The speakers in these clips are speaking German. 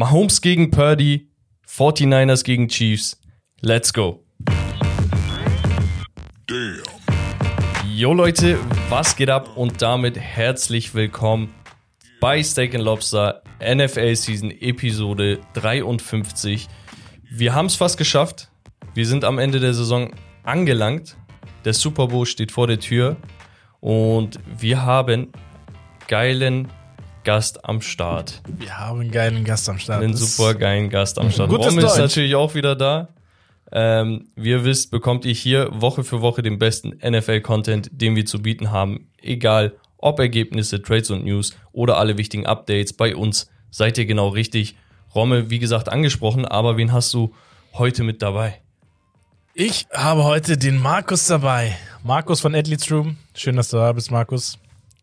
Mahomes gegen Purdy, 49ers gegen Chiefs. Let's go. Damn. Jo Leute, was geht ab? Und damit herzlich willkommen bei Steak Lobster NFL Season Episode 53. Wir haben es fast geschafft. Wir sind am Ende der Saison angelangt. Der Super Bowl steht vor der Tür und wir haben geilen Gast am Start. Wir haben einen geilen Gast am Start. Einen super geilen Gast am Start. Rom ist natürlich auch wieder da. Ähm, wie ihr wisst, bekommt ihr hier Woche für Woche den besten NFL-Content, den wir zu bieten haben. Egal, ob Ergebnisse, Trades und News oder alle wichtigen Updates bei uns, seid ihr genau richtig. Rommel, wie gesagt, angesprochen, aber wen hast du heute mit dabei? Ich habe heute den Markus dabei. Markus von Athletes Room. Schön, dass du da bist, Markus.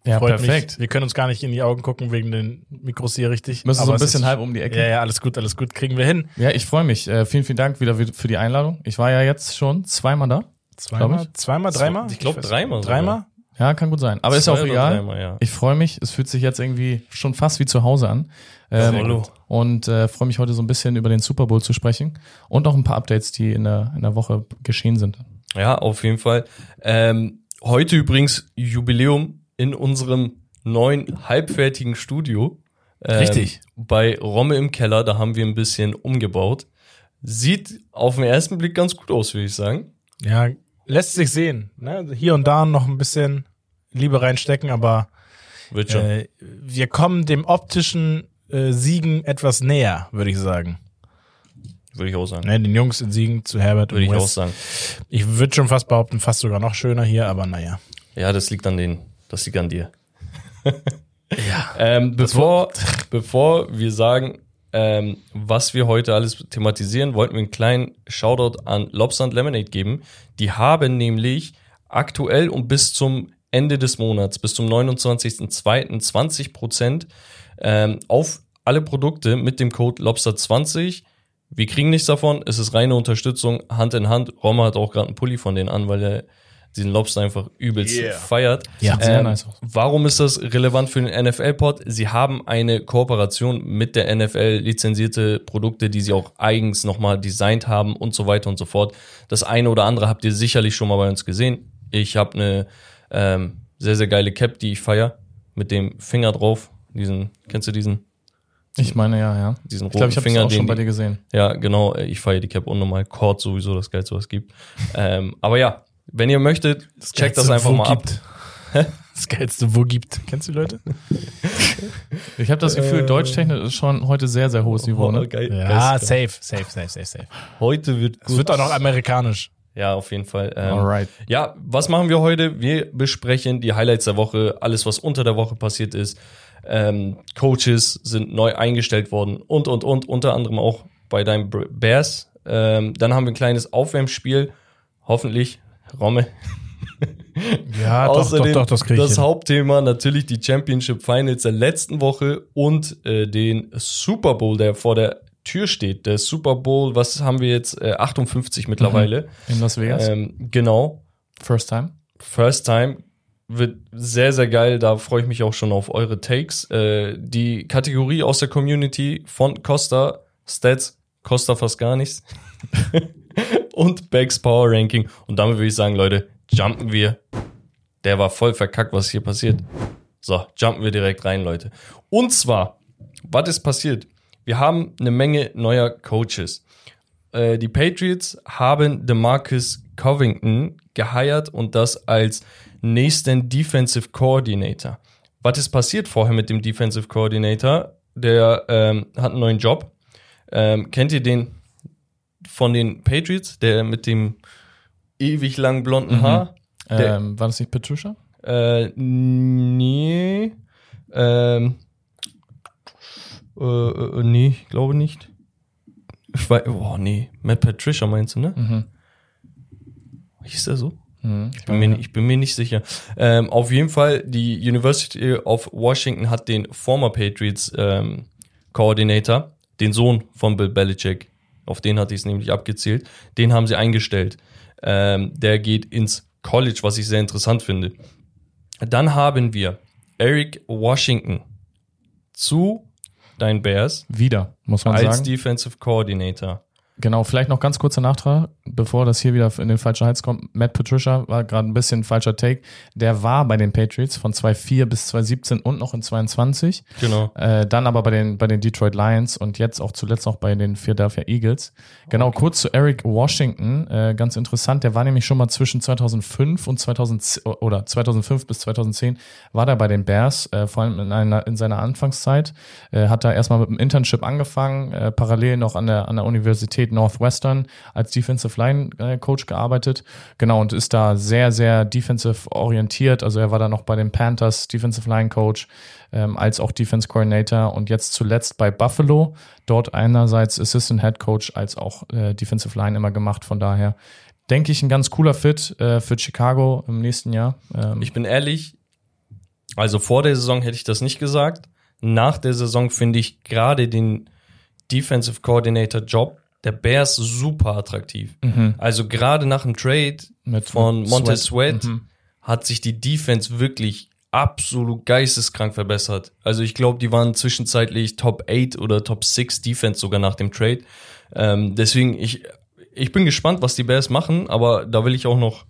Ja, Freut perfekt. Mich. Wir können uns gar nicht in die Augen gucken wegen den Mikros hier richtig. Müssen so ein bisschen halb um die Ecke. Ja, ja, alles gut, alles gut. Kriegen wir hin. Ja, ich freue mich. Äh, vielen, vielen Dank wieder für die Einladung. Ich war ja jetzt schon zweimal da. Zweimal? Zweimal, dreimal? Ich glaube dreimal. Dreimal? Ja, kann gut sein. Aber Zwei ist auch egal. Dreimal, ja. Ich freue mich. Es fühlt sich jetzt irgendwie schon fast wie zu Hause an. Ähm, und äh, freue mich heute so ein bisschen über den Super Bowl zu sprechen und auch ein paar Updates, die in der, in der Woche geschehen sind. Ja, auf jeden Fall. Ähm, heute übrigens Jubiläum in unserem neuen halbfertigen Studio. Ähm, Richtig. Bei Romme im Keller, da haben wir ein bisschen umgebaut. Sieht auf den ersten Blick ganz gut aus, würde ich sagen. Ja, lässt sich sehen. Ne? Hier und da noch ein bisschen Liebe reinstecken, aber Wird schon. Äh, wir kommen dem optischen äh, Siegen etwas näher, würde ich sagen. Würde ich auch sagen. Ne, den Jungs in Siegen zu Herbert würde ich West. auch sagen. Ich würde schon fast behaupten, fast sogar noch schöner hier, aber naja. Ja, das liegt an den, das liegt an dir. ja. Ähm, bevor, bevor wir sagen, ähm, was wir heute alles thematisieren, wollten wir einen kleinen Shoutout an Lobster and Lemonade geben. Die haben nämlich aktuell und bis zum Ende des Monats, bis zum 29.02. 20 Prozent ähm, auf alle Produkte mit dem Code Lobster20. Wir kriegen nichts davon, es ist reine Unterstützung, Hand in Hand. Roma hat auch gerade einen Pulli von denen an, weil er diesen Lobster einfach übelst yeah. feiert. Ja, sehr ähm, nice. Warum ist das relevant für den NFL-Pod? Sie haben eine Kooperation mit der NFL, lizenzierte Produkte, die sie auch eigens nochmal designt haben und so weiter und so fort. Das eine oder andere habt ihr sicherlich schon mal bei uns gesehen. Ich habe eine ähm, sehr, sehr geile Cap, die ich feier, mit dem Finger drauf. Diesen, kennst du diesen? Ich meine, ja, ja. Diesen roten ich glaub, ich Finger, auch schon bei dir gesehen. Ja, genau. Ich feiere die Cap unnormal. Cord sowieso das Geilste, was es gibt. ähm, aber ja, wenn ihr möchtet, das checkt das einfach mal ab. Das geilste wo gibt. Kennst du die Leute? Ich habe das Gefühl, äh, Deutschtechnik ist schon heute sehr, sehr hohes Niveau. Ne? Geil, ja, safe, safe, safe, safe, safe. Heute wird gut. Es wird auch noch amerikanisch. Ja, auf jeden Fall. Ähm, Alright. Ja, was machen wir heute? Wir besprechen die Highlights der Woche, alles, was unter der Woche passiert ist. Ähm, Coaches sind neu eingestellt worden und, und, und, unter anderem auch bei deinen Bears. Ähm, dann haben wir ein kleines Aufwärmspiel. Hoffentlich Romme. Ja, doch, doch, doch, das kriege ich. Das hin. Hauptthema natürlich die Championship Finals der letzten Woche und äh, den Super Bowl, der vor der Tür steht. Der Super Bowl, was haben wir jetzt? Äh, 58 mittlerweile. Mhm. In Las Vegas. Ähm, genau. First time. First time. Wird sehr, sehr geil. Da freue ich mich auch schon auf eure Takes. Äh, die Kategorie aus der Community von Costa Stats. Costa fast gar nichts. und Becks Power Ranking. Und damit würde ich sagen, Leute, jumpen wir. Der war voll verkackt, was hier passiert. So, jumpen wir direkt rein, Leute. Und zwar, was ist passiert? Wir haben eine Menge neuer Coaches. Äh, die Patriots haben DeMarcus Covington geheiert und das als nächsten Defensive Coordinator. Was ist passiert vorher mit dem Defensive Coordinator? Der ähm, hat einen neuen Job. Ähm, kennt ihr den von den Patriots, der mit dem ewig langen blonden mhm. Haar. Der, ähm, war das nicht Patricia? Äh, nee. Ähm, äh, äh, nee, ich glaube nicht. Ich weiß, oh nee, Matt Patricia meinst du, ne? Mhm. Hieß der so? Mhm, ich, bin mir, ich bin mir nicht sicher. Ähm, auf jeden Fall, die University of Washington hat den former Patriots ähm, Coordinator, den Sohn von Bill Belichick, auf den hatte ich es nämlich abgezielt. Den haben sie eingestellt. Ähm, der geht ins College, was ich sehr interessant finde. Dann haben wir Eric Washington zu deinen Bears. Wieder, muss man als sagen. Als Defensive Coordinator. Genau, vielleicht noch ganz kurzer Nachtrag, bevor das hier wieder in den falschen Hals kommt. Matt Patricia war gerade ein bisschen falscher Take. Der war bei den Patriots von 2004 bis 2017 und noch in 22. Genau. Äh, dann aber bei den, bei den Detroit Lions und jetzt auch zuletzt noch bei den Philadelphia Eagles. Genau, okay. kurz zu Eric Washington. Äh, ganz interessant, der war nämlich schon mal zwischen 2005 und 2000 oder 2005 bis 2010 war der bei den Bears, äh, vor allem in, einer, in seiner Anfangszeit. Äh, hat da erstmal mit einem Internship angefangen, äh, parallel noch an der, an der Universität State Northwestern als Defensive Line äh, Coach gearbeitet. Genau, und ist da sehr, sehr defensive orientiert. Also er war da noch bei den Panthers Defensive Line Coach, ähm, als auch Defense Coordinator und jetzt zuletzt bei Buffalo. Dort einerseits Assistant Head Coach als auch äh, Defensive Line immer gemacht. Von daher denke ich ein ganz cooler Fit äh, für Chicago im nächsten Jahr. Ähm, ich bin ehrlich, also vor der Saison hätte ich das nicht gesagt. Nach der Saison finde ich gerade den Defensive Coordinator Job der Bears super attraktiv. Mhm. Also gerade nach dem Trade Mit von Montez Sweat, Sweat mhm. hat sich die Defense wirklich absolut geisteskrank verbessert. Also ich glaube, die waren zwischenzeitlich Top 8 oder Top 6 Defense sogar nach dem Trade. Ähm, deswegen, ich, ich bin gespannt, was die Bears machen, aber da will ich auch noch,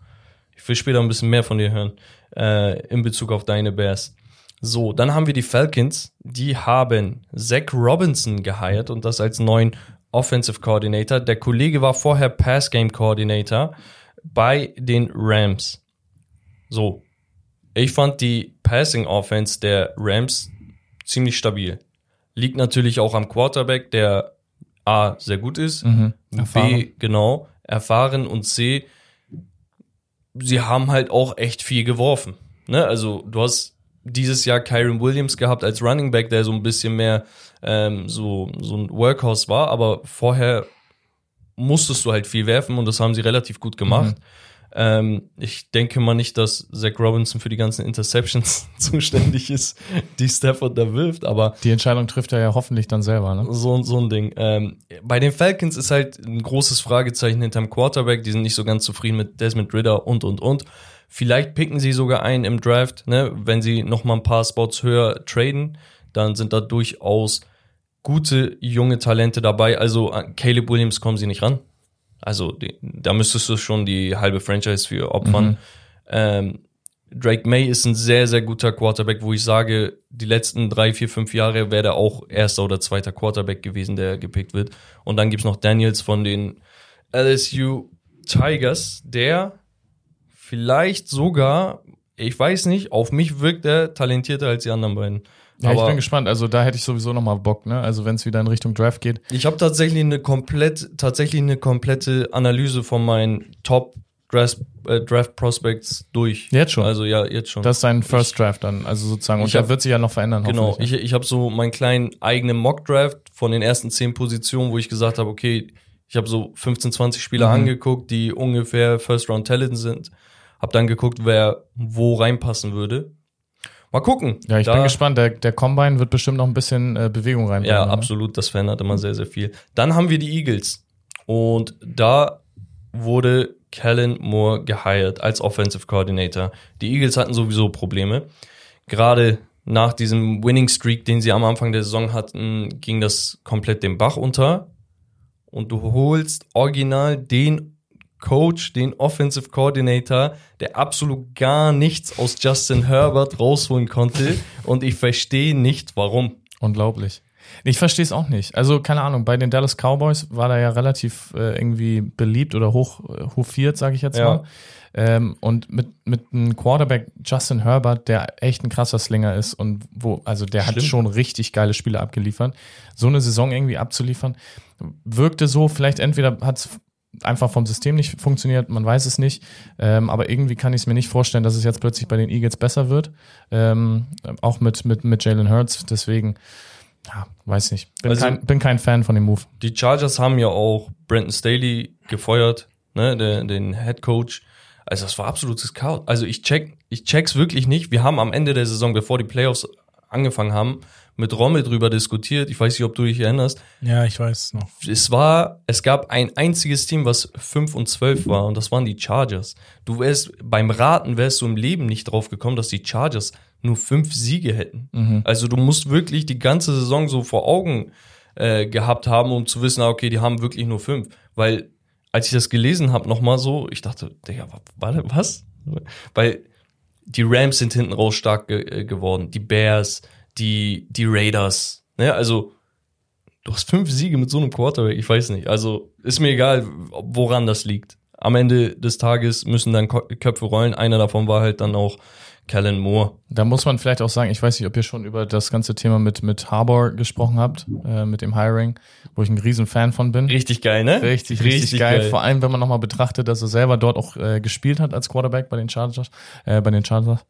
ich will später ein bisschen mehr von dir hören, äh, in Bezug auf deine Bears. So, dann haben wir die Falcons, die haben Zach Robinson geheiert und das als neuen Offensive Coordinator. Der Kollege war vorher Pass Game Coordinator bei den Rams. So. Ich fand die Passing Offense der Rams ziemlich stabil. Liegt natürlich auch am Quarterback, der A, sehr gut ist, mhm, B, genau, erfahren und C, sie haben halt auch echt viel geworfen. Ne? Also du hast dieses Jahr Kyron Williams gehabt als Running Back, der so ein bisschen mehr ähm, so, so ein Workhorse war, aber vorher musstest du halt viel werfen und das haben sie relativ gut gemacht. Mhm. Ähm, ich denke mal nicht, dass Zach Robinson für die ganzen Interceptions zuständig ist, die Stafford da wirft, aber. Die Entscheidung trifft er ja hoffentlich dann selber, ne? So, so ein Ding. Ähm, bei den Falcons ist halt ein großes Fragezeichen hinterm Quarterback. Die sind nicht so ganz zufrieden mit Desmond Ritter und, und, und. Vielleicht picken sie sogar einen im Draft, ne, wenn sie noch mal ein paar Spots höher traden, dann sind da durchaus gute junge Talente dabei. Also an Caleb Williams kommen sie nicht ran. Also die, da müsstest du schon die halbe Franchise für opfern. Mhm. Ähm, Drake May ist ein sehr, sehr guter Quarterback, wo ich sage, die letzten drei, vier, fünf Jahre wäre er auch erster oder zweiter Quarterback gewesen, der gepickt wird. Und dann gibt's noch Daniels von den LSU Tigers, der vielleicht sogar, ich weiß nicht, auf mich wirkt er talentierter als die anderen beiden. Ja, Aber ich bin gespannt. Also da hätte ich sowieso noch mal Bock, ne? Also wenn es wieder in Richtung Draft geht. Ich habe tatsächlich eine komplett, tatsächlich eine komplette Analyse von meinen Top Draft, äh, Draft Prospects durch. Jetzt schon. Also ja, jetzt schon. Das ist dein First Draft dann, also sozusagen. Und der hab, wird sich ja noch verändern. Genau. Ich, ich habe so meinen kleinen eigenen Mock Draft von den ersten zehn Positionen, wo ich gesagt habe, okay, ich habe so 15, 20 Spieler mhm. angeguckt, die ungefähr First Round Talent sind hab dann geguckt, wer wo reinpassen würde. Mal gucken. Ja, ich da, bin gespannt. Der, der Combine wird bestimmt noch ein bisschen äh, Bewegung reinbringen. Ja, ne? absolut. Das verändert immer sehr, sehr viel. Dann haben wir die Eagles. Und da wurde Kellen Moore geheiert als Offensive Coordinator. Die Eagles hatten sowieso Probleme. Gerade nach diesem Winning Streak, den sie am Anfang der Saison hatten, ging das komplett den Bach unter. Und du holst original den Coach, den Offensive Coordinator, der absolut gar nichts aus Justin Herbert rausholen konnte. Und ich verstehe nicht, warum. Unglaublich. Ich verstehe es auch nicht. Also, keine Ahnung, bei den Dallas Cowboys war er ja relativ äh, irgendwie beliebt oder hoch, äh, hofiert, sage ich jetzt ja. mal. Ähm, und mit, mit einem Quarterback Justin Herbert, der echt ein krasser Slinger ist und wo, also der Stimmt. hat schon richtig geile Spiele abgeliefert. So eine Saison irgendwie abzuliefern, wirkte so, vielleicht entweder hat es einfach vom System nicht funktioniert, man weiß es nicht. Ähm, aber irgendwie kann ich es mir nicht vorstellen, dass es jetzt plötzlich bei den Eagles besser wird. Ähm, auch mit, mit, mit Jalen Hurts. Deswegen, ja, weiß nicht. Bin, also, kein, bin kein Fan von dem Move. Die Chargers haben ja auch Brandon Staley gefeuert, ne, den, den Head Coach. Also das war absolutes Chaos. Also ich check, ich check's wirklich nicht. Wir haben am Ende der Saison, bevor die Playoffs angefangen haben, mit Rommel drüber diskutiert. Ich weiß nicht, ob du dich erinnerst. Ja, ich weiß noch. Es war, es gab ein einziges Team, was 5 und 12 war und das waren die Chargers. Du wärst, beim Raten wärst du im Leben nicht drauf gekommen, dass die Chargers nur fünf Siege hätten. Mhm. Also du musst wirklich die ganze Saison so vor Augen äh, gehabt haben, um zu wissen, ah, okay, die haben wirklich nur fünf. Weil als ich das gelesen habe, nochmal so, ich dachte, Digga, warte, was? Weil die Rams sind hinten raus stark ge äh, geworden, die Bears, die, die Raiders. Ne? Also du hast fünf Siege mit so einem Quarterback, ich weiß nicht. Also ist mir egal, woran das liegt. Am Ende des Tages müssen dann Köpfe rollen. Einer davon war halt dann auch Kellen Moore. Da muss man vielleicht auch sagen, ich weiß nicht, ob ihr schon über das ganze Thema mit, mit Harbour gesprochen habt, äh, mit dem Hiring, wo ich ein riesen Fan von bin. Richtig geil, ne? Richtig, richtig, richtig geil. geil. Vor allem, wenn man nochmal betrachtet, dass er selber dort auch äh, gespielt hat als Quarterback bei den Chargers, äh, bei den Chargers.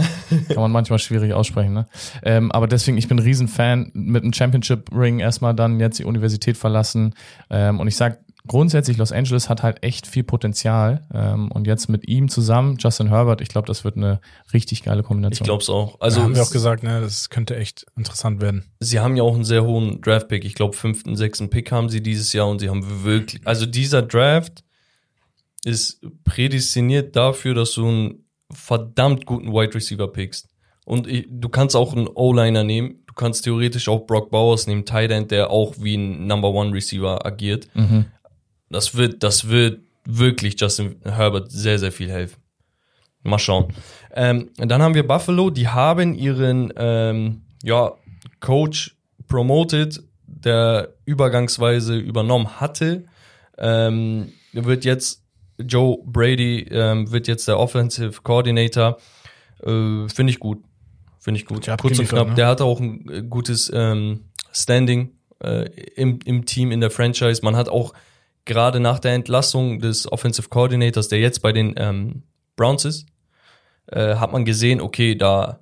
Kann man manchmal schwierig aussprechen, ne? Ähm, aber deswegen, ich bin ein Riesenfan mit einem Championship-Ring erstmal dann jetzt die Universität verlassen. Ähm, und ich sag grundsätzlich, Los Angeles hat halt echt viel Potenzial. Ähm, und jetzt mit ihm zusammen, Justin Herbert, ich glaube, das wird eine richtig geile Kombination. Ich glaube es auch. Also ja, haben wir auch gesagt, ne, das könnte echt interessant werden. Sie haben ja auch einen sehr hohen Draft-Pick. Ich glaube, fünften, sechsten Pick haben sie dieses Jahr und sie haben wirklich, also dieser Draft ist prädestiniert dafür, dass du einen verdammt guten Wide Receiver pickst. Und ich, du kannst auch einen O-Liner nehmen. Du kannst theoretisch auch Brock Bowers nehmen, Tight End, der auch wie ein Number One Receiver agiert. Mhm. Das wird, das wird wirklich Justin Herbert sehr, sehr viel helfen. Mal schauen. Ähm, dann haben wir Buffalo, die haben ihren ähm, ja, Coach promoted, der übergangsweise übernommen hatte. Ähm, wird jetzt Joe Brady ähm, wird jetzt der Offensive Coordinator. Äh, Finde ich gut. Finde ich gut. Kurz und knapp. Ne? Der hatte auch ein äh, gutes ähm, Standing äh, im, im Team, in der Franchise. Man hat auch gerade nach der Entlassung des Offensive Coordinators, der jetzt bei den ähm, Browns ist, äh, hat man gesehen, okay, da,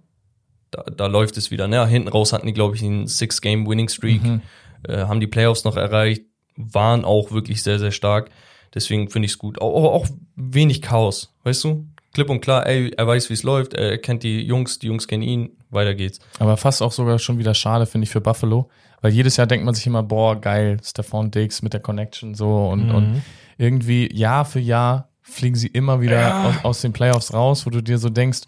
da, da läuft es wieder. Ne? Hinten raus hatten die, glaube ich, einen Six-Game-Winning-Streak, mhm. äh, haben die Playoffs noch erreicht, waren auch wirklich sehr, sehr stark. Deswegen finde ich es gut. Auch, auch wenig Chaos, weißt du? Klipp und klar, ey, er weiß, wie es läuft, er kennt die Jungs, die Jungs kennen ihn, weiter geht's. Aber fast auch sogar schon wieder schade, finde ich, für Buffalo, weil jedes Jahr denkt man sich immer, boah, geil, Stefan Diggs mit der Connection so und, mhm. und irgendwie Jahr für Jahr fliegen sie immer wieder ja. aus, aus den Playoffs raus, wo du dir so denkst,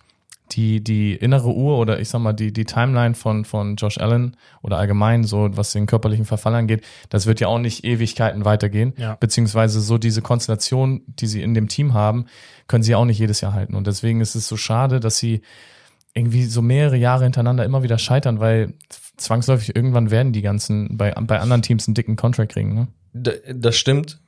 die, die innere Uhr oder ich sag mal, die, die Timeline von, von Josh Allen oder allgemein so, was den körperlichen Verfall angeht, das wird ja auch nicht Ewigkeiten weitergehen. Ja. Beziehungsweise so diese Konstellation, die sie in dem Team haben, können sie auch nicht jedes Jahr halten. Und deswegen ist es so schade, dass sie irgendwie so mehrere Jahre hintereinander immer wieder scheitern, weil zwangsläufig irgendwann werden die ganzen bei, bei anderen Teams einen dicken Contract kriegen. Ne? Das stimmt.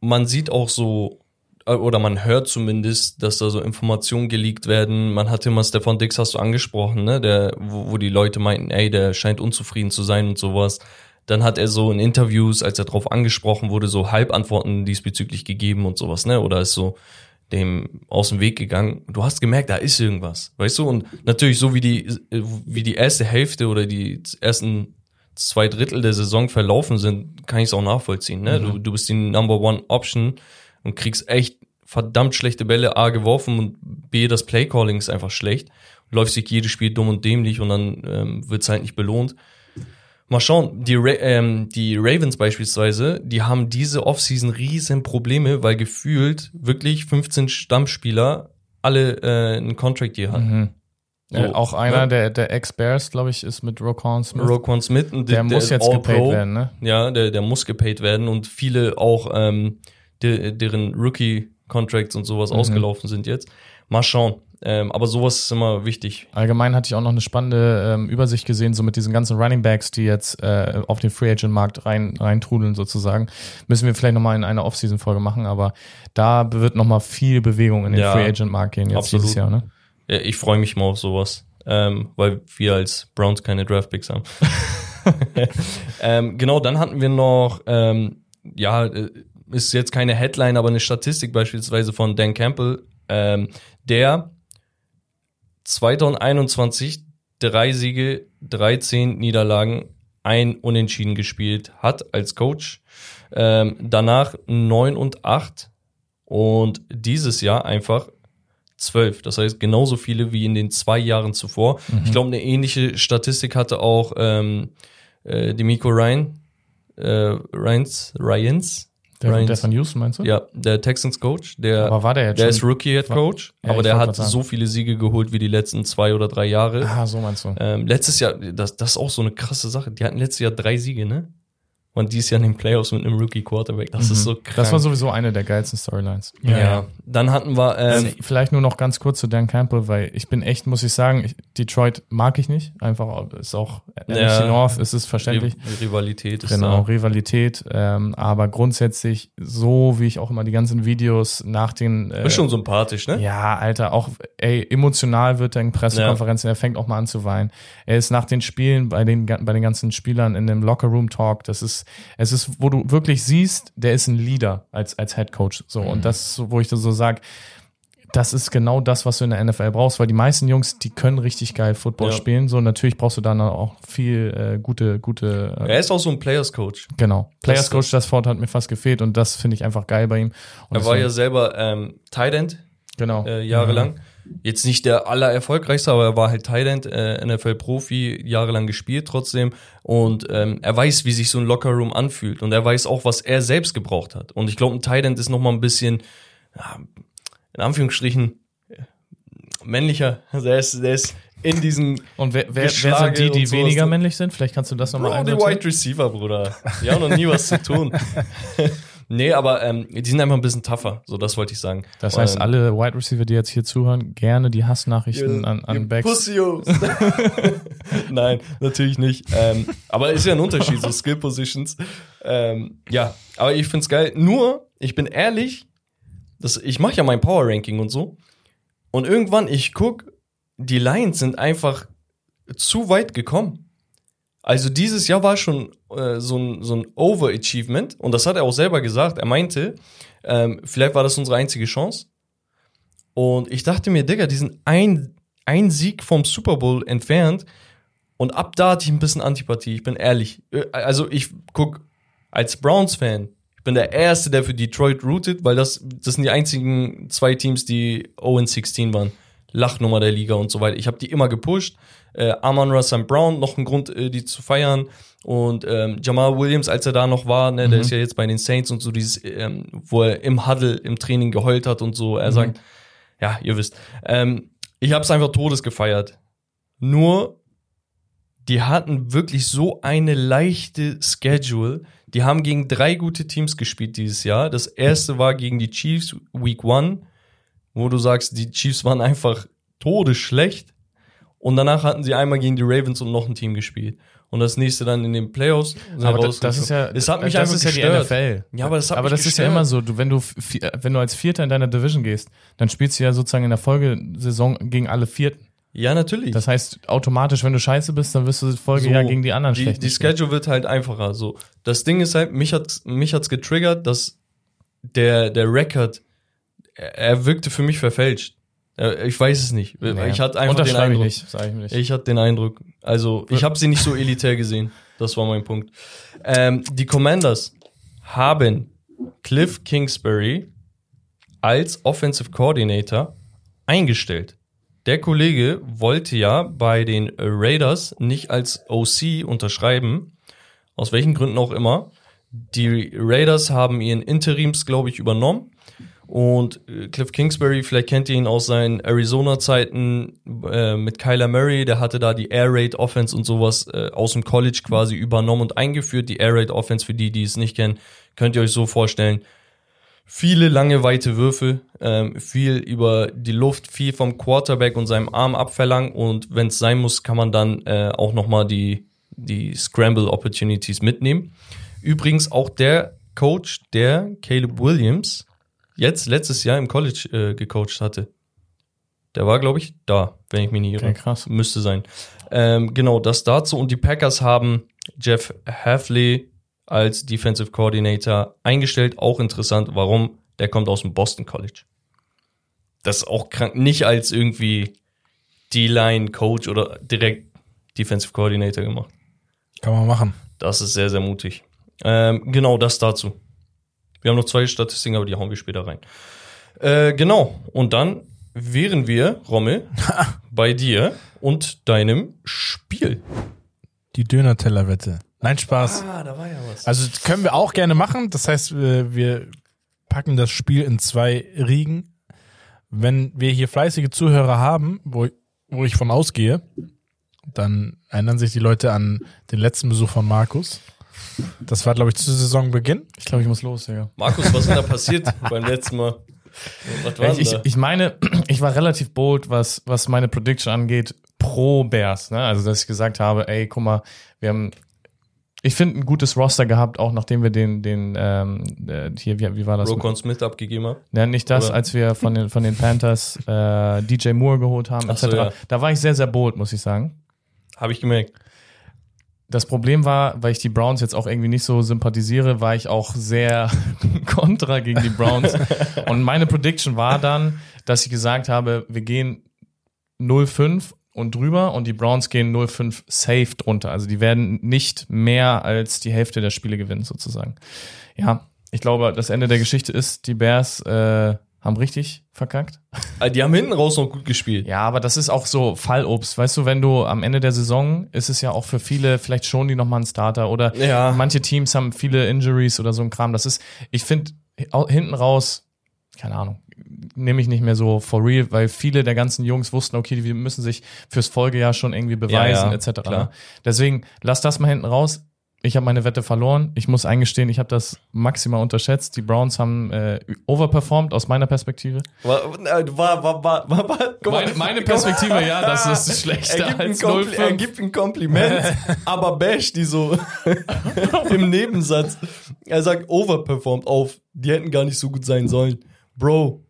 Man sieht auch so, oder man hört zumindest, dass da so Informationen geleakt werden. Man hat immer Stefan Dix, hast du angesprochen, ne? Der, wo, wo die Leute meinten, ey, der scheint unzufrieden zu sein und sowas. Dann hat er so in Interviews, als er darauf angesprochen wurde, so Halbantworten diesbezüglich gegeben und sowas, ne? Oder ist so, dem aus dem Weg gegangen. Du hast gemerkt, da ist irgendwas, weißt du? Und natürlich so wie die wie die erste Hälfte oder die ersten zwei Drittel der Saison verlaufen sind, kann ich es auch nachvollziehen. Ne? Mhm. Du, du bist die Number One Option und kriegst echt verdammt schlechte Bälle A geworfen und B das Playcalling ist einfach schlecht. Läuft sich jedes Spiel dumm und dämlich und dann ähm, wird es halt nicht belohnt. Mal schauen, die, Ra ähm, die Ravens beispielsweise, die haben diese Offseason riesen Probleme, weil gefühlt wirklich 15 Stammspieler alle äh, einen Contract hier hatten. Mhm. So, äh, auch einer ne? der, der Ex-Bears, glaube ich, ist mit Roquan Smith. Roquan Smith. Und der, der muss jetzt gepaid werden, ne? Ja, der, der muss gepaid werden und viele auch, ähm, de, deren Rookie-Contracts und sowas mhm. ausgelaufen sind jetzt. Mal schauen. Ähm, aber sowas ist immer wichtig. Allgemein hatte ich auch noch eine spannende ähm, Übersicht gesehen, so mit diesen ganzen Running Backs, die jetzt äh, auf den Free Agent Markt rein reintrudeln sozusagen. Müssen wir vielleicht nochmal in einer Offseason Folge machen, aber da wird nochmal viel Bewegung in den ja, Free Agent Markt gehen jetzt absolut. dieses Jahr. Ne? Ja, ich freue mich mal auf sowas, ähm, weil wir als Browns keine Draft Picks haben. ähm, genau, dann hatten wir noch, ähm, ja, äh, ist jetzt keine Headline, aber eine Statistik beispielsweise von Dan Campbell, ähm, der 2021 drei Siege, 13 Niederlagen, ein Unentschieden gespielt hat als Coach. Ähm, danach 9 und 8 und dieses Jahr einfach 12. Das heißt genauso viele wie in den zwei Jahren zuvor. Mhm. Ich glaube, eine ähnliche Statistik hatte auch ähm, äh, Demico Ryan, äh, Ryans, Ryans Der, von Houston, meinst du? Ja, der Texans Coach. Der, aber war der jetzt Der schon? ist Rookie Head Coach, ja, aber der hat so viele Siege geholt wie die letzten zwei oder drei Jahre. Ah, so meinst du. Ähm, letztes Jahr, das, das ist auch so eine krasse Sache. Die hatten letztes Jahr drei Siege, ne? Und dies Jahr in den Playoffs mit einem Rookie Quarterback. Das mhm. ist so krass. Das war sowieso eine der geilsten Storylines. Ja. ja. Dann hatten wir. Ähm, also vielleicht nur noch ganz kurz zu Dan Campbell, weil ich bin echt, muss ich sagen, ich, Detroit mag ich nicht. Einfach ist auch ja, NFC North, ist es verständlich. Rivalität ist Genau, da. Rivalität. Ähm, aber grundsätzlich, so wie ich auch immer die ganzen Videos nach den. Äh, ist schon sympathisch, ne? Ja, Alter, auch ey, emotional wird er in Pressekonferenzen, ja. er fängt auch mal an zu weinen. Er ist nach den Spielen bei den, bei den ganzen Spielern in dem Locker Room Talk, das ist es ist, wo du wirklich siehst, der ist ein Leader als, als Head Coach. So, mhm. und das, wo ich so sage, das ist genau das, was du in der NFL brauchst, weil die meisten Jungs, die können richtig geil Football ja. spielen. So, natürlich brauchst du dann auch viel äh, gute, gute. Äh, er ist auch so ein Players Coach. Genau. Players Coach, das Wort hat mir fast gefehlt und das finde ich einfach geil bei ihm. Und er war ja selber ähm, Tight End. Genau. Äh, jahrelang. Mhm. Jetzt nicht der allererfolgreichste, aber er war halt Thailand, äh, NFL-Profi, jahrelang gespielt trotzdem. Und ähm, er weiß, wie sich so ein Lockerroom anfühlt. Und er weiß auch, was er selbst gebraucht hat. Und ich glaube, ein Thailand ist noch mal ein bisschen, ja, in Anführungsstrichen, männlicher. Also er ist, der ist in diesen. Und wer, wer, wer sind die, die weniger männlich sind? Vielleicht kannst du das nochmal einsetzen. Die Wide Receiver, Bruder. Die haben noch nie was zu tun. Nee, aber ähm, die sind einfach ein bisschen tougher, so das wollte ich sagen. Das heißt, ähm, alle Wide Receiver, die jetzt hier zuhören, gerne die Hassnachrichten an, an Becks. Pussios. Nein, natürlich nicht. Ähm, aber ist ja ein Unterschied, so Skill Positions. Ähm, ja, aber ich find's geil. Nur, ich bin ehrlich, das, ich mache ja mein Power Ranking und so. Und irgendwann, ich guck, die Lions sind einfach zu weit gekommen. Also dieses Jahr war schon äh, so ein, so ein Overachievement und das hat er auch selber gesagt. Er meinte, ähm, vielleicht war das unsere einzige Chance. Und ich dachte mir, Digga, die sind ein, ein Sieg vom Super Bowl entfernt. Und ab da hatte ich ein bisschen Antipathie, ich bin ehrlich. Äh, also ich guck als Browns-Fan, ich bin der Erste, der für Detroit rootet, weil das, das sind die einzigen zwei Teams, die 0-16 waren. Lachnummer der Liga und so weiter. Ich habe die immer gepusht. Äh, Amon Russell Brown, noch ein Grund, äh, die zu feiern. Und ähm, Jamal Williams, als er da noch war, ne, mhm. der ist ja jetzt bei den Saints und so dieses, ähm, wo er im Huddle, im Training geheult hat und so. Er mhm. sagt, ja, ihr wisst. Ähm, ich habe es einfach todes gefeiert. Nur, die hatten wirklich so eine leichte Schedule. Die haben gegen drei gute Teams gespielt dieses Jahr. Das erste war gegen die Chiefs Week One wo du sagst, die Chiefs waren einfach todesschlecht. Und danach hatten sie einmal gegen die Ravens und noch ein Team gespielt. Und das nächste dann in den Playoffs. Aber das, das ist ja, es hat mich das ist ja die NFL. Ja, aber das hat aber das ist ja immer so. Du, wenn du, wenn du als Vierter in deiner Division gehst, dann spielst du ja sozusagen in der Folgesaison gegen alle Vierten. Ja, natürlich. Das heißt, automatisch, wenn du scheiße bist, dann wirst du das Folgejahr so, gegen die anderen die, schlecht. Die Schedule wird halt einfacher. So, das Ding ist halt, mich hat's, mich hat's getriggert, dass der, der Record er wirkte für mich verfälscht. Ich weiß es nicht. Nee. Ich hatte einfach den Eindruck. Ich, nicht, ich, nicht. ich hatte den Eindruck. Also ich habe sie nicht so elitär gesehen. Das war mein Punkt. Ähm, die Commanders haben Cliff Kingsbury als Offensive Coordinator eingestellt. Der Kollege wollte ja bei den Raiders nicht als OC unterschreiben, aus welchen Gründen auch immer. Die Raiders haben ihren Interims, glaube ich, übernommen und äh, Cliff Kingsbury, vielleicht kennt ihr ihn aus seinen Arizona-Zeiten äh, mit Kyler Murray, der hatte da die Air Raid Offense und sowas äh, aus dem College quasi übernommen und eingeführt. Die Air Raid Offense, für die, die es nicht kennen, könnt ihr euch so vorstellen. Viele lange, weite Würfe, ähm, viel über die Luft, viel vom Quarterback und seinem Arm abverlangen und wenn es sein muss, kann man dann äh, auch nochmal die, die Scramble Opportunities mitnehmen. Übrigens auch der Coach, der Caleb Williams, jetzt letztes Jahr im College äh, gecoacht hatte. Der war, glaube ich, da, wenn ich mich nicht irre. Okay, krass. Müsste sein. Ähm, genau, das dazu. Und die Packers haben Jeff Hafley als Defensive Coordinator eingestellt. Auch interessant, warum? Der kommt aus dem Boston College. Das ist auch krank. Nicht als irgendwie D-Line-Coach oder direkt Defensive Coordinator gemacht. Kann man machen. Das ist sehr, sehr mutig. Ähm, genau, das dazu. Wir haben noch zwei Statistiken, aber die hauen wir später rein. Äh, genau. Und dann wären wir, Rommel, bei dir und deinem Spiel. Die Döner-Teller-Wette. Nein, Spaß. Ah, da war ja was. Also können wir auch gerne machen. Das heißt, wir packen das Spiel in zwei Riegen. Wenn wir hier fleißige Zuhörer haben, wo, wo ich von ausgehe, dann erinnern sich die Leute an den letzten Besuch von Markus. Das war, glaube ich, zu Saisonbeginn. Ich glaube, ich muss los, ja. Markus, was ist denn da passiert beim letzten Mal? Ich, ich, ich, meine, ich war relativ bold, was, was meine Prediction angeht, pro Bears. Ne? Also, dass ich gesagt habe, ey, guck mal, wir haben, ich finde, ein gutes Roster gehabt, auch nachdem wir den, den, ähm, äh, hier, wie, wie war das? Rokon Smith abgegeben haben? Ja, nicht das, Oder? als wir von den, von den Panthers äh, DJ Moore geholt haben, etc. So, ja. Da war ich sehr, sehr bold, muss ich sagen. Habe ich gemerkt. Das Problem war, weil ich die Browns jetzt auch irgendwie nicht so sympathisiere, war ich auch sehr kontra gegen die Browns. und meine Prediction war dann, dass ich gesagt habe, wir gehen 0-5 und drüber und die Browns gehen 0-5 safe drunter. Also die werden nicht mehr als die Hälfte der Spiele gewinnen, sozusagen. Ja, ich glaube, das Ende der Geschichte ist, die Bears äh, haben richtig verkackt. Ah, die haben hinten raus noch gut gespielt. Ja, aber das ist auch so Fallobst. Weißt du, wenn du am Ende der Saison ist es ja auch für viele, vielleicht schon die nochmal einen Starter oder ja. manche Teams haben viele Injuries oder so ein Kram. Das ist, ich finde, hinten raus, keine Ahnung, nehme ich nicht mehr so for real, weil viele der ganzen Jungs wussten, okay, die müssen sich fürs Folgejahr schon irgendwie beweisen, ja, ja, etc. Klar. Deswegen, lass das mal hinten raus. Ich habe meine Wette verloren. Ich muss eingestehen, ich habe das maximal unterschätzt. Die Browns haben äh, overperformed aus meiner Perspektive. War, war, war, war, war, meine, meine Perspektive, ja, das ist schlechter als 0 Er gibt ein Kompliment, aber bash die so im Nebensatz. Er sagt overperformed auf. Die hätten gar nicht so gut sein sollen. Bro,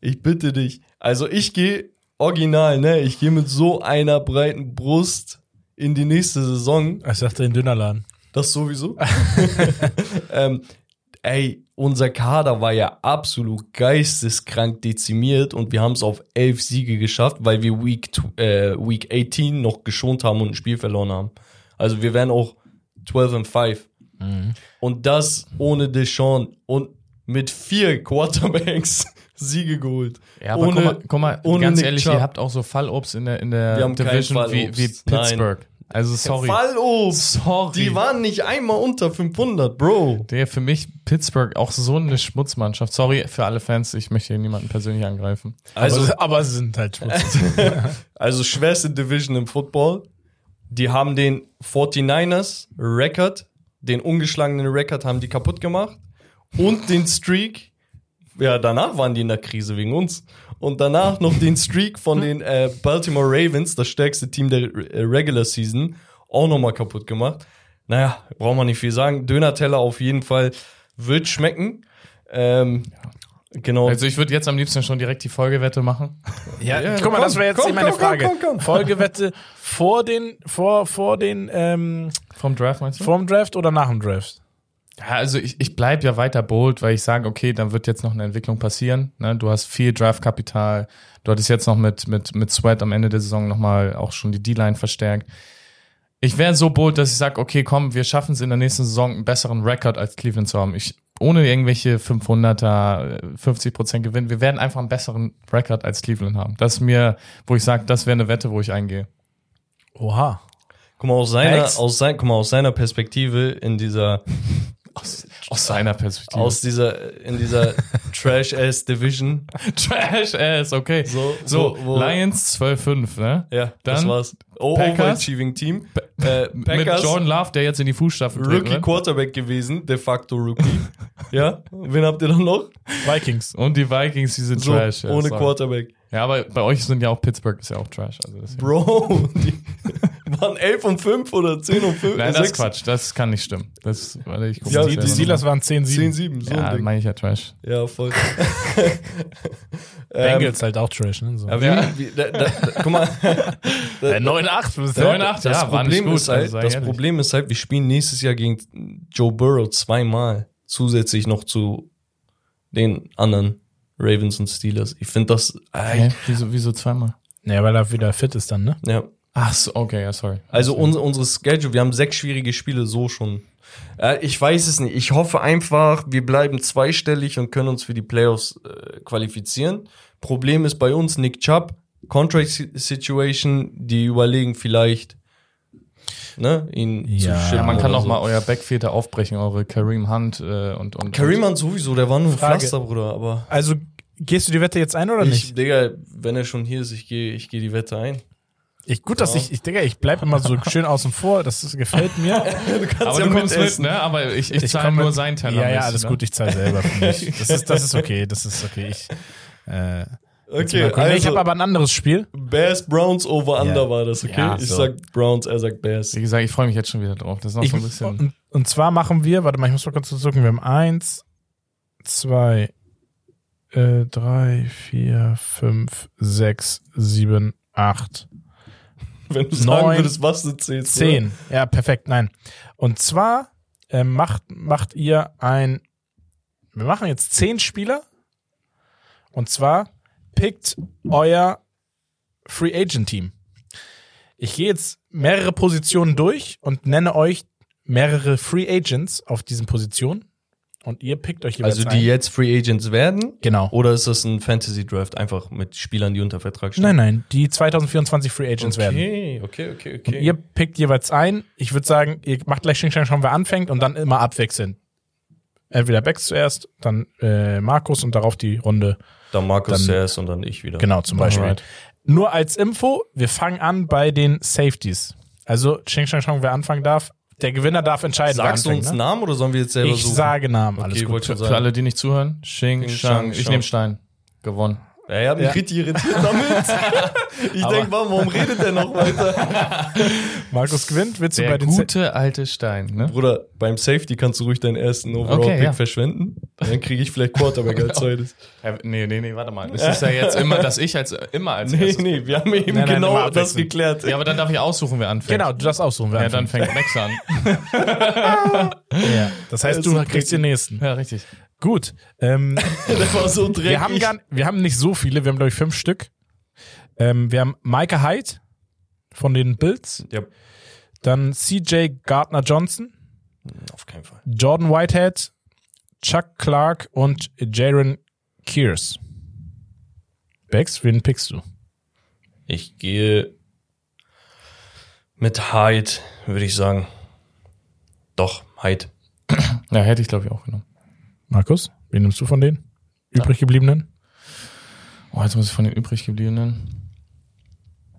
ich bitte dich. Also ich gehe original, ne? Ich gehe mit so einer breiten Brust in die nächste Saison. Ich sagte in Dünnerladen. Das sowieso. ähm, ey, unser Kader war ja absolut geisteskrank dezimiert und wir haben es auf elf Siege geschafft, weil wir Week, äh, Week 18 noch geschont haben und ein Spiel verloren haben. Also wir wären auch 12 and 5. Mhm. Und das ohne Deshaun und mit vier Quarterbacks Siege geholt. Ja, aber ohne, guck mal, guck mal ganz Nick ehrlich, Chubb. ihr habt auch so Fallobst in der, in der Division wie, wie Pittsburgh. Nein. Also sorry. Fallobst. Sorry. Die waren nicht einmal unter 500, Bro. Der für mich Pittsburgh auch so eine Schmutzmannschaft. Sorry für alle Fans, ich möchte hier niemanden persönlich angreifen. Also, aber, aber sie sind halt Schmutz. also schwerste Division im Football. Die haben den 49ers Record, den ungeschlagenen Record haben die kaputt gemacht und den Streak ja, danach waren die in der Krise wegen uns. Und danach noch den Streak von den äh, Baltimore Ravens, das stärkste Team der äh, Regular Season, auch nochmal kaputt gemacht. Naja, braucht man nicht viel sagen. Döner-Teller auf jeden Fall wird schmecken. Ähm, Genau. Also ich würde jetzt am liebsten schon direkt die Folgewette machen. Ja, ja guck mal, komm, das wäre jetzt komm, meine komm, Frage. Folgewette vor den, vor, vor den, ähm, vom Draft meinst du? Vom Draft oder nach dem Draft? Ja, also ich, ich bleibe ja weiter bold, weil ich sage, okay, dann wird jetzt noch eine Entwicklung passieren. Ne? Du hast viel Draftkapital, du hattest jetzt noch mit, mit, mit Sweat am Ende der Saison nochmal auch schon die D-Line verstärkt. Ich wäre so bold, dass ich sage, okay, komm, wir schaffen es in der nächsten Saison einen besseren Rekord als Cleveland zu haben. Ich, ohne irgendwelche 500er, 50 Prozent Gewinn. Wir werden einfach einen besseren Rekord als Cleveland haben. Das ist mir, wo ich sage, das wäre eine Wette, wo ich eingehe. Oha. Guck mal, aus seiner, aus, sein, guck mal, aus seiner Perspektive in dieser aus, aus seiner Perspektive. Aus dieser, in dieser Trash-Ass-Division. Trash-Ass, okay. So, so wo, wo Lions 12-5, ne? Ja, Dann das war's. Oh, Overachieving Team. Äh, mit Jordan Love, der jetzt in die Fußstapfen tritt. Rookie ne? Quarterback gewesen, de facto Rookie. ja, wen habt ihr dann noch? Vikings. Und die Vikings, die sind so, Trash. Ohne Quarterback. Ja, aber bei euch sind ja auch Pittsburgh ist ja auch Trash. Also Bro, die waren 11 und 5 oder 10 und 5. Nein, das ist Quatsch, das kann nicht stimmen. Das, warte, ich ja, die, die Steelers waren 10, 7. 10, 7, so Ja, meine ich ja Trash. Ja, voll. Bengals ähm, halt auch Trash, ne? So. Aber ja. wie, da, da, da, guck mal. 9, 8, 9, 8, das ja, Problem gut, ist halt, das Problem ist halt, wir spielen nächstes Jahr gegen Joe Burrow zweimal. Zusätzlich noch zu den anderen Ravens und Steelers. Ich finde das. Äh, wieso, wieso zweimal? Ja, weil er wieder fit ist dann, ne? Ja. Ach so, okay, ja, sorry. Also un unsere Schedule, wir haben sechs schwierige Spiele so schon. Äh, ich weiß es nicht. Ich hoffe einfach, wir bleiben zweistellig und können uns für die Playoffs äh, qualifizieren. Problem ist bei uns Nick Chubb, Contract Situation, die überlegen vielleicht ne, ihn ja. zu schippen. Man kann auch so. mal euer Backfeeder aufbrechen, eure Kareem Hunt äh, und, und. Kareem Hunt sowieso, der war nur ein Frage. Pflaster, Bruder, aber. Also, gehst du die Wette jetzt ein oder ich, nicht? Digga, wenn er schon hier ist, ich gehe ich geh die Wette ein. Ich, gut, dass ich, ich denke, ich bleibe immer so schön außen vor, das gefällt mir. du kannst aber ja du kommst mit, ne? Aber ich, ich, ich zahle nur sein Teller. Ja, ja, alles ne? gut, ich zahle selber für mich. Das ist, das ist okay, das ist okay. Ich, äh, okay, also, ich habe aber ein anderes Spiel. Bears Browns over under ja. war das, okay? Ja, ich so. sag Browns, er sagt Bears. Wie gesagt, ich freue mich jetzt schon wieder drauf. Das ist noch ich, so ein bisschen. Und, und zwar machen wir, warte mal, ich muss mal kurz zurück. Wir haben eins, zwei, äh, drei, vier, fünf, sechs, sieben, acht. Wenn du sagen neun, würdest, was du zählst. Zehn. Oder? Ja, perfekt, nein. Und zwar äh, macht, macht ihr ein, wir machen jetzt zehn Spieler. Und zwar pickt euer Free Agent Team. Ich gehe jetzt mehrere Positionen durch und nenne euch mehrere Free Agents auf diesen Positionen. Und ihr pickt euch jeweils Also die ein. jetzt Free Agents werden? Genau. Oder ist das ein Fantasy Draft einfach mit Spielern, die unter Vertrag stehen? Nein, nein, die 2024 Free Agents okay, werden. Okay, okay, okay. Und ihr pickt jeweils ein. Ich würde sagen, ihr macht gleich Xing schauen, wer anfängt und dann immer abwechseln. Entweder Bex zuerst, dann äh, Markus und darauf die Runde. Dann Markus dann, zuerst und dann ich wieder. Genau, zum Beispiel. Alright. Nur als Info, wir fangen an bei den Safeties. Also Xing Shang wer anfangen darf. Der Gewinner darf entscheiden. Sagst du uns ne? Namen oder sollen wir jetzt selber ich suchen? Ich sage Namen, alles okay, gut. Für, für alle, die nicht zuhören, Xing, Shang, ich nehme Stein. Gewonnen. Ja, er hat mich ja. richtig irritiert damit. ich denke, warum redet der noch weiter? Markus gewinnt, willst du der bei den gute Sa alte Stein, ne? Bruder, beim Safety kannst du ruhig deinen ersten Overall-Pick okay, ja. verschwenden. Dann kriege ich vielleicht Quarterback als zweites. Ja, nee, nee, nee, warte mal. Das ist ja jetzt immer, dass ich als immer als Nee, erstes. nee, wir haben eben nein, nein, genau das geklärt. Ja, aber dann darf ich aussuchen, wer anfängt. Genau, du darfst aussuchen, wer ja, anfängt. Ja, dann fängt Max an. ja, das heißt, du kriegst den nächsten. Ja, richtig. Gut. Ähm, das war so dreckig. Wir haben, gar, wir haben nicht so viele, wir haben, glaube ich, fünf Stück. Ähm, wir haben Micah Hyde von den Bills. Ja. Dann CJ Gardner Johnson. Auf keinen Fall. Jordan Whitehead, Chuck Clark und Jaron Kears. Bex, wen pickst du? Ich gehe mit Hyde, würde ich sagen. Doch, Hyde. Ja, hätte ich, glaube ich, auch genommen. Markus, wen nimmst du von den übrig gebliebenen? Oh, jetzt muss ich von den übrig gebliebenen.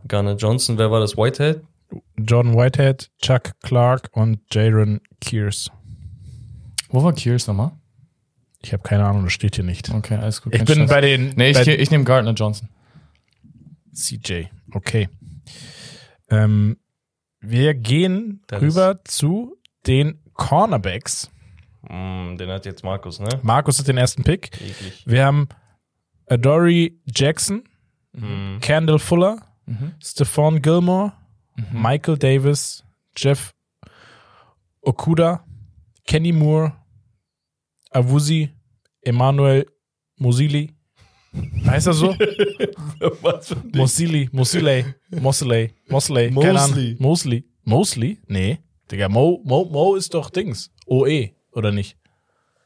Garner Johnson, wer war das? Whitehead? Jordan Whitehead, Chuck Clark und Jaron Kears. Wo war Kears nochmal? Ich habe keine Ahnung, das steht hier nicht. Okay, alles gut. Ich bin Stress. bei den. Nee, ich, ich nehme Gardner Johnson. CJ, okay. Ähm, wir gehen das rüber zu den Cornerbacks. Mm, den hat jetzt Markus, ne? Markus hat den ersten Pick. Eklig. Wir haben Adoree Jackson, mhm. Kendall Fuller, mhm. Stephon Gilmore, mhm. Michael Davis, Jeff Okuda, Kenny Moore, Awuzi, Emmanuel Mosili. Heißt er so? Mosili, Mosiley, Mosley, Mosley, Mosley. Mosley. Mosley? Nee. Digga, Mo, Mo, Mo ist doch Dings. OE oder nicht?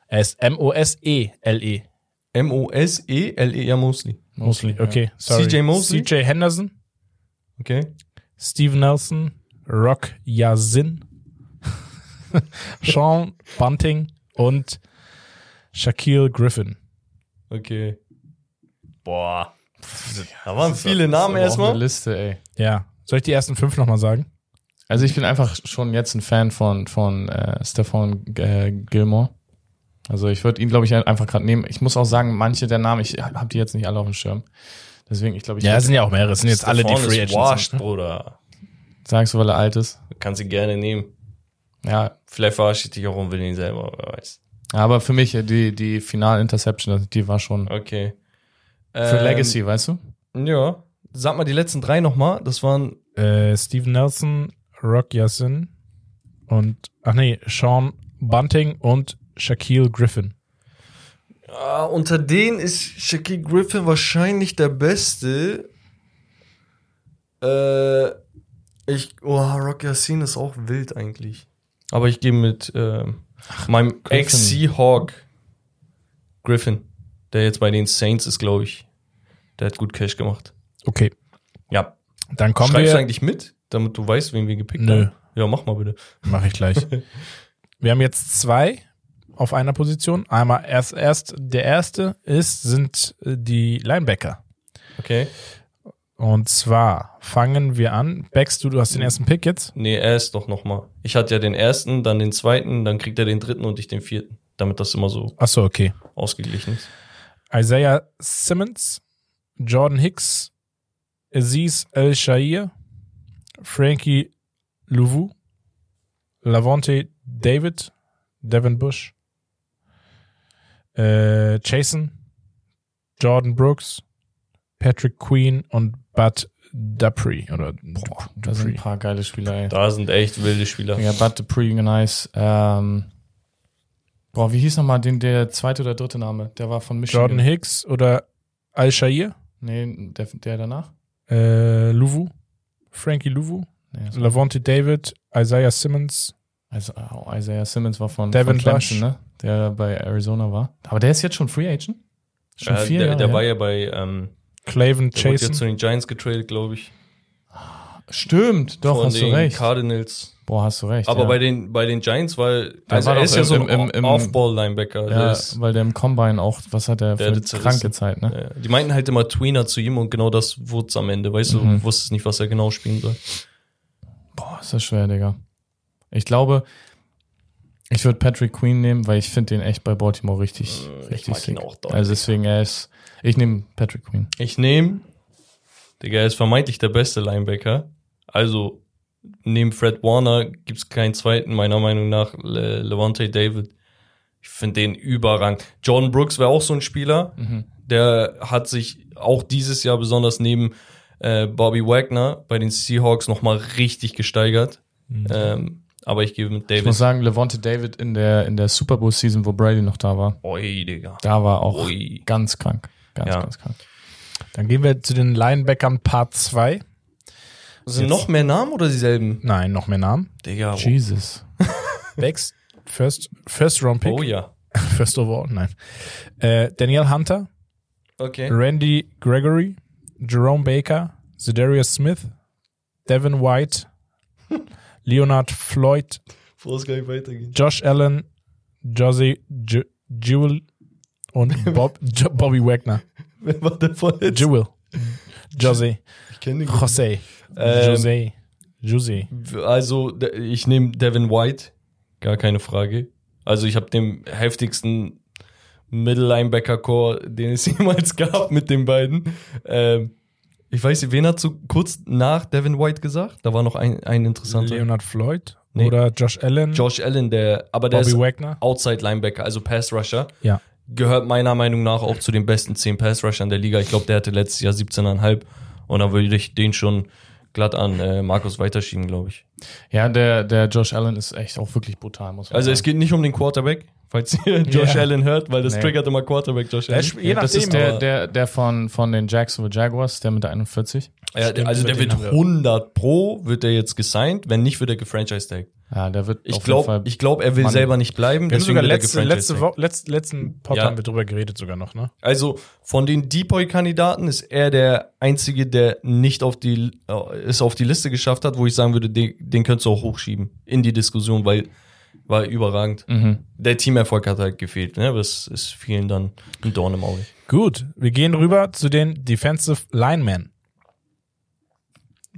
Er ist M-O-S-E-L-E. M-O-S-E-L-E, ja, Mosley. Mosley, okay. Sorry. CJ Mosley? CJ Henderson. Okay. Steve Nelson. Rock Yazin. Sean Bunting und Shaquille Griffin. Okay. Boah. Da waren viele Namen erstmal. Eine Liste, ey. Ja. Soll ich die ersten fünf nochmal sagen? Also ich bin einfach schon jetzt ein Fan von, von äh, Stefan äh, Gilmore. Also ich würde ihn, glaube ich, einfach gerade nehmen. Ich muss auch sagen, manche der Namen, ich habe die jetzt nicht alle auf dem Schirm. Deswegen, ich glaube, ich. Ja, es sind ja auch mehrere. Es sind jetzt Stefan alle die Free Agents. Washed, sind, ne? Bruder. Sagst du, weil er alt ist? Kannst sie gerne nehmen. Ja. Vielleicht verarsche ich dich auch und will ihn selber, wer weiß. Aber für mich, die, die Final-Interception, die war schon. Okay. Für ähm, Legacy, weißt du? Ja. Sag mal die letzten drei nochmal. Das waren. Äh, Steven Nelson, Rock Yassin und, ach nee, Sean Bunting und Shaquille Griffin. Ja, unter denen ist Shaquille Griffin wahrscheinlich der Beste. Äh, ich, oh, Rock Yassin ist auch wild eigentlich. Aber ich gehe mit äh, meinem Ex-Seahawk Griffin, der jetzt bei den Saints ist, glaube ich. Der hat gut Cash gemacht. Okay. Ja. Dann kommen Schreibst wir. du eigentlich mit? damit du weißt, wen wir gepickt Nö. haben? Ja, mach mal bitte. Mach ich gleich. Wir haben jetzt zwei auf einer Position. Einmal erst, erst der erste ist, sind äh, die Linebacker. Okay. Und zwar fangen wir an. Bex, du, du hast den ersten Pick jetzt? Nee, er ist doch nochmal. Ich hatte ja den ersten, dann den zweiten, dann kriegt er den dritten und ich den vierten. Damit das immer so Ach so, okay. ausgeglichen ist. Isaiah Simmons, Jordan Hicks, Aziz El-Shair, Frankie Louvu, Lavonte David, Devin Bush, äh, Jason, Jordan Brooks, Patrick Queen und Bud Dupree. Oder Boah, da sind ein paar geile Spieler, ey. Da sind echt wilde Spieler. Ja, Bud Dupree, nice. Ähm, boah, wie hieß nochmal den, der zweite oder dritte Name? Der war von Michigan. Jordan Hicks oder Al-Shair? Nee, der, der danach? Äh, Luvu. Frankie Luvu. Nee, Lavonte David, Isaiah Simmons. Also, oh, Isaiah Simmons war von, Devin von Clemson, ne? Der bei Arizona war. Aber der ist jetzt schon Free Agent? Schon äh, vier der, Jahre, der war ja bei ähm, Clavin. Der wurde ja zu den Giants getradet, glaube ich. Stimmt, doch, Von hast du recht. Cardinals. Boah, hast du recht. Aber ja. bei den bei den Giants, weil also er ist ja so ein im, im, Off-Ball-Linebacker. Ja, weil der im Combine auch, was hat der, der für eine kranke Zeit, ne? Ja. Die meinten halt immer Tweener zu ihm und genau das wurde es am Ende. Weißt mhm. du, du wusstest nicht, was er genau spielen soll. Boah, ist das schwer, Digga. Ich glaube, ich würde Patrick Queen nehmen, weil ich finde den echt bei Baltimore richtig, äh, richtig sick. Also deswegen, er ist, ich nehme Patrick Queen. Ich nehme, Digga, er ist vermeintlich der beste Linebacker. Also neben Fred Warner gibt es keinen zweiten, meiner Meinung nach, Le Levante David. Ich finde den überrang. Jordan Brooks wäre auch so ein Spieler, mhm. der hat sich auch dieses Jahr besonders neben äh, Bobby Wagner bei den Seahawks nochmal richtig gesteigert. Mhm. Ähm, aber ich gebe mit David. Ich muss sagen, Levante David in der, in der Super Bowl Season, wo Brady noch da war. Oi, Digga. Da war auch Oi. ganz krank. Ganz, ja. ganz krank. Dann gehen wir zu den Linebackern Part 2. Sind noch mehr Namen oder dieselben? Nein, noch mehr Namen. Digga. Oh. Jesus. Bex, first, first round pick. Oh ja. First of all, nein. Äh, Daniel Hunter. Okay. Randy Gregory. Jerome Baker. Zedarius Smith. Devin White. Leonard Floyd. Bevor es gar nicht weitergeht. Josh Allen. Josie Jewel. Und Bob, jo Bobby Wagner. Wer war der vorletzte? Jewel. Josie. Ich kenne ihn. Jose. Ähm, Jose. Jose. Also, ich nehme Devin White. Gar keine Frage. Also, ich habe den heftigsten Middle Linebacker Core, den es jemals gab mit den beiden. Ähm, ich weiß nicht, wen hat so kurz nach Devin White gesagt? Da war noch ein, ein interessanter. Leonard Floyd nee. oder Josh Allen. Josh Allen, der, aber der Bobby ist Wagner. Outside Linebacker, also Pass Rusher. Ja. Gehört meiner Meinung nach auch zu den besten 10 Pass Rushern der Liga. Ich glaube, der hatte letztes Jahr 17,5 und da würde ich den schon glatt an äh, Markus weiterschieben, glaube ich. Ja, der, der Josh Allen ist echt auch wirklich brutal, muss man Also sagen. es geht nicht um den Quarterback, falls ihr Josh Ja. Allen hört, weil das Nee. triggert immer Quarterback Josh Allen. Je das nachdem, ist der, der, der von, von den Jacksonville Jaguars, der mit der 41. Ja, Stimmt, also der wird haben wir- 100 pro, wird er jetzt gesigned, wenn nicht, wird er gefranchise tag. Ja, der wird Ich auf jeden Fall. glaube, ich glaub, er will Mann. selber nicht bleiben, Wir haben deswegen sogar letzte, letzte. Woche, letzt, letzten Pod Ja. haben wir drüber geredet sogar noch, ne? Also von den Depoy-Kandidaten ist er der einzige, der nicht auf die äh, es auf die Liste geschafft hat, wo ich sagen würde, den, den könntest du auch hochschieben in die Diskussion, weil war überragend. Mhm. Der Teamerfolg hat halt gefehlt, ne? Das ist vielen dann ein Dorn im Auge. Gut, wir gehen rüber zu den Defensive Linemen.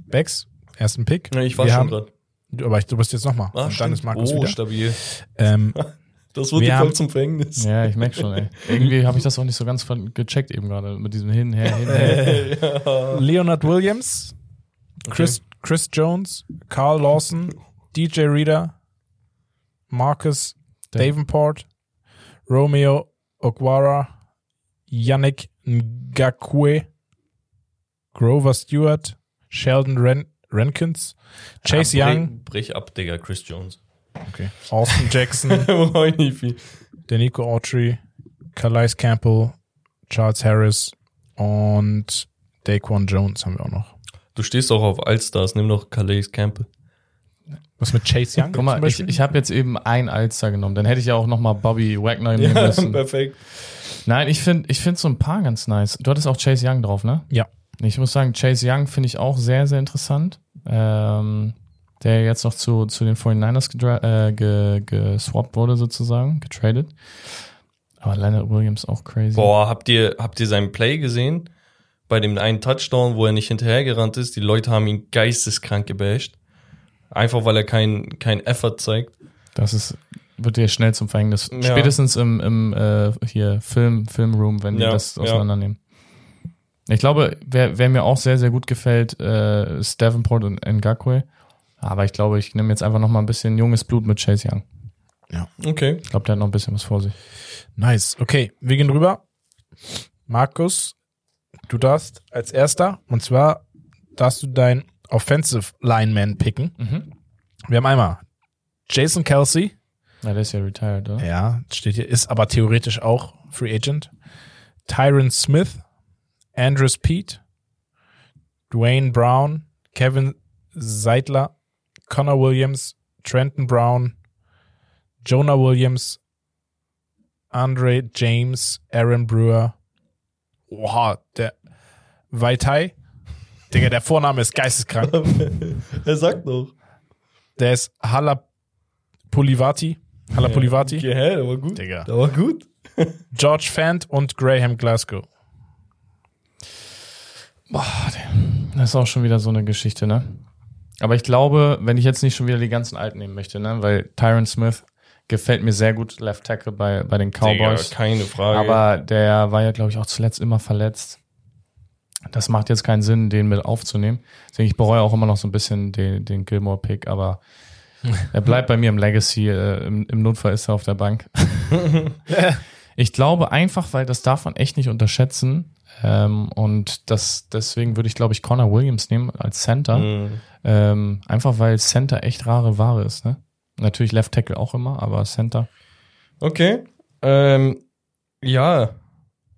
Bex, ersten Pick. Ja, ich war wir schon dran. Aber du bist jetzt nochmal. Ah, Und dann ist Markus oh, wieder. stabil. Ähm, Das wird Wir dir voll zum Verhängnis. Ja, ich merke schon, ey. Irgendwie habe ich das auch nicht so ganz von- gecheckt eben gerade mit diesem Hin, her, hin, her. Leonard Williams, Chris, Chris Jones, Carl Lawson, DJ Reader, Marcus Davenport, Romeo Okwara, Yannick Ngakwe, Grover Stewart, Sheldon Ren Rankins, Chase Ja, Young, Brich, ab, Digga, Chris Jones. okay. Austin Jackson. Denico Autry, Calais Campbell, Charles Harris und Daquan Jones haben wir auch noch. Du stehst auch auf Allstars, nimm doch Calais Campbell. Was mit Chase Young? Guck zum mal, ich, ich habe jetzt eben ein Alster genommen. Dann hätte ich ja auch noch mal Bobby Wagner nehmen müssen. perfekt. Nein, ich finde ich find so ein paar ganz nice. Du hattest auch Chase Young drauf, ne? Ja. Ich muss sagen, Chase Young finde ich auch sehr, sehr interessant. Ähm, der jetzt noch zu, zu den 49ers äh, ge, geswappt wurde, sozusagen, getradet. Aber Leonard Williams auch crazy. Boah, habt ihr, habt ihr seinen Play gesehen? Bei dem einen Touchdown, wo er nicht hinterhergerannt ist, die Leute haben ihn geisteskrank gebasht. Einfach weil er keinen kein Effort zeigt. Das ist, wird dir schnell zum Verhängnis. Ja. Spätestens im, im äh, hier Film, Filmroom, wenn die ja, das auseinandernehmen. Ja. Ich glaube, wer, wer mir auch sehr, sehr gut gefällt, äh, ist Davenport und Ngakwe. Aber ich glaube, ich nehme jetzt einfach noch mal ein bisschen junges Blut mit Chase Young. Ja. Okay. Ich glaube, der hat noch ein bisschen was vor sich. Nice. Okay, wir gehen rüber. Markus, du darfst als erster, und zwar darfst du dein Offensive Lineman picken. Mhm. Wir haben einmal Jason Kelsey. Ja, der ist ja retired, oder? Ja, steht hier, ist aber theoretisch auch Free Agent. Tyron Smith, Andrews Pete, Dwayne Brown, Kevin Seidler, Connor Williams, Trenton Brown, Jonah Williams, Andre James, Aaron Brewer. Oha, der Vaitai. Digga, der Vorname ist geisteskrank. er sagt doch. Der ist Hala Pulivati. Hala ja, Pulivati. Okay, hä, der war gut. Digga. Der war gut. George Fant und Graham Glasgow. Boah, das ist auch schon wieder so eine Geschichte, ne? Aber ich glaube, wenn ich jetzt nicht schon wieder die ganzen Alten nehmen möchte, ne, weil Tyron Smith gefällt mir sehr gut, Left Tackle bei, bei den Cowboys. Digga, keine Frage. Aber der war ja, glaube ich, auch zuletzt immer verletzt. Das macht jetzt keinen Sinn, den mit aufzunehmen. Deswegen, ich bereue auch immer noch so ein bisschen den, den Gilmore-Pick, aber er bleibt bei mir im Legacy. Äh, im, Im Notfall ist er auf der Bank. ich glaube einfach, weil das darf man echt nicht unterschätzen. Ähm, und das, deswegen würde ich, glaube ich, Connor Williams nehmen als Center. Mhm. Ähm, einfach weil Center echt rare Ware ist, ne? Natürlich Left Tackle auch immer, aber Center. Okay. Ähm, ja,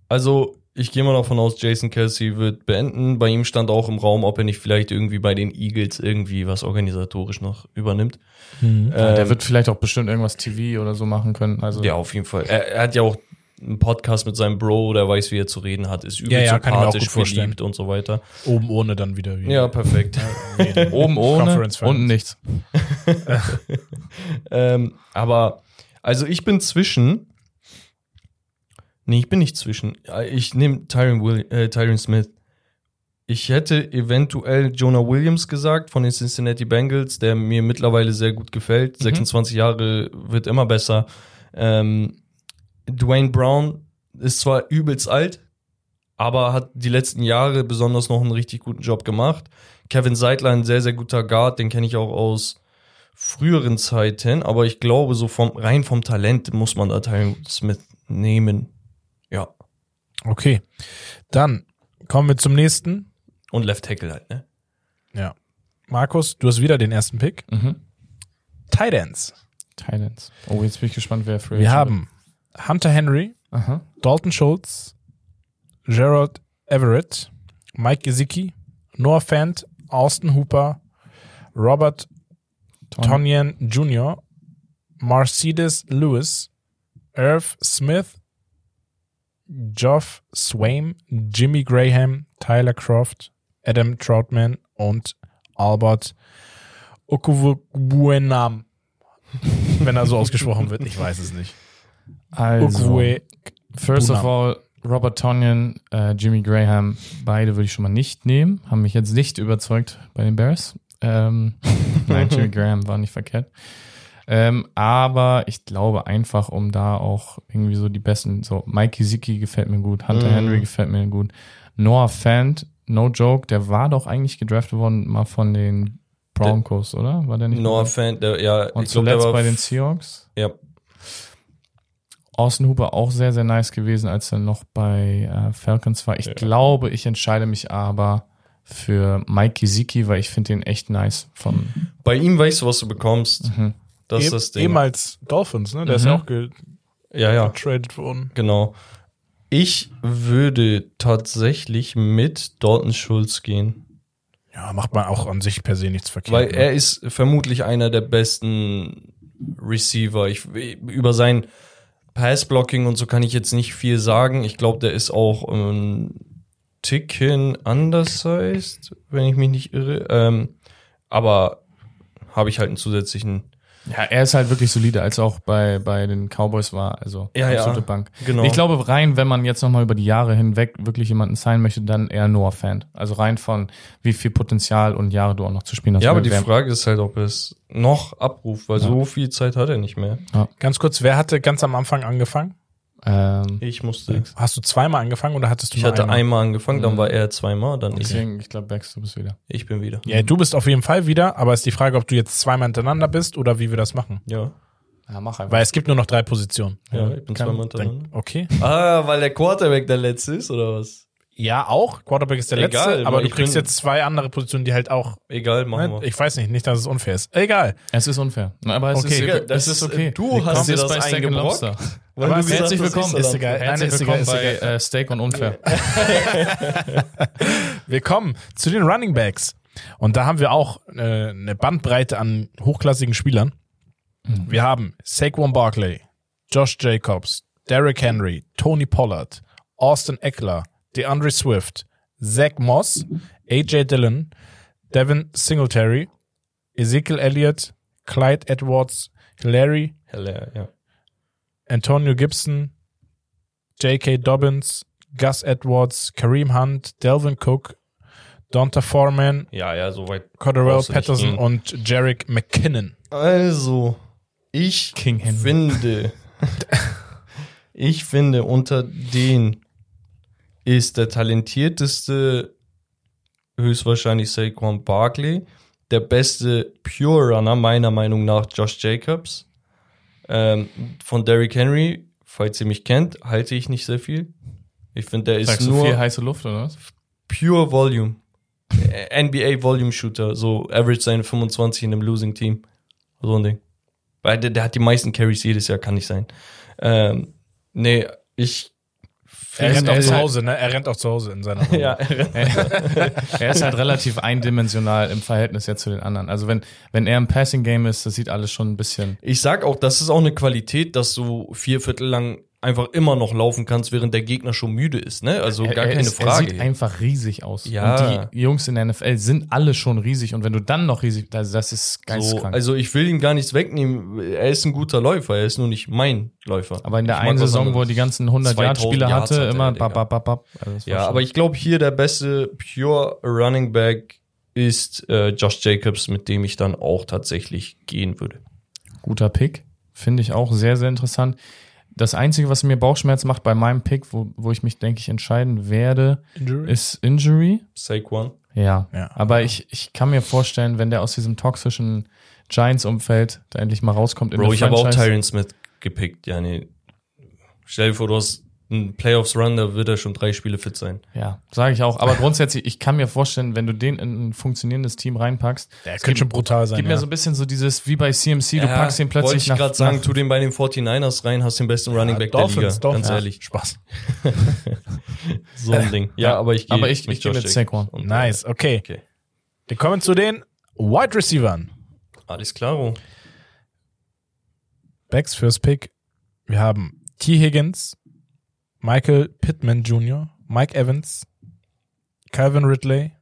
also ich gehe mal davon aus, Jason Kelsey wird beenden. Bei ihm stand auch im Raum, ob er nicht vielleicht irgendwie bei den Eagles irgendwie was organisatorisch noch übernimmt. Mhm. Ähm, ja, der wird vielleicht auch bestimmt irgendwas TV oder so machen können. Also ja, auf jeden Fall. Er, er hat ja auch einen Podcast mit seinem Bro, der weiß, wie er zu reden hat, ist übel ja, ja, sympathisch, verliebt und so weiter. Oben ohne dann wieder. Wie ja, perfekt. Oben ohne, unten nichts. ähm, aber, also ich bin zwischen, nee, ich bin nicht zwischen, ich nehme Tyron, äh, Tyron Smith. Ich hätte eventuell Jonah Williams gesagt von den Cincinnati Bengals, der mir mittlerweile sehr gut gefällt. Mhm. 26 Jahre wird immer besser. Ähm, Dwayne Brown ist zwar übelst alt, aber hat die letzten Jahre besonders noch einen richtig guten Job gemacht. Kevin Seidler, ein sehr, sehr guter Guard, den kenne ich auch aus früheren Zeiten, aber ich glaube, so vom, rein vom Talent muss man da Tyron Smith nehmen. Okay. Dann kommen wir zum nächsten. Und Left Tackle halt, ne? Ja. Markus, du hast wieder den ersten Pick. Mhm. Tight Ends. Tight Ends. Oh, jetzt bin ich gespannt, wer für Wir haben Hunter Henry, Aha. Dalton Schultz, Gerald Everett, Mike Gesicki, Noah Fant, Austin Hooper, Robert Tonyan Jr., Mercedes Lewis, Irv Smith, Geoff Swaim, Jimmy Graham, Tyler Croft, Adam Troutman und Albert Okubuenam. Wenn er so ausgesprochen wird, ich weiß es nicht. Also, first of all, Robert Tonyan, äh, Jimmy Graham, beide würde ich schon mal nicht nehmen. Haben mich jetzt nicht überzeugt bei den Bears. Ähm, nein, Jimmy Graham war nicht verkehrt. Ähm, aber ich glaube einfach, um da auch irgendwie so die besten, so Mikey Zicki gefällt mir gut, Hunter mm. Henry gefällt mir gut, Noah Fant, no joke, der war doch eigentlich gedraftet worden mal von den Broncos, der, oder? War der nicht? Noah Fant, der, ja. Und zuletzt glaub, bei den Seahawks? Ja. Austin Hooper auch sehr, sehr nice gewesen, als er noch bei äh, Falcons war. Ich ja. glaube, ich entscheide mich aber für Mike Gesicki, weil ich finde den echt nice. Von bei ihm weißt du, was du bekommst. Mhm. Das ist das Ding. Ehemals Dolphins, ne? Der mhm. ist ja auch ge ja, ja. getradet worden. Genau. Ich würde tatsächlich mit Dalton Schulz gehen. Ja, macht man auch an sich per se nichts verkehrt. Weil ne? er ist vermutlich einer der besten Receiver. Ich, über sein Passblocking und so kann ich jetzt nicht viel sagen. Ich glaube, der ist auch ein Ticken undersized, wenn ich mich nicht irre. Ähm, aber habe ich halt einen zusätzlichen ja, er ist halt wirklich solide, als auch bei, bei den Cowboys war. Also ja, absolute ja, Bank. Genau. Ich glaube, rein, wenn man jetzt nochmal über die Jahre hinweg wirklich jemanden sein möchte, dann eher Noah Fan. Also rein von wie viel Potenzial und Jahre du auch noch zu spielen hast. Ja, aber die Frage ist halt, ob es noch abruft, weil ja. so viel Zeit hat er nicht mehr. Ja. Ganz kurz, wer hatte ganz am Anfang angefangen? Ähm, ich musste. Hast du zweimal angefangen oder hattest du Ich hatte einmal, einmal angefangen, dann mhm. war er zweimal, dann Deswegen, ich. ich glaube, Bex, du bist wieder. Ich bin wieder. Ja, du bist auf jeden Fall wieder, aber ist die Frage, ob du jetzt zweimal hintereinander bist oder wie wir das machen. Ja. Ja, mach einfach. Weil es gibt nur noch drei Positionen. Ja, ich bin zweimal hintereinander. Okay. Ah, weil der Quarterback der letzte ist, oder was? Ja, auch. Quarterback ist der Egal, letzte, aber du kriegst jetzt zwei andere Positionen, die halt auch. Egal, machen wir. Ich weiß nicht, nicht, dass es unfair ist. Egal. Es ist unfair. Aber es okay. ist, egal, das ist okay. Du hast dir das bei Steak and Lobster. Aber herzlich willkommen. Ist egal. Herzlich willkommen bei äh, Steak und Unfair. Willkommen zu den Running Backs. Und da haben wir auch äh, eine Bandbreite an hochklassigen Spielern. Mhm. Wir haben Saquon Barkley, Josh Jacobs, Derrick Henry, Tony Pollard, Austin Eckler, DeAndre Swift, Zach Moss, AJ Dillon, Devin Singletary, Ezekiel Elliott, Clyde Edwards, Larry, ja. Antonio Gibson, J.K. Dobbins, Gus Edwards, Kareem Hunt, Delvin Cook, Donta Foreman, ja, ja, soweit Cordell Patterson und Jarek McKinnon. Also, ich finde, ich finde unter den ist der talentierteste höchstwahrscheinlich Saquon Barkley, der beste Pure Runner meiner Meinung nach Josh Jacobs. Ähm, von Derrick Henry, falls ihr mich kennt, halte ich nicht sehr viel. Ich finde, der ist Sagst nur viel heiße Luft oder was? Pure Volume. NBA Volume Shooter, so average seine 25 in einem Losing Team. So ein Ding. Weil der, der hat die meisten Carries jedes Jahr, kann nicht sein. Ähm, nee, ich er rennt auch zu Hause, ne? Er rennt auch zu Hause in seiner Wohnung. ja, er, er ist halt relativ eindimensional im Verhältnis jetzt zu den anderen. Also wenn, wenn er im Passing Game ist, das sieht alles schon ein bisschen. Ich sag auch, das ist auch eine Qualität, dass du vier Viertel lang einfach immer noch laufen kannst, während der Gegner schon müde ist, ne? Also gar er, er keine ist, Frage. Er sieht einfach riesig aus. Ja. Und die Jungs in der NFL sind alle schon riesig und wenn du dann noch riesig, das, das ist geisteskrank. So, also ich will ihm gar nichts wegnehmen. Er ist ein guter Läufer, er ist nur nicht mein Läufer. Aber in der einen Saison, wo er die ganzen 100 Yard Spieler hatte, hatte, immer bap, bap, bap, bap. Also ja, aber ich glaube hier der beste Pure Running Back ist äh, Josh Jacobs, mit dem ich dann auch tatsächlich gehen würde. Guter Pick, finde ich auch sehr sehr interessant. Das Einzige, was mir Bauchschmerz macht bei meinem Pick, wo, wo ich mich, denke ich, entscheiden werde, Injury? ist Injury. Saquon. Ja. ja. Aber ich, ich kann mir vorstellen, wenn der aus diesem toxischen Giants-Umfeld da endlich mal rauskommt in Bro, ich habe auch Tyron Smith gepickt. Ja, nee. Stell dir vor, du hast ein Playoffs-Run, da wird er schon drei Spiele fit sein. Ja, sage ich auch. Aber grundsätzlich, ich kann mir vorstellen, wenn du den in ein funktionierendes Team reinpackst, der könnte schon brutal sein. Gibt ja. mir so ein bisschen so dieses wie bei CMC, ja, du packst ihn plötzlich wollte ich gerade sagen, tu den bei den 49ers rein, hast den besten Running Back Dolphins, der Liga. Dolphins. Ganz ehrlich. Spaß. so ein Ding. Ja, aber ich gehe aber ich, ich gehe mit Saquon. Nice, okay. okay. Wir kommen zu den Wide Receivern. Alles klar. Backs fürs Pick. Wir haben T. Higgins, Michael Pittman Jr., Mike Evans, Calvin Ridley,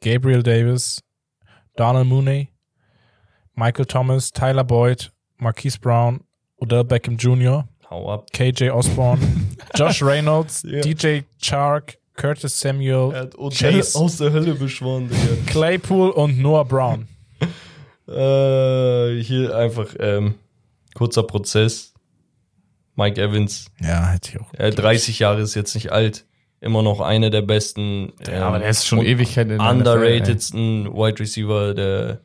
Gabriel Davis, Donald Mooney, Michael Thomas, Tyler Boyd, Marquise Brown, Odell Beckham Jr., KJ Osborne, Josh Reynolds, yeah. DJ Chark, Curtis Samuel, er hat Chase aus der Hölle beschworen, Digga. Claypool und Noah Brown. äh, hier einfach ähm, kurzer Prozess. Mike Evans. Ja, hätte ich auch. Äh, 30 Jahre ist jetzt nicht alt. Immer noch einer der besten. Ja, ähm, aber der ist schon Ewigkeit in Underratedsten NFL, Wide Receiver der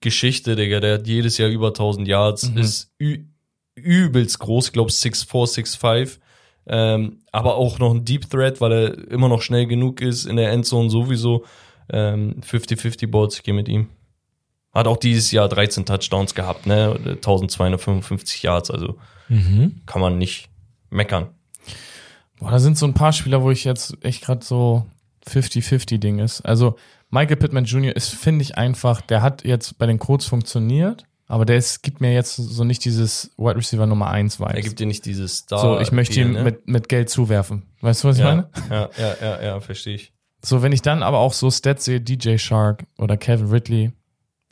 Geschichte, Digga. Der hat jedes Jahr über 1000 Yards. Mhm. Ist übelst groß. Ich glaube 6'4, 6'5. Ähm, aber auch noch ein Deep Threat, weil er immer noch schnell genug ist in der Endzone sowieso. 50-50 ähm, Boards, ich gehe mit ihm. Hat auch dieses Jahr 13 Touchdowns gehabt, ne? 1255 Yards, also Mhm. Kann man nicht meckern. Boah, da sind so ein paar Spieler, wo ich jetzt echt gerade so 50-50-Ding ist. Also Michael Pittman Jr. ist, finde ich einfach, der hat jetzt bei den Codes funktioniert, aber der ist, gibt mir jetzt so nicht dieses Wide Receiver Nummer 1 Vibes. Er gibt dir nicht dieses Star. So, ich möchte ihn ne? mit, mit Geld zuwerfen. Weißt du, was ich ja, meine? Ja, ja, ja, ja, verstehe ich. So, wenn ich dann aber auch so Stats sehe, DJ Shark oder Kevin Ridley,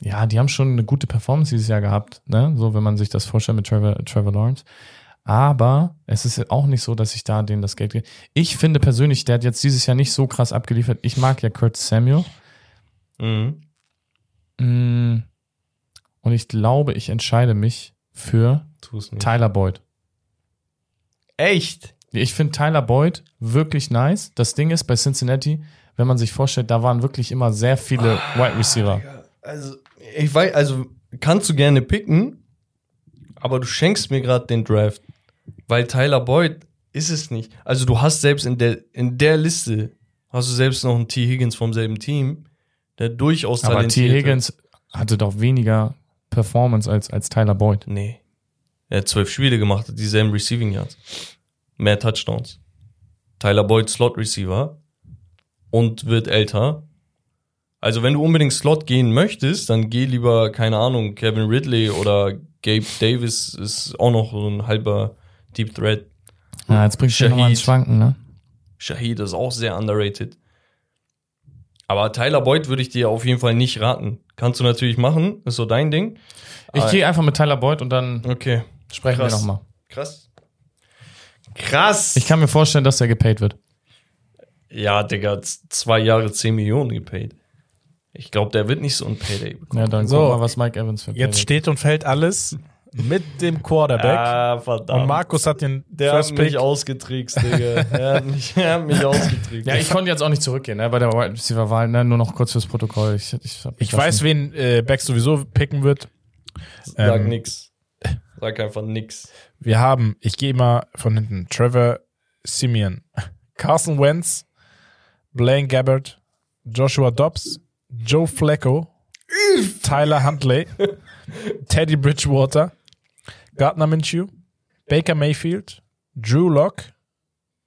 ja, die haben schon eine gute Performance dieses Jahr gehabt, ne? So, wenn man sich das vorstellt mit Trevor, Trevor Lawrence. Aber es ist auch nicht so, dass ich da denen das Geld gebe. Ich finde persönlich, der hat jetzt dieses Jahr nicht so krass abgeliefert. Ich mag ja Kurt Samuel. Mhm. Mm. Und ich glaube, ich entscheide mich für Tyler Boyd. Echt? Ich finde Tyler Boyd wirklich nice. Das Ding ist bei Cincinnati, wenn man sich vorstellt, da waren wirklich immer sehr viele ah, Wide Receiver. Also, ich weiß, also kannst du gerne picken, aber du schenkst mir gerade den Draft. Weil Tyler Boyd ist es nicht. Also du hast selbst in der, in der Liste, hast du selbst noch einen T. Higgins vom selben Team, der durchaus Aber T. Higgins hatte doch weniger Performance als, als Tyler Boyd. Nee. Er hat zwölf Spiele gemacht, hat dieselben Receiving Yards. Mehr Touchdowns. Tyler Boyd Slot Receiver und wird älter. Also wenn du unbedingt Slot gehen möchtest, dann geh lieber, keine Ahnung, Kevin Ridley oder Gabe Davis ist auch noch so ein halber Deep Threat. Ja, jetzt bringst du nochmal ins Schwanken, ne? Shahid ist auch sehr underrated. Aber Tyler Boyd würde ich dir auf jeden Fall nicht raten. Kannst du natürlich machen, ist so dein Ding. Ich gehe einfach mit Tyler Boyd und dann okay. sprechen Krass. wir nochmal. Krass. Krass. Ich kann mir vorstellen, dass er gepaid wird. Ja, Digga, zwei Jahre 10 Millionen gepaid. Ich glaube, der wird nicht so ein Payday bekommen. Ja, dann so, guck mal, was Mike Evans für Payday Jetzt steht und fällt alles mit dem Quarterback. Ah, verdammt. Und Markus hat den Der First hat mich Pick. ausgetrickst, Digga. er, hat mich, er hat mich ausgetrickst. Ja, ich konnte jetzt auch nicht zurückgehen, ne, bei der Wide Receiver Wahl, ne, nur noch kurz fürs Protokoll. Ich, ich, ich weiß, wen äh, Beck sowieso picken wird. Sag ähm, nix. Sag einfach nix. Wir haben, ich gehe mal von hinten, Trevor Simeon, Carson Wentz, Blaine Gabbard, Joshua Dobbs, Joe Flacco, Tyler Huntley, Teddy Bridgewater, Gardner Minshew, Baker Mayfield, Drew Locke,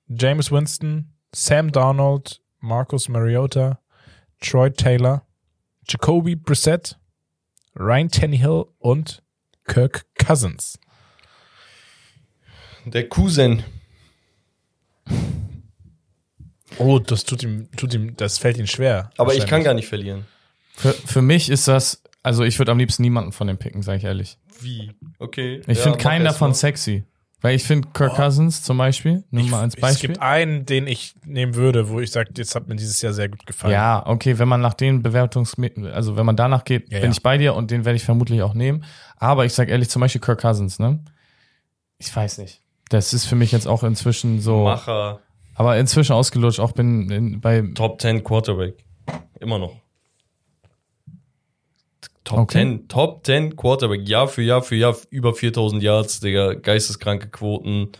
James Winston, Sam Darnold, Marcus Mariota, Troy Taylor, Jacoby Brissett, Ryan Tannehill und Kirk Cousins. Der Cousin. Oh, das tut ihm, tut ihm, das fällt ihm schwer. Aber ich kann gar nicht verlieren. Für, für mich ist das, also ich würde am liebsten niemanden von den picken, sage ich ehrlich. Wie? Okay. Ich ja, finde keinen davon mal. sexy. Weil ich finde Kirk oh. Cousins zum Beispiel, nur mal als Beispiel. Es gibt einen, den ich nehmen würde, wo ich sage, jetzt hat mir dieses Jahr sehr gut gefallen. Ja, okay, wenn man nach den Bewertungs, also wenn man danach geht, ja, bin ja. ich bei dir und den werde ich vermutlich auch nehmen. Aber ich sag ehrlich, zum Beispiel Kirk Cousins, ne? Ich weiß nicht. Das ist für mich jetzt auch inzwischen so. Macher. Aber inzwischen ausgelutscht, auch bin in, bei. Top 10 Quarterback. Immer noch. Top okay. 10, Top 10 Quarterback, Jahr für Jahr für Jahr über 4000 Yards, Digga, geisteskranke Quoten.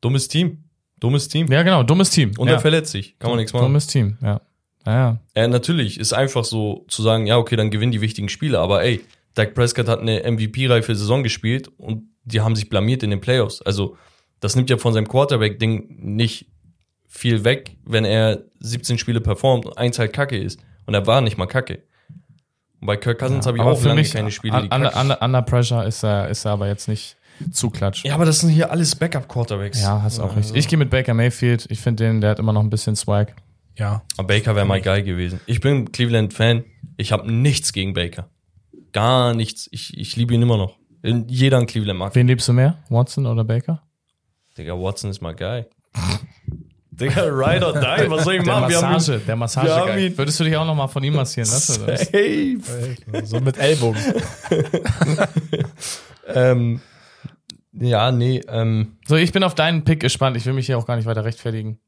Dummes Team. Dummes Team. Ja, genau, dummes Team. Und ja. er verletzt sich. Kann man nichts machen. Dummes Team, ja. Ja, ja. ja. Natürlich, ist einfach so zu sagen, ja, okay, dann gewinnen die wichtigen Spiele, aber ey, Dak Prescott hat eine MVP-reife Saison gespielt und die haben sich blamiert in den Playoffs. Also, das nimmt ja von seinem Quarterback-Ding nicht viel weg, wenn er 17 Spiele performt und eins halt kacke ist. Und er war nicht mal kacke. Und bei Kirk Cousins ja, habe ich auch lange mich, keine Spiele. Un, under, under, under Pressure ist er, ist er aber jetzt nicht zu klatsch. Ja, aber das sind hier alles Backup-Quarterbacks. Ja, hast auch recht. Ich gehe mit Baker Mayfield. Ich finde den, der hat immer noch ein bisschen Swag. Ja. Aber Baker wäre mal geil gewesen. Ich bin Cleveland-Fan. Ich habe nichts gegen Baker. Gar nichts. Ich, ich liebe ihn immer noch. Jeder in Cleveland mag. Wen liebst du mehr? Watson oder Baker? Digga, Watson ist mal geil. Digga, ride or die, was soll ich machen? Der Massage, wir ihn, der Massage. Würdest du dich auch nochmal von ihm massieren lassen? Oder? Safe. So mit Ellbogen. ähm, ja, nee. Ähm, so, ich bin auf deinen Pick gespannt. Ich will mich hier auch gar nicht weiter rechtfertigen.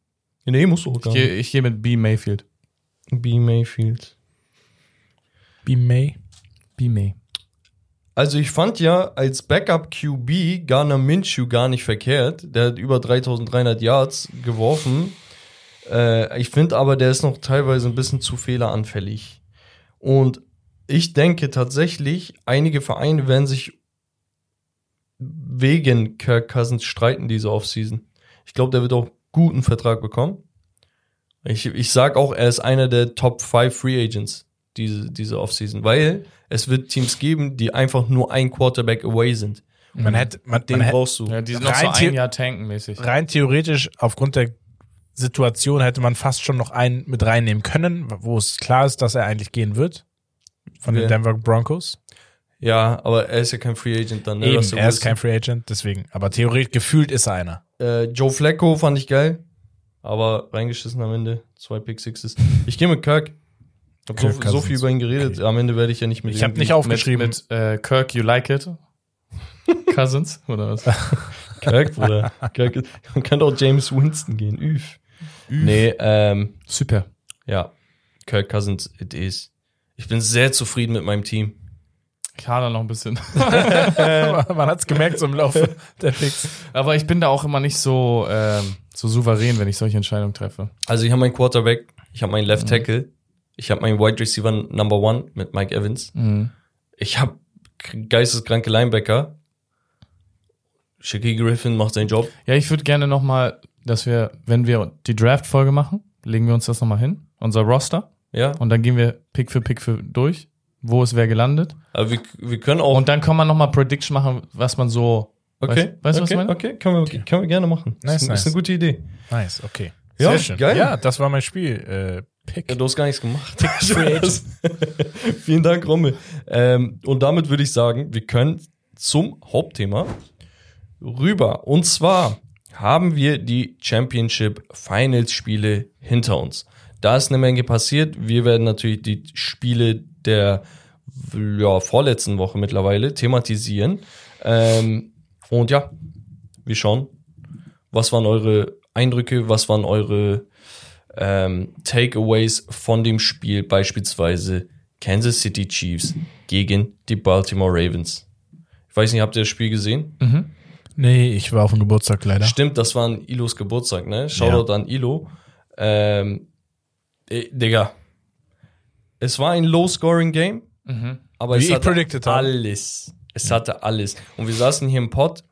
Nee, musst du auch gar nicht. Ich gehe geh mit B. Mayfield. B. Mayfield. B. May? B. May. Also ich fand ja als Backup QB Garner Minshew gar nicht verkehrt. Der hat über 3300 Yards geworfen. Äh, ich finde aber, der ist noch teilweise ein bisschen zu fehleranfällig. Und ich denke tatsächlich, einige Vereine werden sich wegen Kirk Cousins streiten diese Offseason. Ich glaube, der wird auch guten Vertrag bekommen. Ich, ich sag auch, er ist einer der Top 5 Free Agents diese, diese Offseason, weil es wird Teams geben, die einfach nur ein Quarterback away sind. Man hätte, man, den man brauchst du. Ja, die sind noch so ein Jahr tanken mäßig. Rein theoretisch, aufgrund der Situation hätte man fast schon noch einen mit reinnehmen können, wo es klar ist, dass er eigentlich gehen wird. Von den Denver Broncos? Ja, aber er ist ja kein Free Agent dann. Ne? Eben, er ist kein Free Agent, deswegen. Aber theoretisch gefühlt ist er einer. Äh, Joe Flacco fand ich geil, aber reingeschissen am Ende. Zwei Pick Sixes. Ich gehe mit Kirk. So, so, viel über ihn geredet. Okay. Am Ende werde ich ja nicht mit Ich habe nicht aufgeschrieben. Mit, mit äh, Kirk, you like it? Cousins oder was? Kirk, Bruder. Kirk, man kann doch James Winston gehen. Üf. Üf. Nee, ähm. Super. Ja. Kirk Cousins, it is. Ich bin sehr zufrieden mit meinem Team. Ich hader noch ein bisschen. Man hat's gemerkt so im Laufe der Picks. Aber ich bin da auch immer nicht so, ähm, so souverän, wenn ich solche Entscheidungen treffe. Also ich habe meinen Quarterback, ich habe meinen Left mhm. Tackle. Ich habe meinen Wide Receiver Number One mit Mike Evans. Mhm. Ich habe geisteskranke Linebacker. Shaquille Griffin macht seinen Job. Ja, ich würde gerne noch mal, dass wir, wenn wir die Draft-Folge machen, legen wir uns das noch mal hin, unser Roster. Ja. Und dann gehen wir Pick für Pick für durch wo ist wer gelandet. Aber wir, wir können auch. Und dann kann man nochmal Prediction machen, was man so. Okay. Weißt, du, okay, was ich meine? Okay, können wir, okay. können wir gerne machen. Nice, ist, nice. ist eine gute Idee. Nice, okay. Ja, Sehr schön. geil. Ja, das war mein Spiel. Äh, Pick. Ja, du hast gar nichts gemacht. Vielen Dank, Rommel. Ähm, und damit würde ich sagen, wir können zum Hauptthema rüber. Und zwar haben wir die Championship Finals Spiele hinter uns. Da ist eine Menge passiert. Wir werden natürlich die Spiele der ja, vorletzten Woche mittlerweile thematisieren. Ähm, und ja, wir schauen, was waren eure Eindrücke, was waren eure ähm, Takeaways von dem Spiel, beispielsweise Kansas City Chiefs gegen die Baltimore Ravens. Ich weiß nicht, habt ihr das Spiel gesehen? Mhm. Nee, ich war auf dem Geburtstag leider. Stimmt, das war ein Ilos Geburtstag, ne? Shoutout ja. an Ilo. Ähm, äh, Digga, es war ein Low-Scoring-Game, mhm. aber Wie es hatte alles. Es hatte alles. Und wir saßen hier im Pod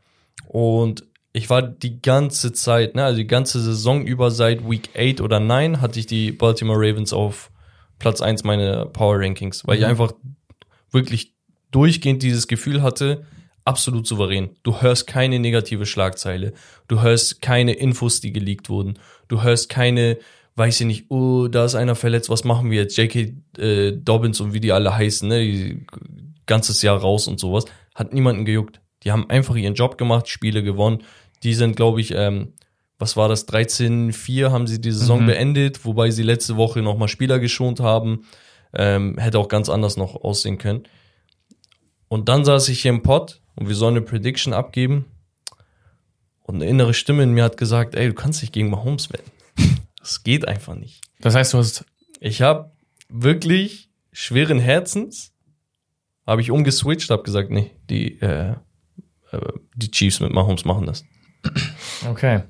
und ich war die ganze Zeit, ne, also die ganze Saison über seit Week 8 oder 9 hatte ich die Baltimore Ravens auf Platz 1 meiner Power Rankings, weil mhm. ich einfach wirklich durchgehend dieses Gefühl hatte, absolut souverän. Du hörst keine negative Schlagzeile. Du hörst keine Infos, die geleakt wurden. Du hörst keine weiß ich nicht, oh, da ist einer verletzt, was machen wir jetzt? J.K. Äh, Dobbins und wie die alle heißen, ne? Die, ganzes Jahr raus und sowas. Hat niemanden gejuckt. Die haben einfach ihren Job gemacht, Spiele gewonnen. Die sind, glaube ich, ähm, was war das, 13-4 haben sie die Saison mhm. beendet, wobei sie letzte Woche nochmal Spieler geschont haben. Ähm, hätte auch ganz anders noch aussehen können. Und dann saß ich hier im Pod und wir sollen eine Prediction abgeben. Und eine innere Stimme in mir hat gesagt, ey, du kannst nicht gegen Mahomes wetten. Das geht einfach nicht. Das heißt, du hast. Ich habe wirklich schweren Herzens habe ich umgeswitcht, habe gesagt, nee, die äh, äh, die Chiefs mit Mahomes machen das. Okay.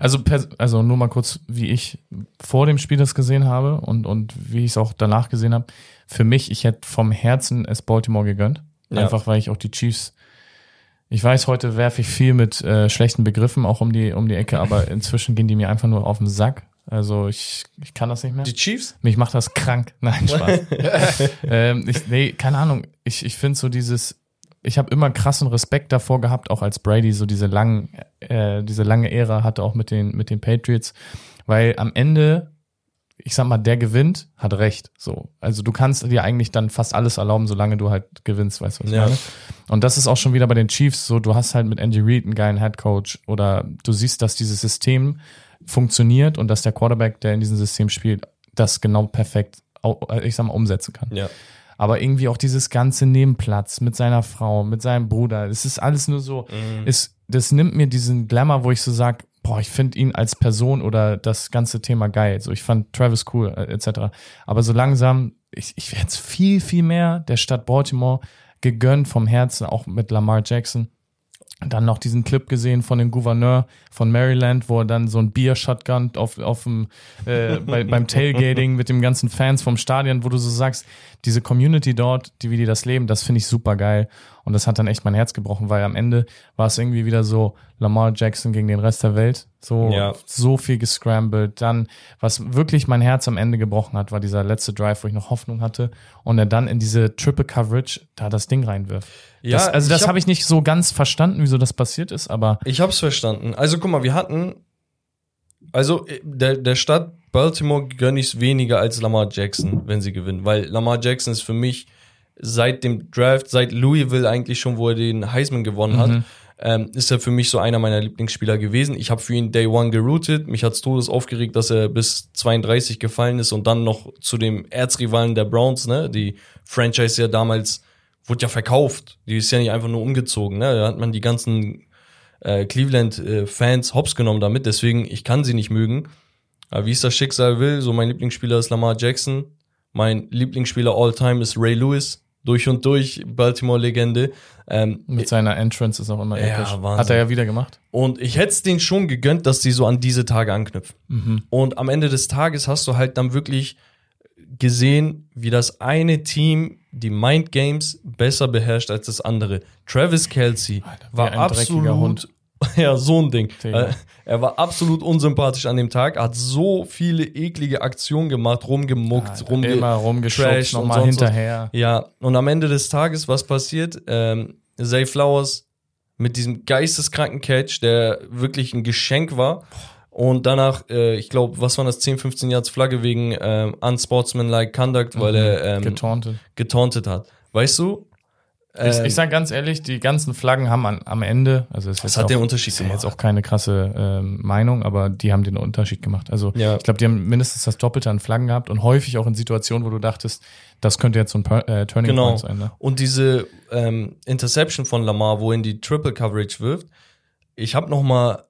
Also, also nur mal kurz, wie ich vor dem Spiel das gesehen habe und, und wie ich es auch danach gesehen habe. Für mich, ich hätte vom Herzen es Baltimore gegönnt. Ja. Einfach weil ich auch die Chiefs. Ich weiß, heute werfe ich viel mit äh, schlechten Begriffen auch um die, um die Ecke, aber inzwischen gehen die mir einfach nur auf den Sack. Also ich, ich kann das nicht mehr. Die Chiefs? Mich macht das krank. Nein, Spaß. ähm, ich, nee, keine Ahnung. Ich, ich finde so dieses, ich habe immer krassen Respekt davor gehabt, auch als Brady so diese langen, äh, diese lange Ära hatte, auch mit den, mit den Patriots. Weil am Ende, ich sag mal, der gewinnt, hat recht. So. Also du kannst dir eigentlich dann fast alles erlauben, solange du halt gewinnst, weißt du, was ich ja. meine? Und das ist auch schon wieder bei den Chiefs so, du hast halt mit Andy Reid einen geilen Headcoach oder du siehst, dass dieses System funktioniert und dass der Quarterback, der in diesem System spielt, das genau perfekt, äh, ich sag mal, umsetzen kann. Ja. Aber irgendwie auch dieses ganze Nebenplatz mit seiner Frau, mit seinem Bruder, es ist alles nur so, mhm. ist, das nimmt mir diesen Glamour, wo ich so sag, boah, ich finde ihn als Person oder das ganze Thema geil. So, ich fand Travis cool, äh, etc. Aber so langsam, ich, ich werde viel, viel mehr der Stadt Baltimore gegönnt vom Herzen, auch mit Lamar Jackson. Dann noch diesen Clip gesehen von dem Gouverneur von Maryland, wo er dann so ein Bier-Shotgun auf, auf dem, äh, bei, beim Tailgating mit den ganzen Fans vom Stadion, wo du so sagst, diese Community dort, die wie die das leben, das finde ich super geil. Und das hat dann echt mein Herz gebrochen, weil am Ende war es irgendwie wieder so Lamar Jackson gegen den Rest der Welt. So, ja. so viel gescrambled. Dann, was wirklich mein Herz am Ende gebrochen hat, war dieser letzte Drive, wo ich noch Hoffnung hatte. Und er dann in diese Triple Coverage da das Ding reinwirft. Ja, das, also das habe hab ich nicht so ganz verstanden, wieso das passiert ist, aber. Ich habe es verstanden. Also guck mal, wir hatten, also äh, der, der Stadt Baltimore gönne ich es weniger als Lamar Jackson, wenn sie gewinnen, weil Lamar Jackson ist für mich seit dem Draft, seit Louisville eigentlich schon, wo er den Heisman gewonnen hat, mhm. ähm, ist er für mich so einer meiner Lieblingsspieler gewesen. Ich habe für ihn Day One geroutet. Mich hat's todes aufgeregt, dass er bis 32 gefallen ist und dann noch zu dem Erzrivalen der Browns, ne? Die Franchise ja damals wurde ja verkauft. Die ist ja nicht einfach nur umgezogen, ne? Da hat man die ganzen äh, Cleveland-Fans äh, hops genommen damit. Deswegen, ich kann sie nicht mögen. Aber wie es das Schicksal will, so mein Lieblingsspieler ist Lamar Jackson. Mein Lieblingsspieler all time ist Ray Lewis. Durch und durch, Baltimore-Legende. Ähm, Mit seiner Entrance ist auch immer ja, episch. Wahnsinn. Hat er ja wieder gemacht. Und ich hätte es denen schon gegönnt, dass die so an diese Tage anknüpfen. Mhm. Und am Ende des Tages hast du halt dann wirklich gesehen, wie das eine Team die Mind Games besser beherrscht als das andere. Travis Kelsey Alter, war absolut ja, so ein Ding. Digga. Äh, er war absolut unsympathisch an dem Tag, hat so viele eklige Aktionen gemacht, rumgemuckt, ja, rumge immer rumgeschubst, nochmal hinterher. Was. Ja, und am Ende des Tages, was passiert? Ähm, Zay Flowers mit diesem geisteskranken Catch, der wirklich ein Geschenk war. Und danach, äh, ich glaube, was waren das, 10, 15 Yards Flagge wegen ähm, unsportsmanlike conduct, weil mhm, er ähm, getauntet. getauntet hat. Weißt du, ich, ich sag ganz ehrlich, die ganzen Flaggen haben an, am Ende, also es das hat auch, den Unterschied gemacht. jetzt auch keine krasse ähm, Meinung, aber die haben den Unterschied gemacht. Also ja. ich glaube, die haben mindestens das Doppelte an Flaggen gehabt und häufig auch in Situationen, wo du dachtest, das könnte jetzt so ein äh, Turning genau. Point sein. Ne? Und diese ähm, Interception von Lamar, wo in die Triple Coverage wirft, ich habe noch mal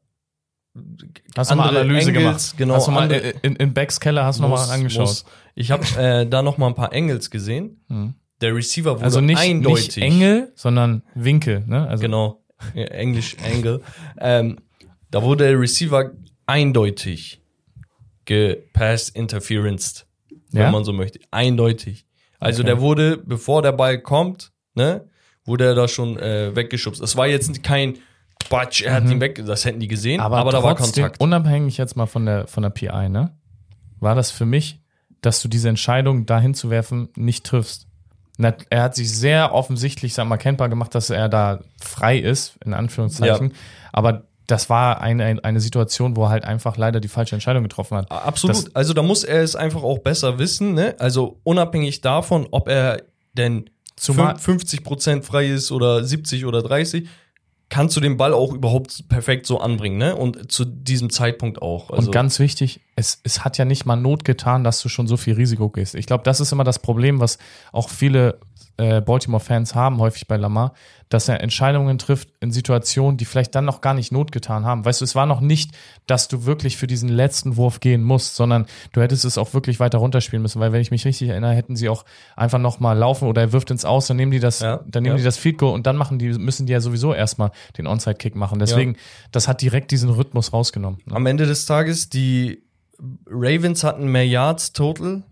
Hast du mal Analyse Engels, gemacht? Genau. Hast du mal in, in Becks Keller hast du noch mal angeschaut? Muss. Ich habe äh, da noch mal ein paar Engels gesehen. Hm. Der Receiver wurde also nicht, eindeutig. Nicht Engel, sondern Winkel. Ne? Also genau, ja, Englisch Engel. ähm, da wurde der Receiver eindeutig gepasst interferenced, wenn ja? man so möchte. Eindeutig. Also okay. der wurde, bevor der Ball kommt, ne, wurde er da schon äh, weggeschubst. Es war jetzt kein Batsch, er hat mhm. ihn weg, das hätten die gesehen, aber, aber da war Kontakt. Unabhängig jetzt mal von der, von der PI, ne, war das für mich, dass du diese Entscheidung dahin zu werfen nicht triffst er hat sich sehr offensichtlich, sag mal, kennbar gemacht, dass er da frei ist, in Anführungszeichen. Ja. Aber das war eine, eine Situation, wo er halt einfach leider die falsche Entscheidung getroffen hat. Absolut. Das, also da muss er es einfach auch besser wissen. Ne? Also unabhängig davon, ob er denn Zumal 50 Prozent frei ist oder 70 oder 30, kannst du den Ball auch überhaupt perfekt so anbringen, ne? Und zu diesem Zeitpunkt auch. Also und ganz wichtig, es, es hat ja nicht mal Not getan, dass du schon so viel Risiko gehst. Ich glaube, das ist immer das Problem, was auch viele äh, Baltimore-Fans haben, häufig bei Lamar, dass er Entscheidungen trifft in Situationen, die vielleicht dann noch gar nicht Not getan haben. Weißt du, es war noch nicht, dass du wirklich für diesen letzten Wurf gehen musst, sondern du hättest es auch wirklich weiter runterspielen müssen, weil wenn ich mich richtig erinnere, hätten sie auch einfach nochmal laufen oder er wirft ins Aus, dann nehmen die das, ja, dann nehmen ja. die das Field Goal und dann machen die, müssen die ja sowieso erstmal den Onside-Kick machen. Deswegen, ja. das hat direkt diesen Rhythmus rausgenommen. Ne? Am Ende des Tages, die Ravens hatten mehr Yards total,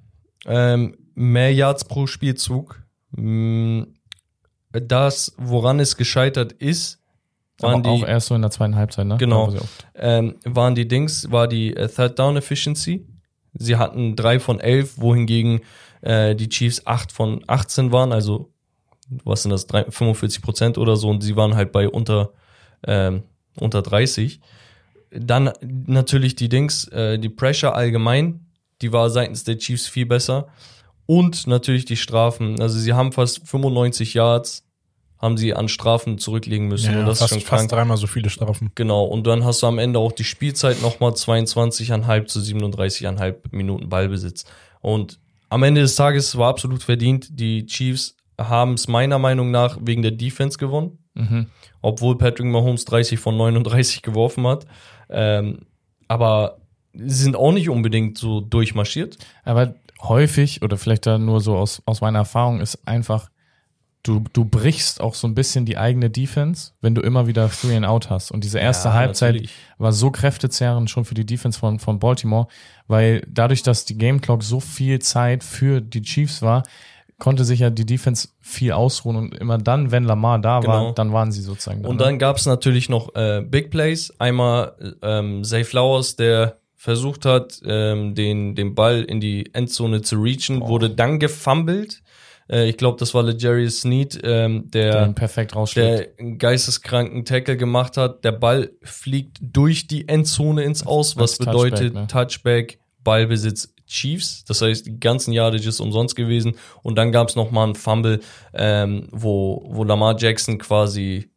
ähm, mehr Yards pro Spielzug. Mm, das, woran es gescheitert ist, waren Aber die, auch erst so in der zweiten Halbzeit, ne? Genau. Ähm, waren die Dings, war die äh, Third Down Efficiency. Sie hatten drei von elf, wohingegen äh, die Chiefs acht von 18 waren, also was sind das, 3, 45 Prozent oder so, und sie waren halt bei unter, ähm, unter 30. Dann natürlich die Dings, äh, die Pressure allgemein, die war seitens der Chiefs viel besser. Und natürlich die Strafen. Also sie haben fast 95 Yards, haben sie an Strafen zurücklegen müssen. Ja, und das fast, ist schon fast dreimal so viele Strafen. Genau. Und dann hast du am Ende auch die Spielzeit nochmal 22,5 zu 37,5 Minuten Ballbesitz. Und am Ende des Tages war absolut verdient. Die Chiefs haben es meiner Meinung nach wegen der Defense gewonnen. Mhm. Obwohl Patrick Mahomes 30 von 39 geworfen hat. Ähm, aber sie sind auch nicht unbedingt so durchmarschiert. Aber häufig, oder vielleicht da nur so aus, aus meiner Erfahrung, ist einfach, du, du brichst auch so ein bisschen die eigene Defense, wenn du immer wieder Three and Out hast. Und diese erste ja, Halbzeit natürlich. war so kräftezehrend schon für die Defense von, von Baltimore, weil dadurch, dass die Game Clock so viel Zeit für die Chiefs war, konnte sich ja die Defense viel ausruhen und immer dann, wenn Lamar da genau. war, dann waren sie sozusagen da. Und dann ne? gab es natürlich noch äh, Big Plays. Einmal ähm, Zay Flowers, der versucht hat, ähm, den, den Ball in die Endzone zu reachen, oh. wurde dann gefummelt. Äh, ich glaube, das war Legarius Sneed, ähm, der, Den perfekt der einen geisteskranken Tackle gemacht hat. Der Ball fliegt durch die Endzone ins Aus, was bedeutet Touchback, ne? Touchback Ballbesitz Chiefs. Das heißt, die ganzen Yardages umsonst gewesen. Und dann gab es nochmal einen Fumble, ähm, wo, wo Lamar Jackson quasi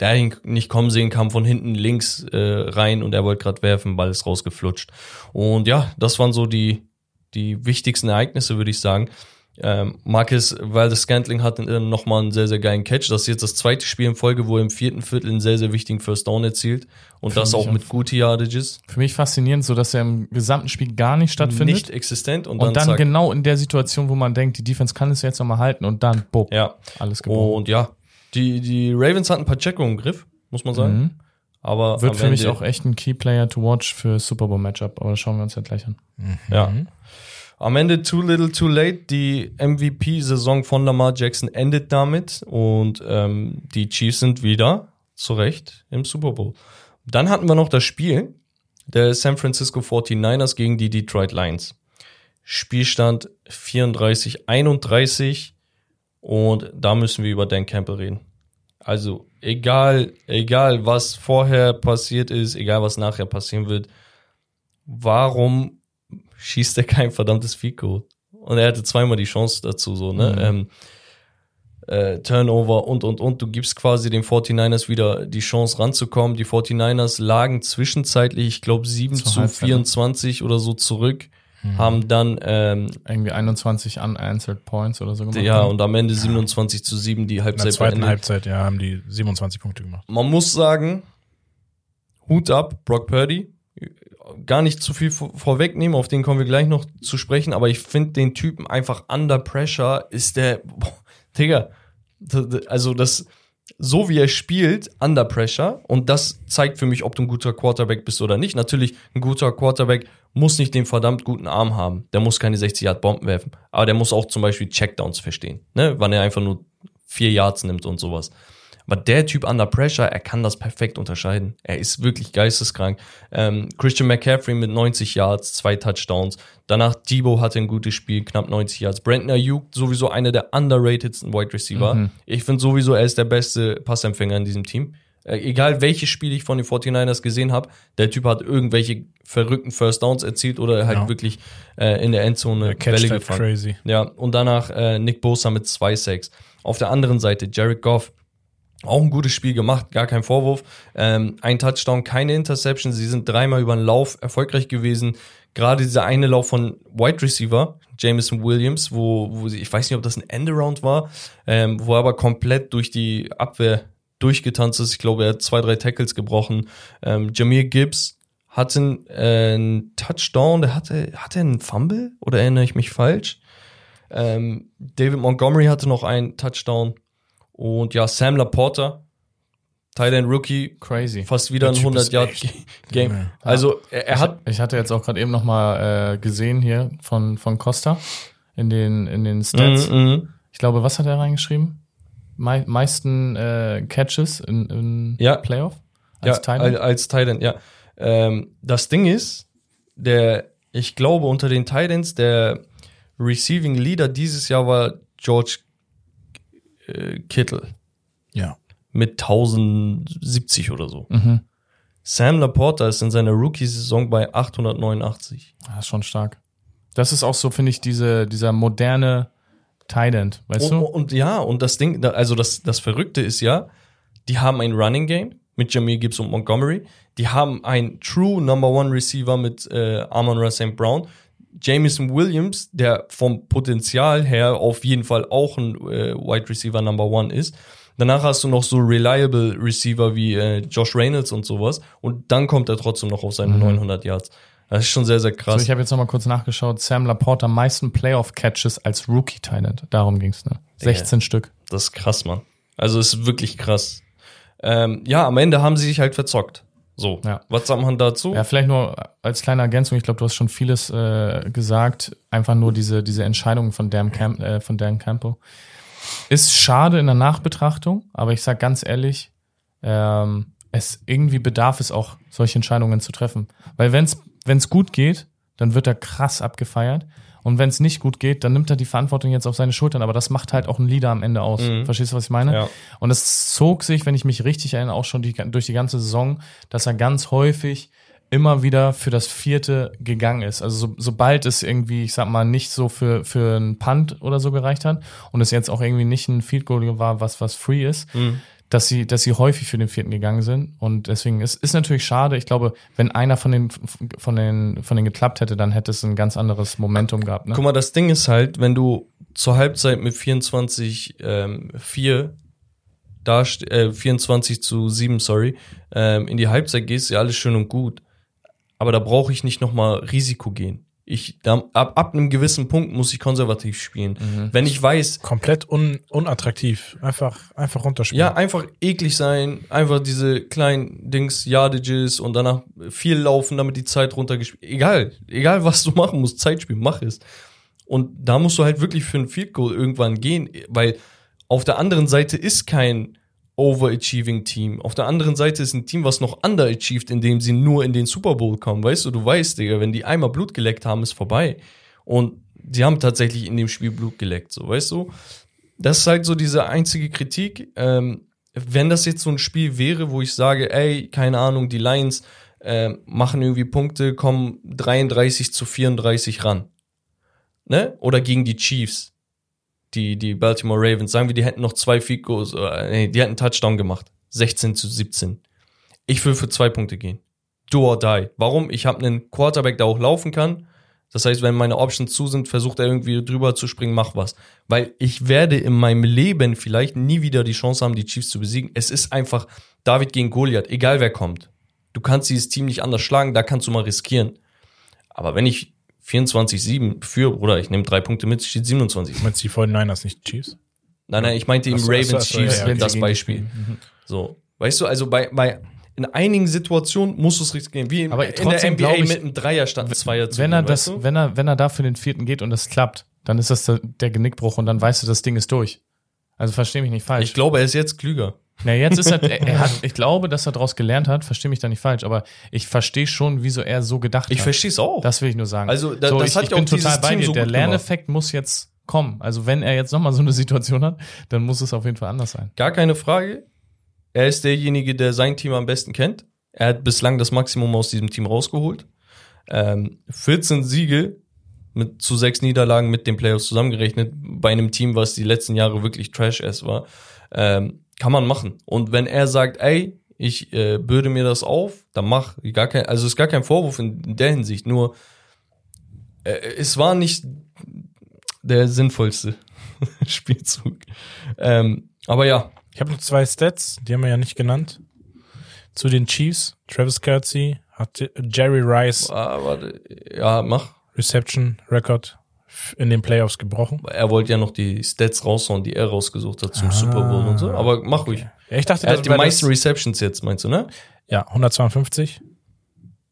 der ihn nicht kommen sehen kam von hinten links äh, rein und er wollte gerade werfen, Ball ist rausgeflutscht. Und ja, das waren so die, die wichtigsten Ereignisse, würde ich sagen. Ähm, Marcus Waldes Scantling hat nochmal einen sehr, sehr geilen Catch. Das ist jetzt das zweite Spiel in Folge, wo er im vierten Viertel einen sehr, sehr wichtigen First Down erzielt. Und Für das auch mit guten Yardages. Für mich faszinierend, so dass er im gesamten Spiel gar nicht stattfindet. Nicht existent. Und dann, und dann genau in der Situation, wo man denkt, die Defense kann es jetzt nochmal halten und dann, bob, ja. alles gebrochen. Und ja, die, die Ravens hatten Pacheco im Griff, muss man sagen. Mhm. Aber wird für mich auch echt ein Key Player to watch für Super Bowl Matchup, aber das schauen wir uns ja gleich an. Mhm. Ja. Am Ende Too Little Too Late. Die MVP-Saison von Lamar Jackson endet damit und ähm, die Chiefs sind wieder zu Recht im Super Bowl. Dann hatten wir noch das Spiel der San Francisco 49ers gegen die Detroit Lions. Spielstand 34-31 und da müssen wir über Dan Campbell reden. Also egal, egal was vorher passiert ist, egal was nachher passieren wird, warum schießt er kein verdammtes Fico. Und er hatte zweimal die Chance dazu, so, ne? Mhm. Ähm, äh, Turnover und, und, und. Du gibst quasi den 49ers wieder die Chance ranzukommen. Die 49ers lagen zwischenzeitlich, ich glaube, 7 zu, zu 24 oder so zurück. Mhm. Haben dann ähm, irgendwie 21 unanswered Points oder so gemacht. Ja, und am Ende 27 ja. zu 7 die Halbzeit. In der zweiten beendet. Halbzeit, ja, haben die 27 Punkte gemacht. Man muss sagen, Hut ab, Brock Purdy gar nicht zu viel vor vorwegnehmen, auf den kommen wir gleich noch zu sprechen, aber ich finde den Typen einfach under pressure ist der, boah, Digga, also das, so wie er spielt, under pressure, und das zeigt für mich, ob du ein guter Quarterback bist oder nicht. Natürlich, ein guter Quarterback muss nicht den verdammt guten Arm haben. Der muss keine 60 Yard Bomben werfen. Aber der muss auch zum Beispiel Checkdowns verstehen, ne? wann er einfach nur vier Yards nimmt und sowas. Aber der Typ under pressure, er kann das perfekt unterscheiden. Er ist wirklich geisteskrank. Ähm, Christian McCaffrey mit 90 Yards, zwei Touchdowns. Danach Debo hatte ein gutes Spiel, knapp 90 Yards. Brandon Ayuk, sowieso einer der underratedsten Wide Receiver. Mhm. Ich finde sowieso, er ist der beste Passempfänger in diesem Team. Äh, egal welches Spiel ich von den 49ers gesehen habe, der Typ hat irgendwelche verrückten First Downs erzielt oder halt ja. wirklich äh, in der Endzone Bälle gefangen. Crazy. Ja, und danach äh, Nick Bosa mit zwei Sacks. Auf der anderen Seite Jared Goff, auch ein gutes Spiel gemacht, gar kein Vorwurf. Ähm, ein Touchdown, keine Interception. Sie sind dreimal über den Lauf erfolgreich gewesen. Gerade dieser eine Lauf von Wide Receiver, Jameson Williams, wo, wo sie, ich weiß nicht, ob das ein Endaround war, ähm, wo er aber komplett durch die Abwehr durchgetanzt ist. Ich glaube, er hat zwei, drei Tackles gebrochen. Ähm, Jameer Gibbs hatte äh, einen Touchdown, der hatte, hatte einen Fumble oder erinnere ich mich falsch? Ähm, David Montgomery hatte noch einen Touchdown. Und ja, Sam Laporta, Thailand Rookie, crazy, fast wieder ein 100 Yard Game. Also er, er hat. Ich, hatte jetzt auch gerade eben noch mal äh, gesehen hier von von Costa in den in den Stats. Mm -hmm. Ich glaube, was hat er reingeschrieben? Me meisten äh, Catches in, in ja. Playoff als ja, Thailand. Als Thailand, ja. Ähm, das Ding ist, der, ich glaube unter den Titans der Receiving Leader dieses Jahr war George äh, Kittel. Ja. Mit 1070 oder so. Mhm. Sam Laporta ist in seiner Rookie-Saison bei 889. Das ist schon stark. Das ist auch so, finde ich, diese, dieser moderne Tident, weißt und, du? Und ja, und das Ding, also das, das Verrückte ist ja, die haben ein Running Game mit Jamie Gibbs und Montgomery. Die haben ein True Number One Receiver mit äh, Amon Ra St. Brown. Jameson Williams, der vom Potenzial her auf jeden Fall auch ein äh, Wide Receiver Number One ist. Danach hast du noch so reliable Receiver wie äh, Josh Reynolds und sowas. Und dann kommt er trotzdem noch auf seine mhm. 900 Yards. Das ist schon sehr, sehr krass. So, ich habe jetzt noch mal kurz nachgeschaut. Sam Laporte am meisten Playoff-Catches als Rookie-Talent. Darum ging's ne? 16 ja, Stück. Das ist krass, Mann. Also ist wirklich krass. Ähm, ja, am Ende haben sie sich halt verzockt. So, ja. was sagt man dazu? Ja, vielleicht nur als kleine Ergänzung, ich glaube, du hast schon vieles äh, gesagt, einfach nur diese, diese Entscheidung von Dan, Camp, äh, von Dan Campbell. Ist schade in der Nachbetrachtung, aber ich sag ganz ehrlich, ähm, es irgendwie bedarf es auch, solche Entscheidungen zu treffen. Weil wenn's wenn's gut geht, dann wird er krass abgefeiert. Und wenn es nicht gut geht, dann nimmt er die Verantwortung jetzt auf seine Schultern. Aber das macht halt auch ein Leader am Ende aus. Mhm. Verstehst du, was ich meine? Ja. Und es zog sich, wenn ich mich richtig erinnere, auch schon die, durch die ganze Saison, dass er ganz häufig immer wieder für das vierte gegangen ist. Also so, sobald es irgendwie, ich sag mal, nicht so für, für einen Punt oder so gereicht hat und es jetzt auch irgendwie nicht ein Field Goal war, was, was free ist, mhm. dass sie, dass sie häufig für den vierten gegangen sind. Und deswegen ist, ist natürlich schade. Ich glaube, wenn einer von den, von den, von den geklappt hätte, dann hätte es ein ganz anderes Momentum gehabt. Ne? Guck mal, das Ding ist halt, wenn du zur Halbzeit mit 24, ähm, 4 da, äh, 24 zu 7, sorry, ähm, in die Halbzeit gehst, ist ja alles schön und gut aber da brauche ich nicht nochmal Risiko gehen. Ich, da, ab, ab einem gewissen Punkt muss ich konservativ spielen. Mhm. Wenn ich weiß. Komplett un, unattraktiv. Einfach, einfach runterspielen. Ja, einfach eklig sein. Einfach diese kleinen Dings, Yardages und danach viel laufen, damit die Zeit runtergespielt. Egal. Egal, was du machen musst. Zeit spielen, mach es. Und da musst du halt wirklich für ein Field Goal irgendwann gehen, weil auf der anderen Seite ist kein overachieving Team. Auf der anderen Seite ist ein Team, was noch underachieved, indem sie nur in den Super Bowl kommen. Weißt du, du weißt, Digga, wenn die einmal Blut geleckt haben, ist vorbei. Und die haben tatsächlich in dem Spiel Blut geleckt, so, weißt du? Das ist halt so diese einzige Kritik. Ähm, wenn das jetzt so ein Spiel wäre, wo ich sage, ey, keine Ahnung, die Lions äh, machen irgendwie Punkte, kommen 33 zu 34 ran. Ne? Oder gegen die Chiefs die, die Baltimore Ravens, sagen wir, die hätten noch zwei Goals, äh, nee, die hätten Touchdown gemacht. 16 zu 17. Ich will für zwei Punkte gehen. Do or die. Warum? Ich habe einen Quarterback, der auch laufen kann. Das heißt, wenn meine Options zu sind, versucht er irgendwie drüber zu springen, mach was. Weil ich werde in meinem Leben vielleicht nie wieder die Chance haben, die Chiefs zu besiegen. Es ist einfach David gegen Goliath, egal wer kommt. Du kannst dieses Team nicht anders schlagen, da kannst du mal riskieren. Aber wenn ich 24-7 für, oder ich nehme drei Punkte mit, steht 27. Meinst du die 49ers, nicht Chiefs? Nein, nein, ich meinte im Ravens so, Chiefs ja, ja, das Beispiel. Mhm. So. Weißt du, also bei, bei in einigen Situationen muss es richtig gehen. Wie Aber in der NBA ich, mit einem Dreier statt einem Zweier zu wenn er das, du? wenn er, wenn er da für den vierten geht und es klappt, dann ist das der, der Genickbruch und dann weißt du, das Ding ist durch. Also verstehe mich nicht falsch. Ich glaube, er ist jetzt klüger. Na, jetzt ist er, er hat, ich glaube, dass er daraus gelernt hat, verstehe mich da nicht falsch, aber ich verstehe schon, wieso er so gedacht ich hat. Ich verstehe es auch. Das will ich nur sagen. Also, da, so, das ich, hat ich bin total bei dir. So der Lerneffekt muss jetzt kommen. Also, wenn er jetzt nochmal so eine Situation hat, dann muss es auf jeden Fall anders sein. Gar keine Frage. Er ist derjenige, der sein Team am besten kennt. Er hat bislang das Maximum aus diesem Team rausgeholt. Ähm, 14 Siege mit zu sechs Niederlagen mit den Playoffs zusammengerechnet bei einem Team, was die letzten Jahre wirklich Trash-Ass war. Ähm, kann man machen. Und wenn er sagt, ey, ich äh, bürde mir das auf, dann mach. Gar kein, also ist gar kein Vorwurf in der Hinsicht. Nur äh, es war nicht der sinnvollste Spielzug. Ähm, aber ja. Ich habe noch zwei Stats, die haben wir ja nicht genannt. Zu den Chiefs. Travis Kelsey hat Jerry Rice. Ah, warte. Ja, mach. Reception Record in den Playoffs gebrochen. Er wollte ja noch die Stats raushauen, die er rausgesucht hat zum ah, Super Bowl und so. Aber mach okay. ruhig. Ja, ich dachte, er hat die meisten Receptions jetzt, meinst du, ne? Ja, 152.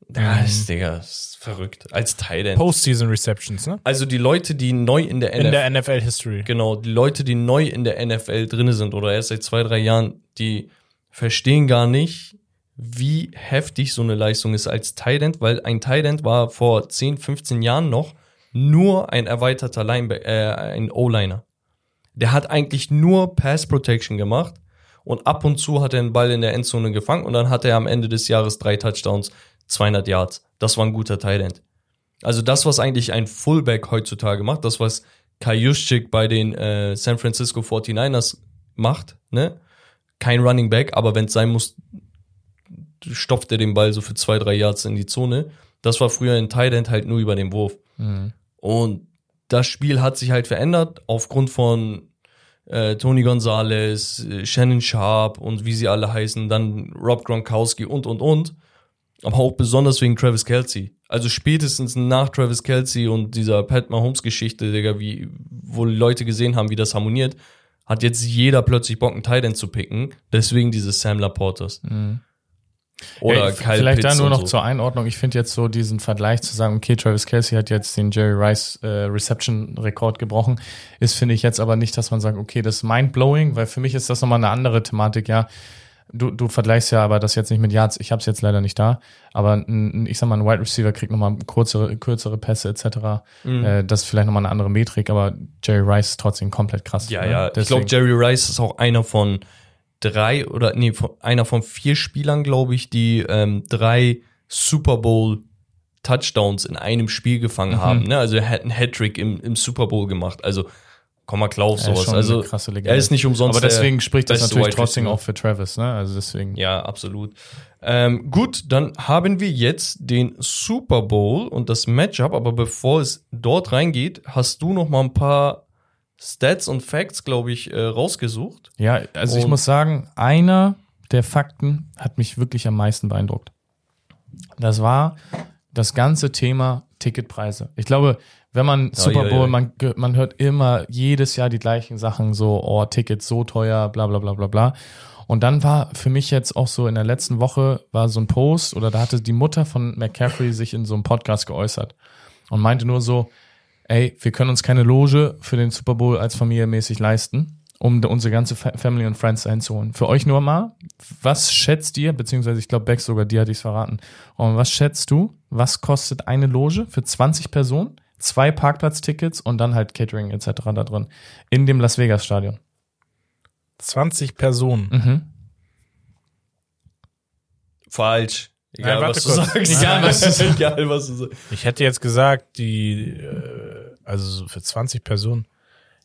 Das, ist, Digga, ist verrückt. Als Titan. Postseason Receptions, ne? Also die Leute, die neu in der NFL. In der NFL History. Genau, die Leute, die neu in der NFL drinne sind oder erst seit zwei, drei Jahren, die verstehen gar nicht, wie heftig so eine Leistung ist als Titan, weil ein Titan war vor 10, 15 Jahren noch nur ein erweiterter Linebacker, äh, ein O-Liner. Der hat eigentlich nur Pass Protection gemacht und ab und zu hat er einen Ball in der Endzone gefangen und dann hat er am Ende des Jahres drei Touchdowns, 200 Yards. Das war ein guter Tight. Also das, was eigentlich ein Fullback heutzutage macht, das, was Kai Juszczyk bei den äh, San Francisco 49ers macht, ne? Kein Running Back, aber wenn es sein muss, stopft er den Ball so für zwei, drei Yards in die Zone. Das war früher ein Tight End halt nur über den Wurf. Mhm. Und das Spiel hat sich halt verändert aufgrund von äh, Tony Gonzalez, äh, Shannon Sharp und wie sie alle heißen, dann Rob Gronkowski und und und. Aber auch besonders wegen Travis Kelsey. Also spätestens nach Travis Kelsey und dieser Pat Mahomes Geschichte, Digga, wie, wo Leute gesehen haben, wie das harmoniert, hat jetzt jeder plötzlich Bock, einen Titan zu picken. Deswegen dieses Sam Laportas. Mhm. Oder ja, Kyle Vielleicht Pitts da nur noch so. zur Einordnung. Ich finde jetzt so diesen Vergleich zu sagen, okay, Travis Kelsey hat jetzt den Jerry Rice äh, Reception-Rekord gebrochen, ist, finde ich jetzt aber nicht, dass man sagt, okay, das ist mindblowing, weil für mich ist das nochmal eine andere Thematik, ja. Du, du vergleichst ja aber das jetzt nicht mit Yards, ich habe es jetzt leider nicht da, aber ein, ich sag mal, ein Wide Receiver kriegt nochmal kürzere, kürzere Pässe etc. Mhm. Äh, das ist vielleicht nochmal eine andere Metrik, aber Jerry Rice ist trotzdem komplett krass. Ja, ne? ja, Deswegen. ich glaube, Jerry Rice ist auch einer von drei oder nee, einer von vier Spielern, glaube ich, die ähm, drei Super Bowl Touchdowns in einem Spiel gefangen mhm. haben. Ne? Also er hat einen Hattrick im, im Super Bowl gemacht. Also komm mal klar auf sowas. Also er ist nicht umsonst. Aber deswegen spricht das natürlich trotzdem auch für Travis. Ne? Also deswegen. Ja, absolut. Ähm, gut, dann haben wir jetzt den Super Bowl und das Matchup. Aber bevor es dort reingeht, hast du noch mal ein paar Stats und Facts, glaube ich, äh, rausgesucht. Ja, also und ich muss sagen, einer der Fakten hat mich wirklich am meisten beeindruckt. Das war das ganze Thema Ticketpreise. Ich glaube, wenn man oh, Super Bowl, ja, ja. Man, man hört immer jedes Jahr die gleichen Sachen, so, oh, Tickets so teuer, bla bla bla bla bla. Und dann war für mich jetzt auch so in der letzten Woche war so ein Post oder da hatte die Mutter von McCaffrey sich in so einem Podcast geäußert und meinte nur so, ey, wir können uns keine Loge für den Super Bowl als Familie mäßig leisten, um unsere ganze Family und Friends einzuholen. Für euch nur mal, was schätzt ihr, beziehungsweise ich glaube, Bex sogar dir hatte ich verraten, und was schätzt du, was kostet eine Loge für 20 Personen, zwei Parkplatztickets und dann halt Catering etc. da drin in dem Las Vegas Stadion? 20 Personen. Mhm. Falsch. Egal, Nein, was du kurz. sagst. Egal, was du sagst. Egal, was du sagst. Ich hätte jetzt gesagt, die, äh, also für 20 Personen,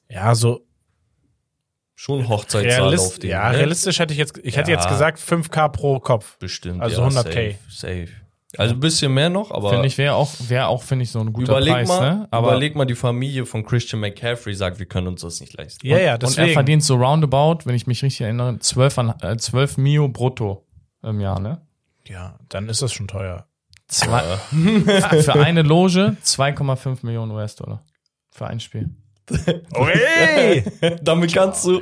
ja, so. Schon Hochzeitssaal Realist, auf dem, Ja, ne? realistisch hätte ich jetzt, ich ja. hätte jetzt gesagt 5K pro Kopf. Bestimmt. Also ja, 100K. Safe, safe. Also ein bisschen mehr noch, aber. Finde ich, wäre auch, wäre auch, finde ich, so ein guter überleg Preis, mal, ne? Aber überleg mal, die Familie von Christian McCaffrey sagt, wir können uns das nicht leisten. Ja, ja, deswegen. Und er verdient so roundabout, wenn ich mich richtig erinnere, 12, an, äh, 12 Mio brutto im Jahr, ne? Ja, dann ist das schon teuer. Zwei, für eine Loge 2,5 Millionen US-Dollar. Für ein Spiel. Okay! damit kannst du,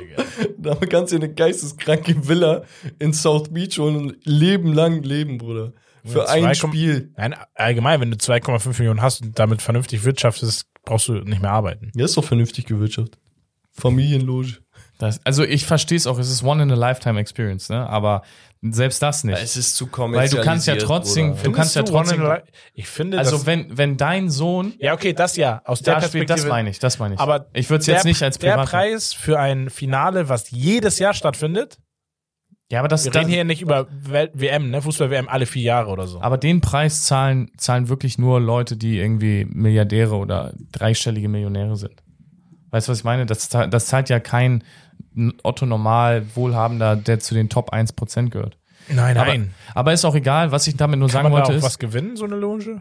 damit kannst du eine geisteskranke Villa in South Beach holen und Leben lang leben, Bruder. Für ein Spiel. Nein, allgemein, wenn du 2,5 Millionen hast und damit vernünftig wirtschaftest, brauchst du nicht mehr arbeiten. Ja, ist doch vernünftig gewirtschaftet. Familienloge. Das, also ich verstehe es auch, es ist one in a lifetime experience, ne? Aber selbst das nicht. Es ist zu kommerzialisiert. Weil du kannst ja trotzdem, du kannst ja trotzdem. Ich finde, also wenn wenn dein Sohn, ja okay, das ja aus der Perspektive, das meine ich, das meine ich. Aber ich würde es jetzt nicht als Privat. Der Preis für ein Finale, was jedes Jahr stattfindet, ja, aber das Wir reden hier nicht über WM, ne? Fußball-WM alle vier Jahre oder so. Aber den Preis zahlen, zahlen wirklich nur Leute, die irgendwie Milliardäre oder dreistellige Millionäre sind. Weißt du, was ich meine? Das, das zahlt ja kein Otto Normal Wohlhabender, der zu den Top 1% gehört. Nein, nein. Aber, aber ist auch egal, was ich damit nur Kann sagen man wollte. Da auch ist, was gewinnen, so eine Loge?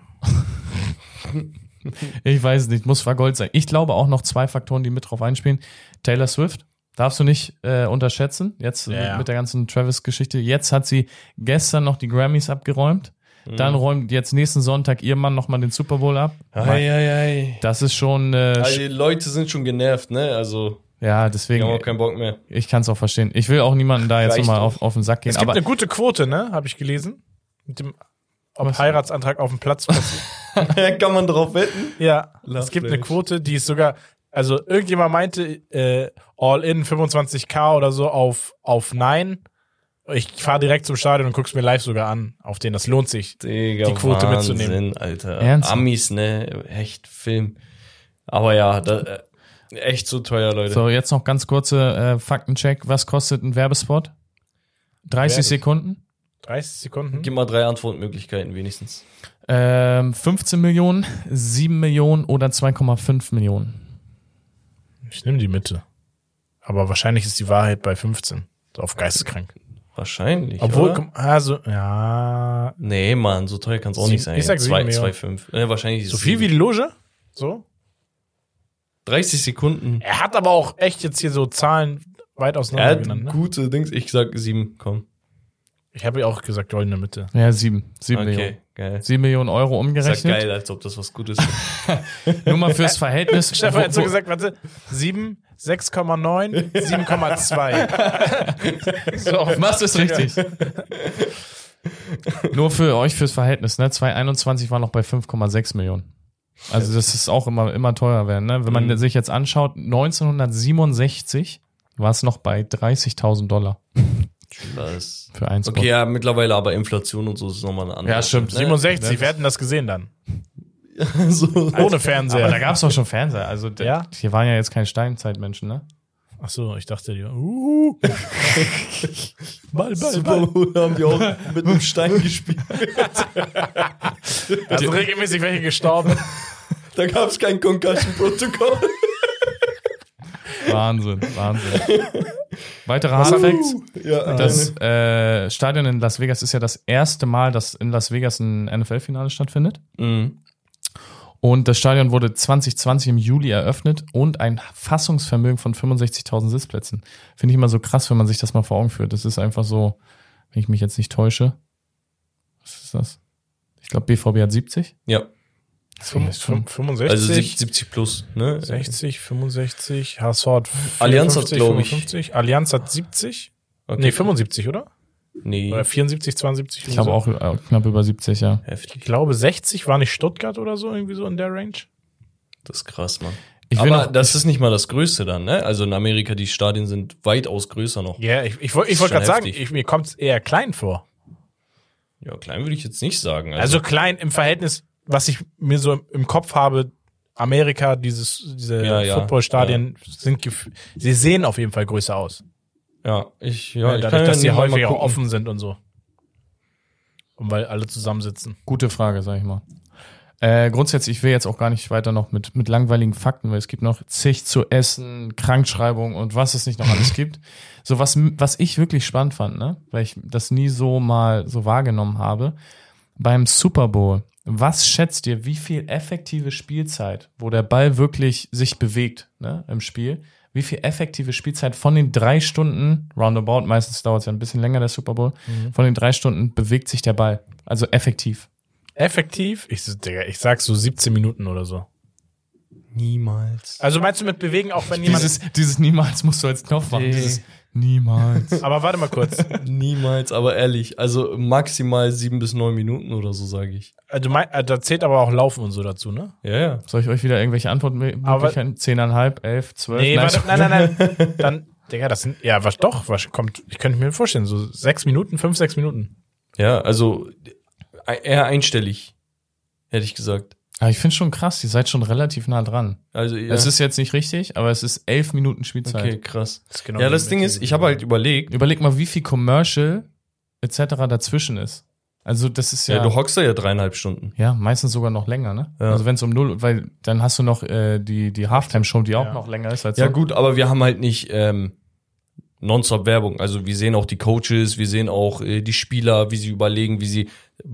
ich weiß es nicht, muss vergold sein. Ich glaube auch noch zwei Faktoren, die mit drauf einspielen. Taylor Swift Darfst du nicht äh, unterschätzen, jetzt ja, mit, mit, der ganzen Travis-Geschichte. Jetzt hat sie gestern noch die Grammys abgeräumt. Mhm. Dann räumt jetzt nächsten Sonntag ihr Mann nochmal den Super Bowl ab. Ei, ei, ei. Das ist schon. Äh, also die Leute sind schon genervt, ne? Also. Ja, deswegen. Ich habe auch keinen Bock mehr. Ich kann es auch verstehen. Ich will auch niemanden da jetzt nochmal auf, auf den Sack gehen. Es gibt aber eine gute Quote, ne? Habe ich gelesen. Mit dem ob Heiratsantrag auf dem Platz passiert. kann man drauf wetten? Ja. Love es gibt eine Quote, die ist sogar also irgendjemand meinte, äh, All-In 25k oder so auf, auf Nein. Ich fahre direkt zum Stadion und guck's mir live sogar an. Auf den, das lohnt sich, Digga, die Quote Wahnsinn, mitzunehmen. Alter. Ernst? Amis, ne? Echt Film. Aber ja, da, äh, echt zu teuer, Leute. So, jetzt noch ganz kurze äh, Faktencheck. Was kostet ein Werbespot? 30 Werbes. Sekunden? 30 Sekunden? Gib mal drei Antwortmöglichkeiten wenigstens. Ähm, 15 Millionen, 7 Millionen oder 2,5 Millionen. Ich nehme die Mitte. Aber wahrscheinlich ist die Wahrheit bei 15. So auf geisteskrank. Wahrscheinlich. Obwohl, oder? also, ja. Nee, Mann, so teuer kann es auch nicht sein. Ich sag 2,5. Äh, wahrscheinlich so viel wie die Loge? So? 30 Sekunden. Er hat aber auch echt jetzt hier so Zahlen weit auseinander er hat genannt. Ne? Gute Dings. Ich sag 7, komm. Ich habe ja auch gesagt, goldene Mitte. Ja, sieben. Sieben okay, Millionen. Geil. Sieben Millionen Euro umgerechnet. Ist ja geil, als ob das was Gutes ist. Nur mal fürs Verhältnis. Stefan hat so gesagt, warte, sieben, 6,9, 7,2. so, machst du es richtig. Nur für euch fürs Verhältnis, ne? 2021 war noch bei 5,6 Millionen. Also das ist auch immer, immer teurer werden, ne? Wenn man mhm. sich jetzt anschaut, 1967 war es noch bei 30.000 Dollar. Das für eins. Okay, ja, mittlerweile aber Inflation und so ist nochmal eine andere. Ja, stimmt. Ne? 67, wir hätten das gesehen dann. so, Ohne Fernseher. Aber da gab es doch schon Fernseher. Also ja? hier waren ja jetzt keine Steinzeitmenschen, ne? Ach so, ich dachte dir. Uh. Ball, Ball, Super Bowl haben die auch mit einem Stein gespielt. da sind regelmäßig welche gestorben. Da gab es kein Concussion-Protokoll. Wahnsinn, Wahnsinn. Weitere Hardfacts. Ja, das äh, Stadion in Las Vegas ist ja das erste Mal, dass in Las Vegas ein NFL-Finale stattfindet. Mhm. Und das Stadion wurde 2020 im Juli eröffnet und ein Fassungsvermögen von 65.000 Sitzplätzen. Finde ich immer so krass, wenn man sich das mal vor Augen führt. Das ist einfach so, wenn ich mich jetzt nicht täusche. Was ist das? Ich glaube, BVB hat 70. Ja. 65. Also 70 plus, ne? 60, 65, HSV hat 55, Allianz hat, glaube ich. Allianz hat 70. Okay. Nee, 75, oder? Nee. Oder 74, 72. Ich habe so. auch äh, knapp über 70, ja. Heftig. Ich glaube, 60 war nicht Stuttgart oder so, irgendwie so in der Range. Das ist krass, Mann. Ich Aber noch, das ist nicht mal das Größte dann, ne? Also in Amerika, die Stadien sind weitaus größer noch. Ja, ich, ich, wollte ich wollt gerade sagen, ich, mir kommt es eher klein vor. Ja, klein würde ich jetzt nicht sagen. Also, also, klein im Verhältnis, was ich mir so im Kopf habe, Amerika, dieses, diese ja, Footballstadien ja. sind, sie sehen auf jeden Fall größer aus. Ja, ich, ja, ja dadurch, dass die häufiger offen sind und so. Und weil alle zusammensitzen. Gute Frage, sag ich mal. Äh, grundsätzlich, ich will jetzt auch gar nicht weiter noch mit, mit langweiligen Fakten, weil es gibt noch zig zu essen, Krankschreibung und was es nicht noch alles gibt. So was, was ich wirklich spannend fand, ne, weil ich das nie so mal so wahrgenommen habe. Beim Super Bowl, was schätzt ihr, wie viel effektive Spielzeit, wo der Ball wirklich sich bewegt, ne, im Spiel, wie viel effektive Spielzeit von den drei Stunden, roundabout, meistens dauert es ja ein bisschen länger, der Super Bowl, mhm. von den drei Stunden bewegt sich der Ball. Also effektiv. Effektiv? Ich, Digga, ich sag so 17 Minuten oder so. Niemals. Also meinst du mit bewegen, auch wenn jemand. Dieses, dieses Niemals musst du als Knopf machen. Nee. Dieses Niemals. aber warte mal kurz. Niemals, aber ehrlich, also maximal sieben bis neun Minuten oder so, sage ich. Äh, du mein, äh, da zählt aber auch Laufen und so dazu, ne? Ja, ja. Soll ich euch wieder irgendwelche Antwortmöglichkeiten? Zehneinhalb, elf, zwölf? Nee, warte, nein, nein, nein. Dann, Digga, das sind, ja, was doch, was kommt, ich könnte mir vorstellen, so sechs Minuten, fünf, sechs Minuten. Ja, also eher einstellig, hätte ich gesagt. Aber ich finde schon krass, ihr seid schon relativ nah dran. Also ja. Es ist jetzt nicht richtig, aber es ist elf Minuten Spielzeit. Okay, krass. Das genau ja, das Ding ist, ich habe halt überlegt. Überleg mal, wie viel Commercial etc. dazwischen ist. Also das ist ja. Ja, du hockst da ja dreieinhalb Stunden. Ja, meistens sogar noch länger, ne? Ja. Also wenn es um null, weil dann hast du noch äh, die die Halftime-Show, die auch ja. noch länger ist als. Ja so. gut, aber wir haben halt nicht ähm, nonstop Werbung. Also wir sehen auch die Coaches, wir sehen auch äh, die Spieler, wie sie überlegen, wie sie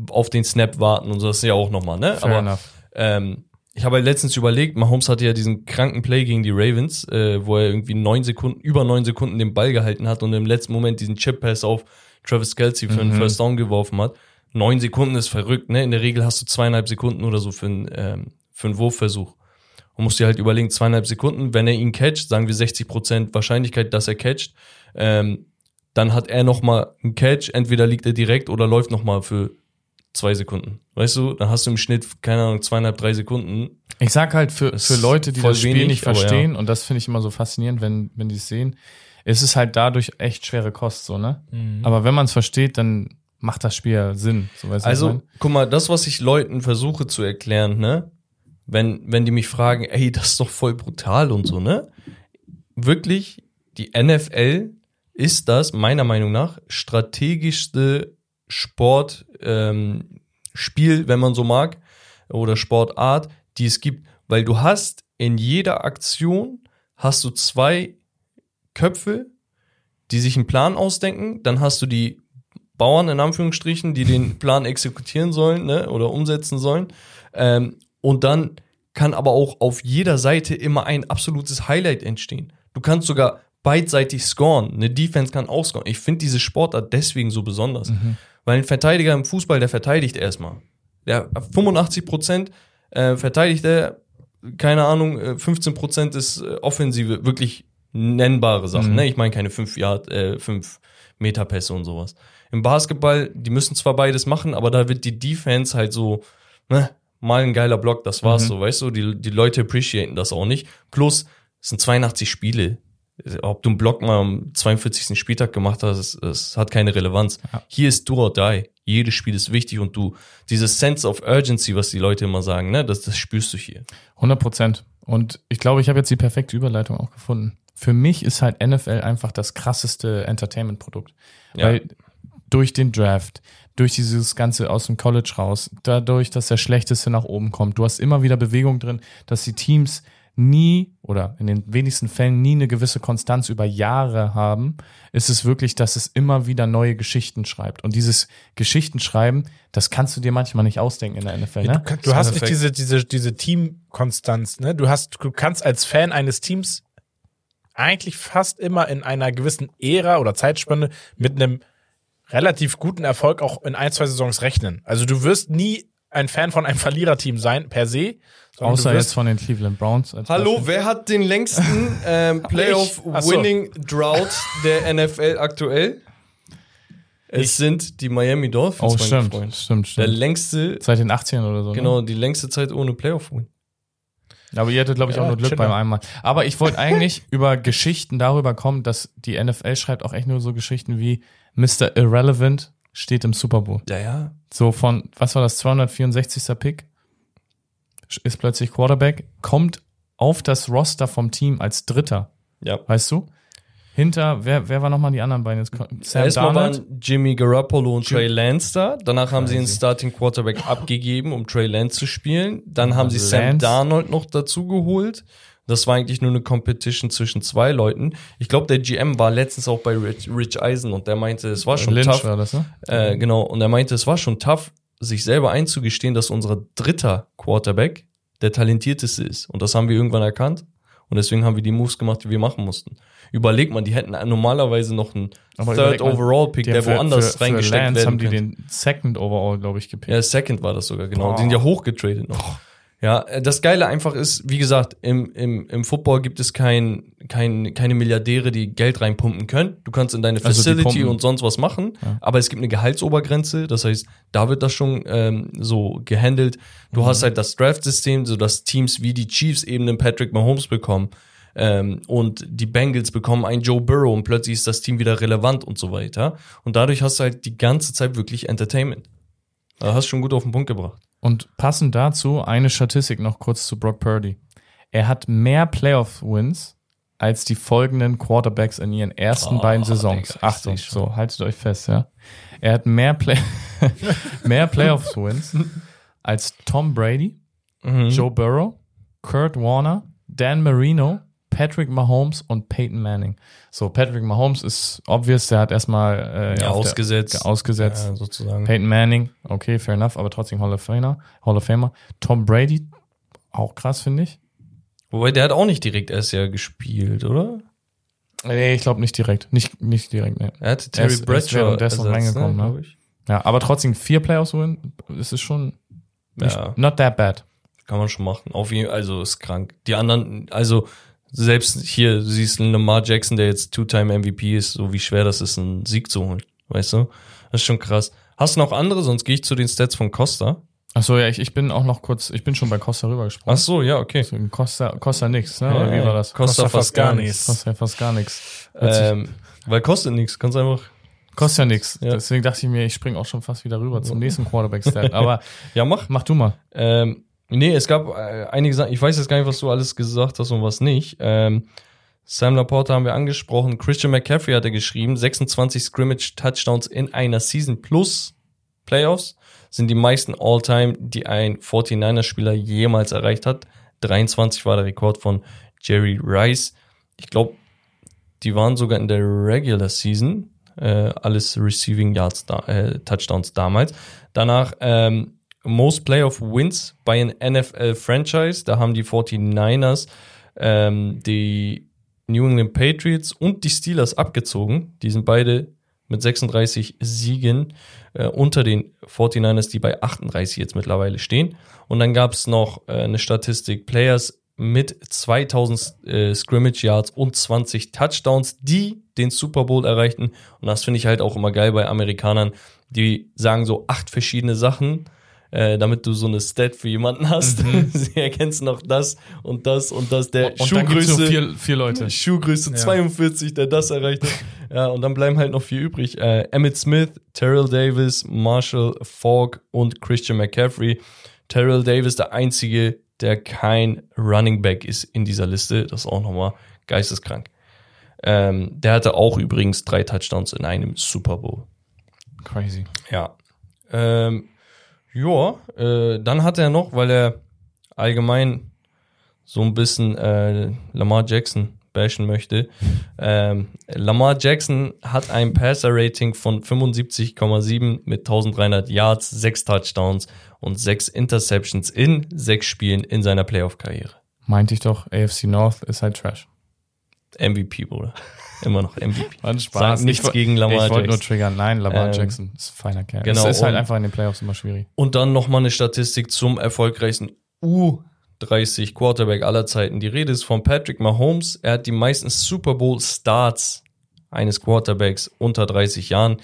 auf den Snap warten und so. Das ist ja auch nochmal, ne? Fair aber enough. Ähm, ich habe halt letztens überlegt, Mahomes hatte ja diesen kranken Play gegen die Ravens, äh, wo er irgendwie neun Sekunden, über neun Sekunden den Ball gehalten hat und im letzten Moment diesen Chip-Pass auf Travis Kelsey für einen mhm. First Down geworfen hat. Neun Sekunden ist verrückt, ne? In der Regel hast du zweieinhalb Sekunden oder so für einen, ähm, für einen Wurfversuch. Und musst dir halt überlegen, zweieinhalb Sekunden, wenn er ihn catcht, sagen wir 60 Prozent Wahrscheinlichkeit, dass er catcht, ähm, dann hat er nochmal einen Catch, entweder liegt er direkt oder läuft nochmal für zwei Sekunden. Weißt du, dann hast du im Schnitt, keine Ahnung, zweieinhalb, drei Sekunden. Ich sag halt für, für Leute, die das Spiel wenig, nicht verstehen, ja. und das finde ich immer so faszinierend, wenn, wenn die es sehen, ist es halt dadurch echt schwere Kost, so, ne? Mhm. Aber wenn man es versteht, dann macht das Spiel ja Sinn. So, weißt also, guck mal, das, was ich Leuten versuche zu erklären, ne? Wenn, wenn die mich fragen, ey, das ist doch voll brutal und so, ne? Wirklich, die NFL ist das, meiner Meinung nach, strategischste Sport, ähm, wenn man so mag, oder Sportart, die es gibt. Weil du hast in jeder Aktion hast du zwei Köpfe, die sich einen Plan ausdenken. Dann hast du die Bauern in Anführungsstrichen, die den Plan exekutieren sollen ne, oder umsetzen sollen. Ähm, und dann kann aber auch auf jeder Seite immer ein absolutes Highlight entstehen. Du kannst sogar beidseitig scoren. Eine Defense kann auch scoren. Ich finde diese Sportart deswegen so besonders. Mhm. Weil ein Verteidiger im Fußball, der verteidigt erstmal. Der 85 Prozent äh, verteidigt er, keine Ahnung, 15 äh, Prozent ist äh, Offensive, wirklich nennbare Sachen. Mhm. Ne? Ich meine keine 5 Yard, äh, 5 Meter Pässe und sowas. Im Basketball, die müssen zwar beides machen, aber da wird die Defense halt so, ne, mal ein geiler Block, das war's mhm. so, weißt du, die, die Leute appreciaten das auch nicht. Plus, es sind 82 Spiele ob du einen Block mal am 42. Spieltag gemacht hast, es hat keine Relevanz. Ja. Hier ist do or die. Jedes Spiel ist wichtig und du, dieses Sense of Urgency, was die Leute immer sagen, ne, das, das spürst du hier. 100 Prozent. Und ich glaube, ich habe jetzt die perfekte Überleitung auch gefunden. für mich ist halt NFL einfach das krasseste Entertainment-Produkt. Ja. Weil durch den Draft, durch dieses Ganze aus dem College raus, dadurch, dass der Schlechteste nach oben kommt, du hast immer wieder Bewegung drin, dass die Teams nie oder in den wenigsten Fällen nie eine gewisse Konstanz über Jahre haben, ist es wirklich, dass es immer wieder neue Geschichten schreibt. Und dieses Geschichtenschreiben, das kannst du dir manchmal nicht ausdenken in der NFL. Ne? Du, du hast nicht diese, diese, diese Teamkonstanz, ne? Du hast, du kannst als Fan eines Teams eigentlich fast immer in einer gewissen Ära oder Zeitspanne mit einem relativ guten Erfolg auch in ein, zwei Saisons rechnen. Also du wirst nie ein Fan von einem Verliererteam sein, per se. Außer jetzt von den Cleveland Browns. Hallo, Beispiel. wer hat den längsten ähm, Playoff-Winning-Drought der NFL aktuell? Es ich. sind die Miami Dolphins. Oh, stimmt, stimmt, stimmt. Der längste. Seit den 80ern oder so. Ne? Genau, ne? die längste Zeit ohne Playoff-Win. Aber ihr hattet, glaube ich, ja, auch nur Glück beim einmal. Aber ich wollte eigentlich über Geschichten darüber kommen, dass die NFL schreibt auch echt nur so Geschichten wie Mr. Irrelevant steht im Super Bowl. Ja, ja. So von, was war das, 264. Pick? Ist plötzlich Quarterback, kommt auf das Roster vom Team als Dritter. Ja. Weißt du? Hinter, wer, wer war nochmal die anderen beiden? Sam Erstmal waren Jimmy Garoppolo und Trey Lance da. Danach haben sie einen Starting Quarterback abgegeben, um Trey Lance zu spielen. Dann haben sie Lance. Sam Darnold noch dazu geholt. Das war eigentlich nur eine Competition zwischen zwei Leuten. Ich glaube, der GM war letztens auch bei Rich, Rich Eisen und der meinte, es war schon Lynch tough. War das, ne? äh, genau, und er meinte, es war schon tough, sich selber einzugestehen, dass unser dritter Quarterback der talentierteste ist. Und das haben wir irgendwann erkannt. Und deswegen haben wir die Moves gemacht, die wir machen mussten. Überleg mal, die hätten normalerweise noch einen Aber Third Overall Pick, der für, woanders für, reingesteckt für Lance werden haben die den Second Overall, glaube ich, gepickt. Ja, Second war das sogar, genau. Boah. Die sind ja hochgetradet noch. Boah. Ja, äh, das Geile einfach ist, wie gesagt, im, im, im Football gibt es kein, kein, keine Milliardäre, die Geld reinpumpen können. Du kannst in deine also Facility also und sonst was machen, ja. aber es gibt eine Gehaltsobergrenze. Das heißt, da wird das schon ähm, so gehandelt. Du mhm. hast halt das Draft-System, so dass Teams wie die Chiefs eben den Patrick Mahomes bekommen. Ähm, und die Bengals bekommen einen Joe Burrow und plötzlich ist das Team wieder relevant und so weiter. Und dadurch hast du halt die ganze Zeit wirklich Entertainment. Da hast du schon gut auf den Punkt gebracht. Und passend dazu eine Statistik noch kurz zu Brock Purdy. Er hat mehr Playoff-Wins als die folgenden Quarterbacks in ihren ersten oh, beiden Saisons. Digga, Achtung, so, haltet euch fest, ja. Er hat mehr, Play mehr Playoff-Wins als Tom Brady, mhm. Joe Burrow, Kurt Warner, Dan Marino, Patrick Mahomes und Peyton Manning. So, Patrick Mahomes ist obvious, der hat erstmal äh, ja, ausgesetzt. Der, ausgesetzt. Ja, sozusagen. Peyton Manning, okay, fair enough, aber trotzdem Hall of Famer. Hall of Famer. Tom Brady, auch krass, finde ich. Wobei, der hat auch nicht direkt erst ja gespielt, oder? Nee, ich glaube nicht direkt. Nicht, nicht direkt, nee. Er hatte Terry er Bradshaw erst reingekommen, ne, ne? Ja, aber trotzdem vier Playoffs win, ist es schon nicht, ja. not that bad. Kann man schon machen. Auf jeden also ist krank. Die anderen, also selbst hier, du siehst einen Lamar Jackson, der jetzt Two-Time-MVP ist, so wie schwer das ist, einen Sieg zu holen. Weißt du? Das ist schon krass. Hast du noch andere? Sonst gehe ich zu den Stats von Costa. Ach so, ja, ich, ich bin auch noch kurz, ich bin schon bei Costa rübergesprungen. Ach so, ja, okay. Costa, Costa nix, ne? Oder wie war das? Costa, Costa fast, gar nichts. Costa fast gar nichts. Ähm, weil kostet nichts, kannst einfach. Kostet ja nichts. Ja. Deswegen dachte ich mir, ich springe auch schon fast wieder rüber zum nächsten Quarterback-Stat. Aber ja, mach. Mach du mal. Ähm, Nee, es gab äh, einige Sachen, ich weiß jetzt gar nicht, was du alles gesagt hast und was nicht. Ähm, Sam Laporta haben wir angesprochen. Christian McCaffrey hat er geschrieben. 26 Scrimmage-Touchdowns in einer Season plus Playoffs sind die meisten All-Time, die ein 49er-Spieler jemals erreicht hat. 23 war der Rekord von Jerry Rice. Ich glaube, die waren sogar in der Regular Season. Äh, alles Receiving Yards, da, äh, Touchdowns damals. Danach ähm, Most Playoff Wins bei einem NFL Franchise. Da haben die 49ers ähm, die New England Patriots und die Steelers abgezogen. Die sind beide mit 36 Siegen äh, unter den 49ers, die bei 38 jetzt mittlerweile stehen. Und dann gab es noch äh, eine Statistik Players mit 2000 äh, Scrimmage Yards und 20 Touchdowns, die den Super Bowl erreichten. Und das finde ich halt auch immer geil bei Amerikanern. Die sagen so acht verschiedene Sachen äh, damit du so eine Stat für jemanden hast. Mhm. Sie erkennst noch das und das und das. Der und, Schuhgröße. vier, vier Leute. Schuhgröße ja. 42, der das erreicht hat. ja, und dann bleiben halt noch vier übrig. Äh, Emmett Smith, Terrell Davis, Marshall Falk und Christian McCaffrey. Terrell Davis, der einzige, der kein Running Back ist in dieser Liste. Das ist auch nochmal geisteskrank. Ähm, der hatte auch übrigens drei Touchdowns in einem Super Bowl. Crazy. Ja. Ähm, ja, äh, dann hat er noch, weil er allgemein so ein bisschen äh, Lamar Jackson bashen möchte. Ähm, Lamar Jackson hat ein Passer-Rating von 75,7 mit 1300 Yards, 6 Touchdowns und 6 Interceptions in 6 Spielen in seiner Playoff-Karriere. Meinte ich doch, AFC North ist halt Trash. MVP, Bruder. Immer noch MVP. War ein Spaß. Sag nichts ich, gegen Lamar Jackson. Ich wollte nur triggern. Nein, Lamar ähm, Jackson ist ein feiner Kerl. Genau. Es ist halt einfach in den Playoffs immer schwierig. Und dann nochmal eine Statistik zum erfolgreichsten U30 Quarterback aller Zeiten. Die Rede ist von Patrick Mahomes. Er hat die meisten Super Bowl Starts eines Quarterbacks unter 30 Jahren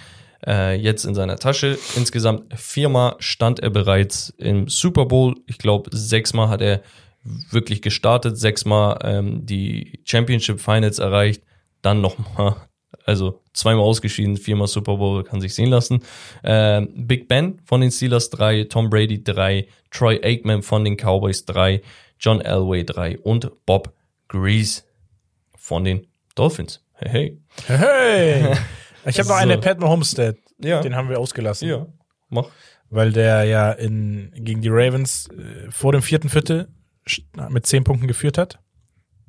äh, jetzt in seiner Tasche. Insgesamt viermal stand er bereits im Super Bowl. Ich glaube, sechsmal hat er wirklich gestartet, sechsmal ähm, die Championship Finals erreicht, dann nochmal, also zweimal ausgeschieden, viermal Super Bowl, kann sich sehen lassen. Ähm, Big Ben von den Steelers drei, Tom Brady drei, Troy Aikman von den Cowboys drei, John Elway drei und Bob Grease von den Dolphins. Hey, hey. Hey! Ich habe so. noch eine Pat Homestead. Ja. Den haben wir ausgelassen. Ja, mach. Weil der ja in, gegen die Ravens äh, vor dem vierten Viertel mit 10 Punkten geführt hat.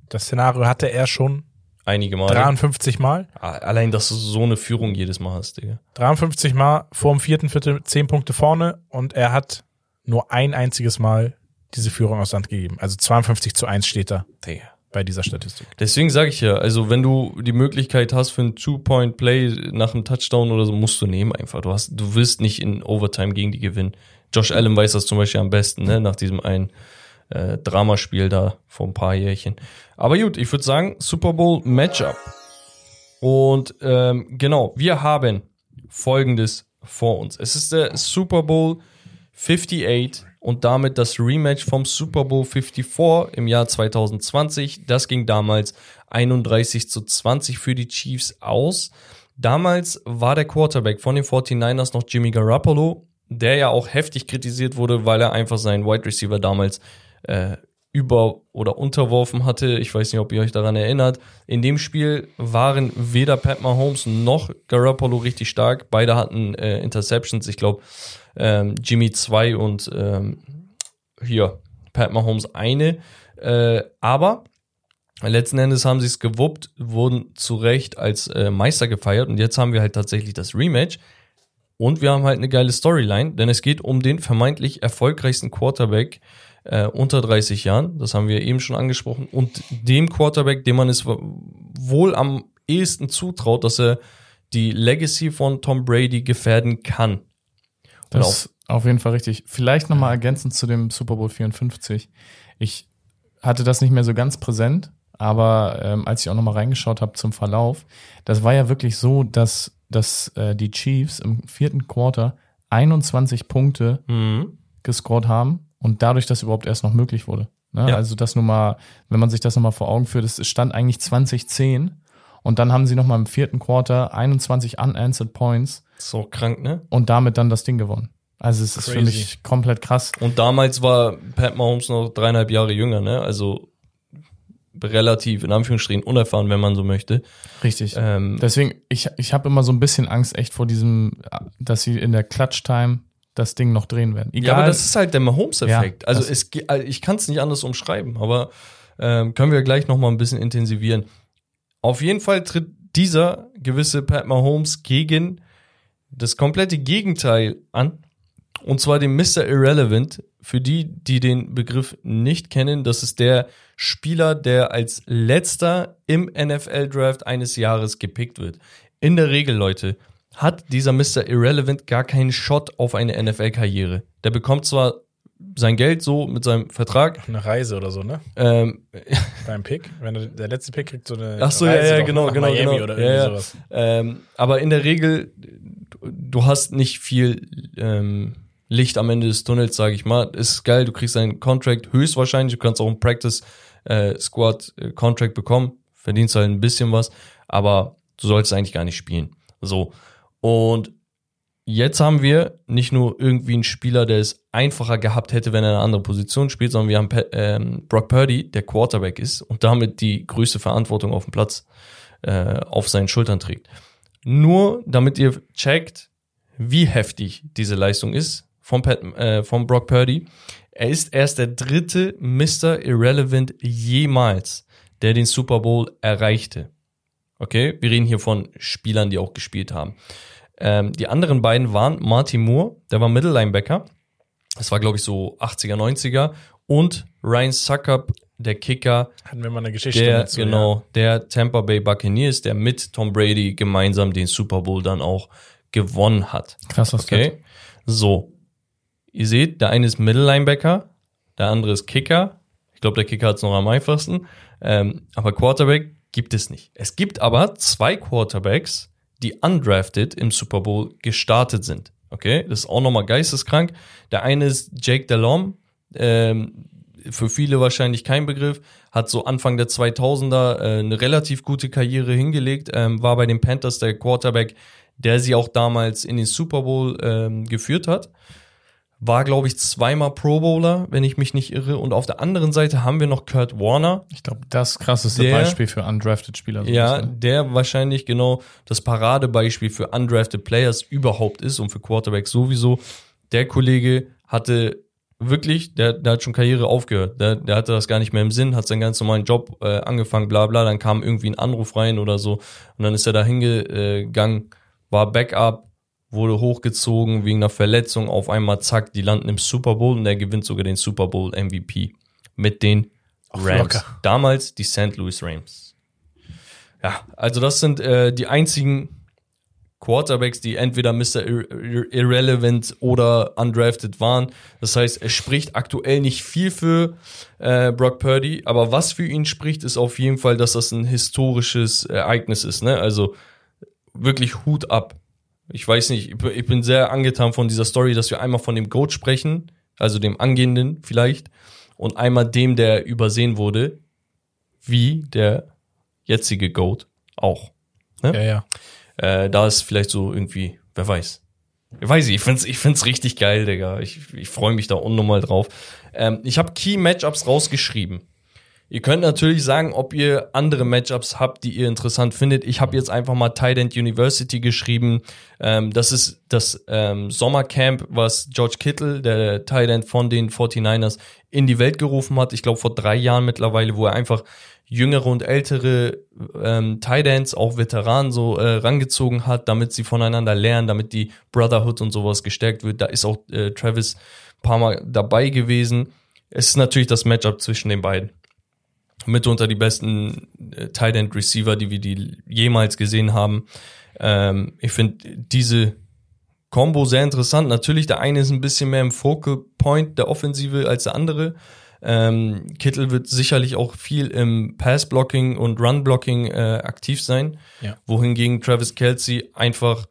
Das Szenario hatte er schon einige Mal. 53 Mal. Allein, dass du so eine Führung jedes Mal hast, Digga. 53 Mal vor dem vierten Viertel 10 Punkte vorne und er hat nur ein einziges Mal diese Führung aus Land gegeben. Also 52 zu 1 steht da. Digga bei dieser Statistik. Deswegen sage ich ja, also wenn du die Möglichkeit hast für ein Two-Point-Play nach einem Touchdown oder so, musst du nehmen einfach. Du hast, du wirst nicht in Overtime gegen die gewinnen. Josh Allen weiß das zum Beispiel am besten, ne, nach diesem einen äh, Dramaspiel da vor ein paar Jährchen. Aber gut, ich würde sagen, Super Bowl Matchup. Und ähm, genau, wir haben folgendes vor uns. Es ist der Super Bowl 58 und damit das Rematch vom Super Bowl 54 im Jahr 2020. Das ging damals 31 zu 20 für die Chiefs aus. Damals war der Quarterback von den 49ers noch Jimmy Garoppolo, der ja auch heftig kritisiert wurde, weil er einfach seinen Wide Receiver damals äh, über- oder unterworfen hatte. Ich weiß nicht, ob ihr euch daran erinnert. In dem Spiel waren weder Pat Mahomes noch Garoppolo richtig stark. Beide hatten äh, Interceptions. Ich glaube, ähm, Jimmy zwei und ähm, hier Pat Mahomes eine. Äh, aber letzten Endes haben sie es gewuppt, wurden zu Recht als äh, Meister gefeiert und jetzt haben wir halt tatsächlich das Rematch. Und wir haben halt eine geile Storyline, denn es geht um den vermeintlich erfolgreichsten Quarterback äh, unter 30 Jahren. Das haben wir eben schon angesprochen. Und dem Quarterback, dem man es wohl am ehesten zutraut, dass er die Legacy von Tom Brady gefährden kann. Das ist auf jeden Fall richtig. Vielleicht nochmal ergänzend zu dem Super Bowl 54. Ich hatte das nicht mehr so ganz präsent, aber ähm, als ich auch nochmal reingeschaut habe zum Verlauf, das war ja wirklich so, dass, dass äh, die Chiefs im vierten Quarter 21 Punkte mhm. gescored haben und dadurch das überhaupt erst noch möglich wurde. Ne? Ja. Also das nur mal, wenn man sich das nochmal vor Augen führt, es stand eigentlich 2010 und dann haben sie nochmal im vierten Quarter 21 unanswered Points. So krank, ne? Und damit dann das Ding gewonnen. Also es Crazy. ist für mich komplett krass. Und damals war Pat Mahomes noch dreieinhalb Jahre jünger, ne? Also relativ in Anführungsstrichen unerfahren, wenn man so möchte. Richtig. Ähm, Deswegen, ich, ich habe immer so ein bisschen Angst echt vor diesem, dass sie in der Clutch-Time das Ding noch drehen werden. Egal. Ja, aber das ist halt der Mahomes-Effekt. Ja, also es, also ich kann es nicht anders umschreiben, aber ähm, können wir gleich noch mal ein bisschen intensivieren. Auf jeden Fall tritt dieser gewisse Pat Mahomes gegen das komplette Gegenteil an. Und zwar den Mr. Irrelevant. Für die, die den Begriff nicht kennen, das ist der Spieler, der als letzter im NFL-Draft eines Jahres gepickt wird. In der Regel, Leute, hat dieser Mr. Irrelevant gar keinen Shot auf eine NFL-Karriere. Der bekommt zwar sein Geld so mit seinem Vertrag. Eine Reise oder so, ne? Ähm, Beim Pick. Wenn der, der letzte Pick kriegt so eine Ach so, Reise ja, ja, genau, genau, Miami genau. Oder irgendwie ja, sowas. Ähm, aber in der Regel, du hast nicht viel ähm, Licht am Ende des Tunnels, sage ich mal. Ist geil, du kriegst einen Contract höchstwahrscheinlich, du kannst auch einen Practice äh, Squad äh, Contract bekommen, verdienst halt ein bisschen was, aber du solltest eigentlich gar nicht spielen. So. Und jetzt haben wir nicht nur irgendwie einen Spieler, der es einfacher gehabt hätte, wenn er eine andere Position spielt, sondern wir haben ähm, Brock Purdy, der Quarterback ist und damit die größte Verantwortung auf dem Platz äh, auf seinen Schultern trägt. Nur damit ihr checkt, wie heftig diese Leistung ist von, Pat, äh, von Brock Purdy. Er ist erst der dritte Mr. Irrelevant jemals, der den Super Bowl erreichte. Okay, wir reden hier von Spielern, die auch gespielt haben. Ähm, die anderen beiden waren Martin Moore, der war Mittellinebacker. Das war, glaube ich, so 80er, 90er. Und Ryan Suckup, der Kicker. Hatten wir mal eine Geschichte der, dazu, Genau, ja. der Tampa Bay Buccaneers, der mit Tom Brady gemeinsam den Super Bowl dann auch gewonnen hat. Krass, was Okay. Fett. So. Ihr seht, der eine ist Mittellinebacker, der andere ist Kicker. Ich glaube, der Kicker hat es noch am einfachsten. Ähm, aber Quarterback gibt es nicht. Es gibt aber zwei Quarterbacks, die undrafted im Super Bowl gestartet sind. Okay, das ist auch nochmal geisteskrank. Der eine ist Jake Delhomme, ähm, für viele wahrscheinlich kein Begriff, hat so Anfang der 2000er äh, eine relativ gute Karriere hingelegt, ähm, war bei den Panthers der Quarterback, der sie auch damals in den Super Bowl ähm, geführt hat war, glaube ich, zweimal Pro Bowler, wenn ich mich nicht irre. Und auf der anderen Seite haben wir noch Kurt Warner. Ich glaube, das krasseste der, Beispiel für undrafted Spieler. So ja, bisschen. der wahrscheinlich genau das Paradebeispiel für undrafted Players überhaupt ist und für Quarterbacks sowieso. Der Kollege hatte wirklich, der, der hat schon Karriere aufgehört. Der, der hatte das gar nicht mehr im Sinn, hat seinen ganz normalen Job äh, angefangen, bla bla. Dann kam irgendwie ein Anruf rein oder so. Und dann ist er da hingegangen, war Backup, wurde hochgezogen wegen einer Verletzung. Auf einmal, zack, die landen im Super Bowl und er gewinnt sogar den Super Bowl MVP mit den Rams. Damals die St. Louis Rams. Ja, also das sind äh, die einzigen Quarterbacks, die entweder Mr. Irrelevant oder undrafted waren. Das heißt, es spricht aktuell nicht viel für äh, Brock Purdy, aber was für ihn spricht, ist auf jeden Fall, dass das ein historisches Ereignis ist. Ne? Also wirklich Hut ab. Ich weiß nicht, ich bin sehr angetan von dieser Story, dass wir einmal von dem Goat sprechen, also dem Angehenden vielleicht, und einmal dem, der übersehen wurde, wie der jetzige Goat auch. Ne? Ja, ja. Äh, da ist vielleicht so irgendwie, wer weiß. Ich weiß nicht, ich find's, ich find's richtig geil, Digga. Ich, ich freue mich da unnormal drauf. Ähm, ich habe Key Matchups rausgeschrieben. Ihr könnt natürlich sagen, ob ihr andere Matchups habt, die ihr interessant findet. Ich habe jetzt einfach mal Tight End University geschrieben. Ähm, das ist das ähm, Sommercamp, was George Kittle, der Tight End von den 49ers, in die Welt gerufen hat. Ich glaube vor drei Jahren mittlerweile, wo er einfach jüngere und ältere ähm, Tight Ends, auch Veteranen so äh, rangezogen hat, damit sie voneinander lernen, damit die Brotherhood und sowas gestärkt wird. Da ist auch äh, Travis paar Mal dabei gewesen. Es ist natürlich das Matchup zwischen den beiden mitunter die besten äh, Tight End Receiver, die wir die jemals gesehen haben. Ähm, ich finde diese Combo sehr interessant. Natürlich, der eine ist ein bisschen mehr im Focal Point der Offensive als der andere. Ähm, Kittel wird sicherlich auch viel im Pass-Blocking und Run-Blocking äh, aktiv sein, ja. wohingegen Travis Kelsey einfach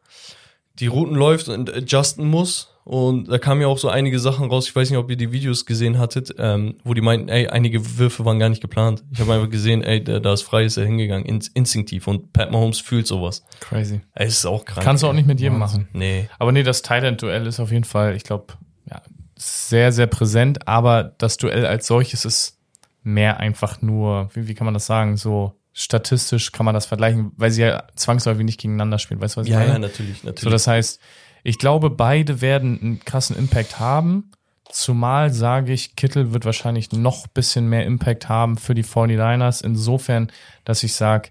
die Routen läuft und adjusten muss und da kamen ja auch so einige Sachen raus. Ich weiß nicht, ob ihr die Videos gesehen hattet, ähm, wo die meinten, ey, einige Würfe waren gar nicht geplant. Ich habe einfach gesehen, ey, da, ist frei, ist er hingegangen, in, instinktiv. Und Pat Mahomes fühlt sowas. Crazy. Ey, ist auch krank. Kannst du auch nicht mit jedem machen. Nee. Aber nee, das Thailand-Duell ist auf jeden Fall, ich glaube, ja, sehr, sehr präsent. Aber das Duell als solches ist mehr einfach nur, wie, wie kann man das sagen, so statistisch kann man das vergleichen, weil sie ja zwangsläufig nicht gegeneinander spielen. Weißt du, was ich ja, meine? Ja, natürlich, natürlich. So, das heißt, ich glaube, beide werden einen krassen Impact haben. Zumal sage ich, Kittel wird wahrscheinlich noch bisschen mehr Impact haben für die 49ers. Insofern, dass ich sage,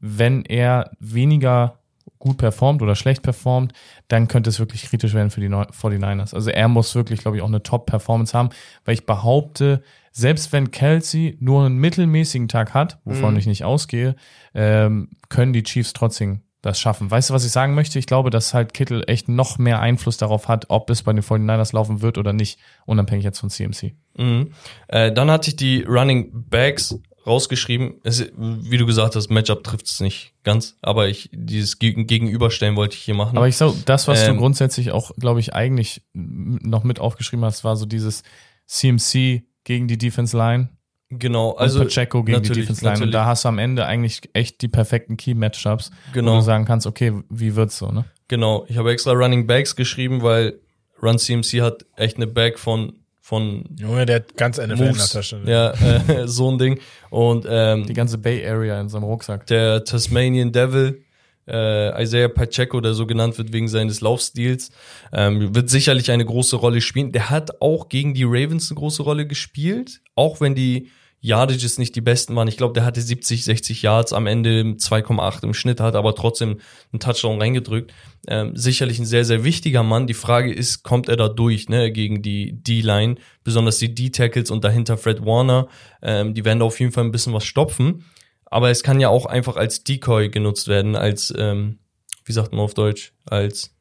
wenn er weniger gut performt oder schlecht performt, dann könnte es wirklich kritisch werden für die 49ers. Also er muss wirklich, glaube ich, auch eine Top-Performance haben, weil ich behaupte, selbst wenn Kelsey nur einen mittelmäßigen Tag hat, wovon mhm. ich nicht ausgehe, ähm, können die Chiefs trotzdem das schaffen. Weißt du, was ich sagen möchte? Ich glaube, dass halt Kittel echt noch mehr Einfluss darauf hat, ob es bei den 49ers laufen wird oder nicht, unabhängig jetzt von CMC. Mhm. Äh, dann hatte ich die Running Backs rausgeschrieben. Es, wie du gesagt hast, Matchup trifft es nicht ganz, aber ich dieses Gegenüberstellen wollte ich hier machen. Aber ich sag, das, was ähm, du grundsätzlich auch, glaube ich, eigentlich noch mit aufgeschrieben hast, war so dieses CMC gegen die Defense Line Genau, also und Pacheco gegen die Defense Line. Und da hast du am Ende eigentlich echt die perfekten Key Matchups, genau. wo du sagen kannst, okay, wie wird's so, ne? Genau, ich habe extra Running Backs geschrieben, weil Run CMC hat echt eine Back von von Junge, der hat ganz NFL in der Tasche. Ja, äh, so ein Ding. Und ähm, die ganze Bay Area in seinem Rucksack. Der Tasmanian Devil, äh, Isaiah Pacheco, der so genannt wird wegen seines Laufstils, ähm, wird sicherlich eine große Rolle spielen. Der hat auch gegen die Ravens eine große Rolle gespielt, auch wenn die Yardages nicht die besten waren. Ich glaube, der hatte 70, 60 Yards am Ende 2,8 im Schnitt, hat aber trotzdem einen Touchdown reingedrückt. Ähm, sicherlich ein sehr, sehr wichtiger Mann. Die Frage ist, kommt er da durch ne, gegen die D-Line, besonders die D-Tackles und dahinter Fred Warner. Ähm, die werden da auf jeden Fall ein bisschen was stopfen. Aber es kann ja auch einfach als Decoy genutzt werden, als, ähm, wie sagt man auf Deutsch, als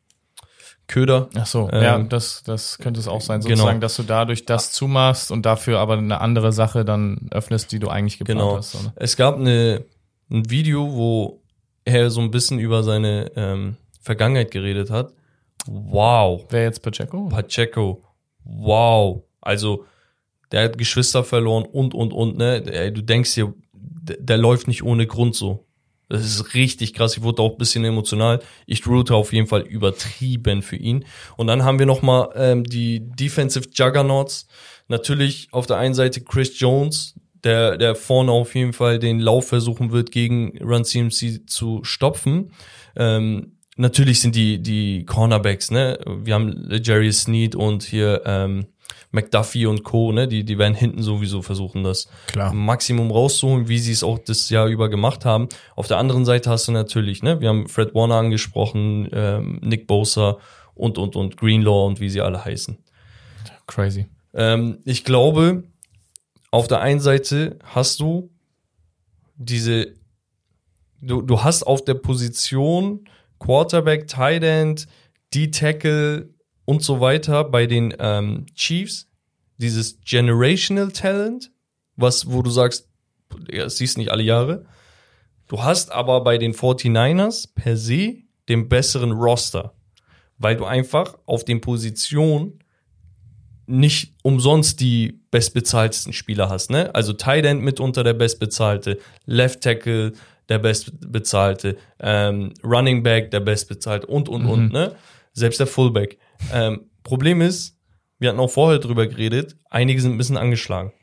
Köder. Ach so, ähm, ja, das, das könnte es auch sein, genau. sozusagen, genau. dass du dadurch das zumachst und dafür aber eine andere Sache dann öffnest, die du eigentlich geplant genau. hast. Oder? Es gab eine, ein Video, wo er so ein bisschen über seine ähm, Vergangenheit geredet hat. Wow. Wer jetzt Pacheco? Pacheco. Wow. Also, der hat Geschwister verloren und, und, und, ne? Du denkst dir, der, der läuft nicht ohne Grund so. Das ist richtig krass. Ich wurde auch ein bisschen emotional. Ich route auf jeden Fall übertrieben für ihn. Und dann haben wir nochmal ähm, die Defensive Juggernauts. Natürlich auf der einen Seite Chris Jones, der, der vorne auf jeden Fall den Lauf versuchen wird, gegen Run CMC zu stopfen. Ähm, natürlich sind die, die Cornerbacks, ne? Wir haben Jerry Sneed und hier ähm, McDuffie und Co., ne, die, die werden hinten sowieso versuchen, das Klar. Maximum rauszuholen, wie sie es auch das Jahr über gemacht haben. Auf der anderen Seite hast du natürlich, ne, wir haben Fred Warner angesprochen, ähm, Nick Bosa und, und, und Greenlaw und wie sie alle heißen. Crazy. Ähm, ich glaube, auf der einen Seite hast du diese, du, du hast auf der Position Quarterback, Tight End, D-Tackle, und so weiter bei den ähm, Chiefs, dieses Generational Talent, was, wo du sagst, ja, das siehst nicht alle Jahre. Du hast aber bei den 49ers per se den besseren Roster, weil du einfach auf den Positionen nicht umsonst die bestbezahltesten Spieler hast, ne? Also Tight End mitunter der bestbezahlte, Left Tackle der bestbezahlte, ähm, Running Back der bestbezahlte und und mhm. und, ne? Selbst der Fullback. Ähm, Problem ist, wir hatten auch vorher drüber geredet, einige sind ein bisschen angeschlagen.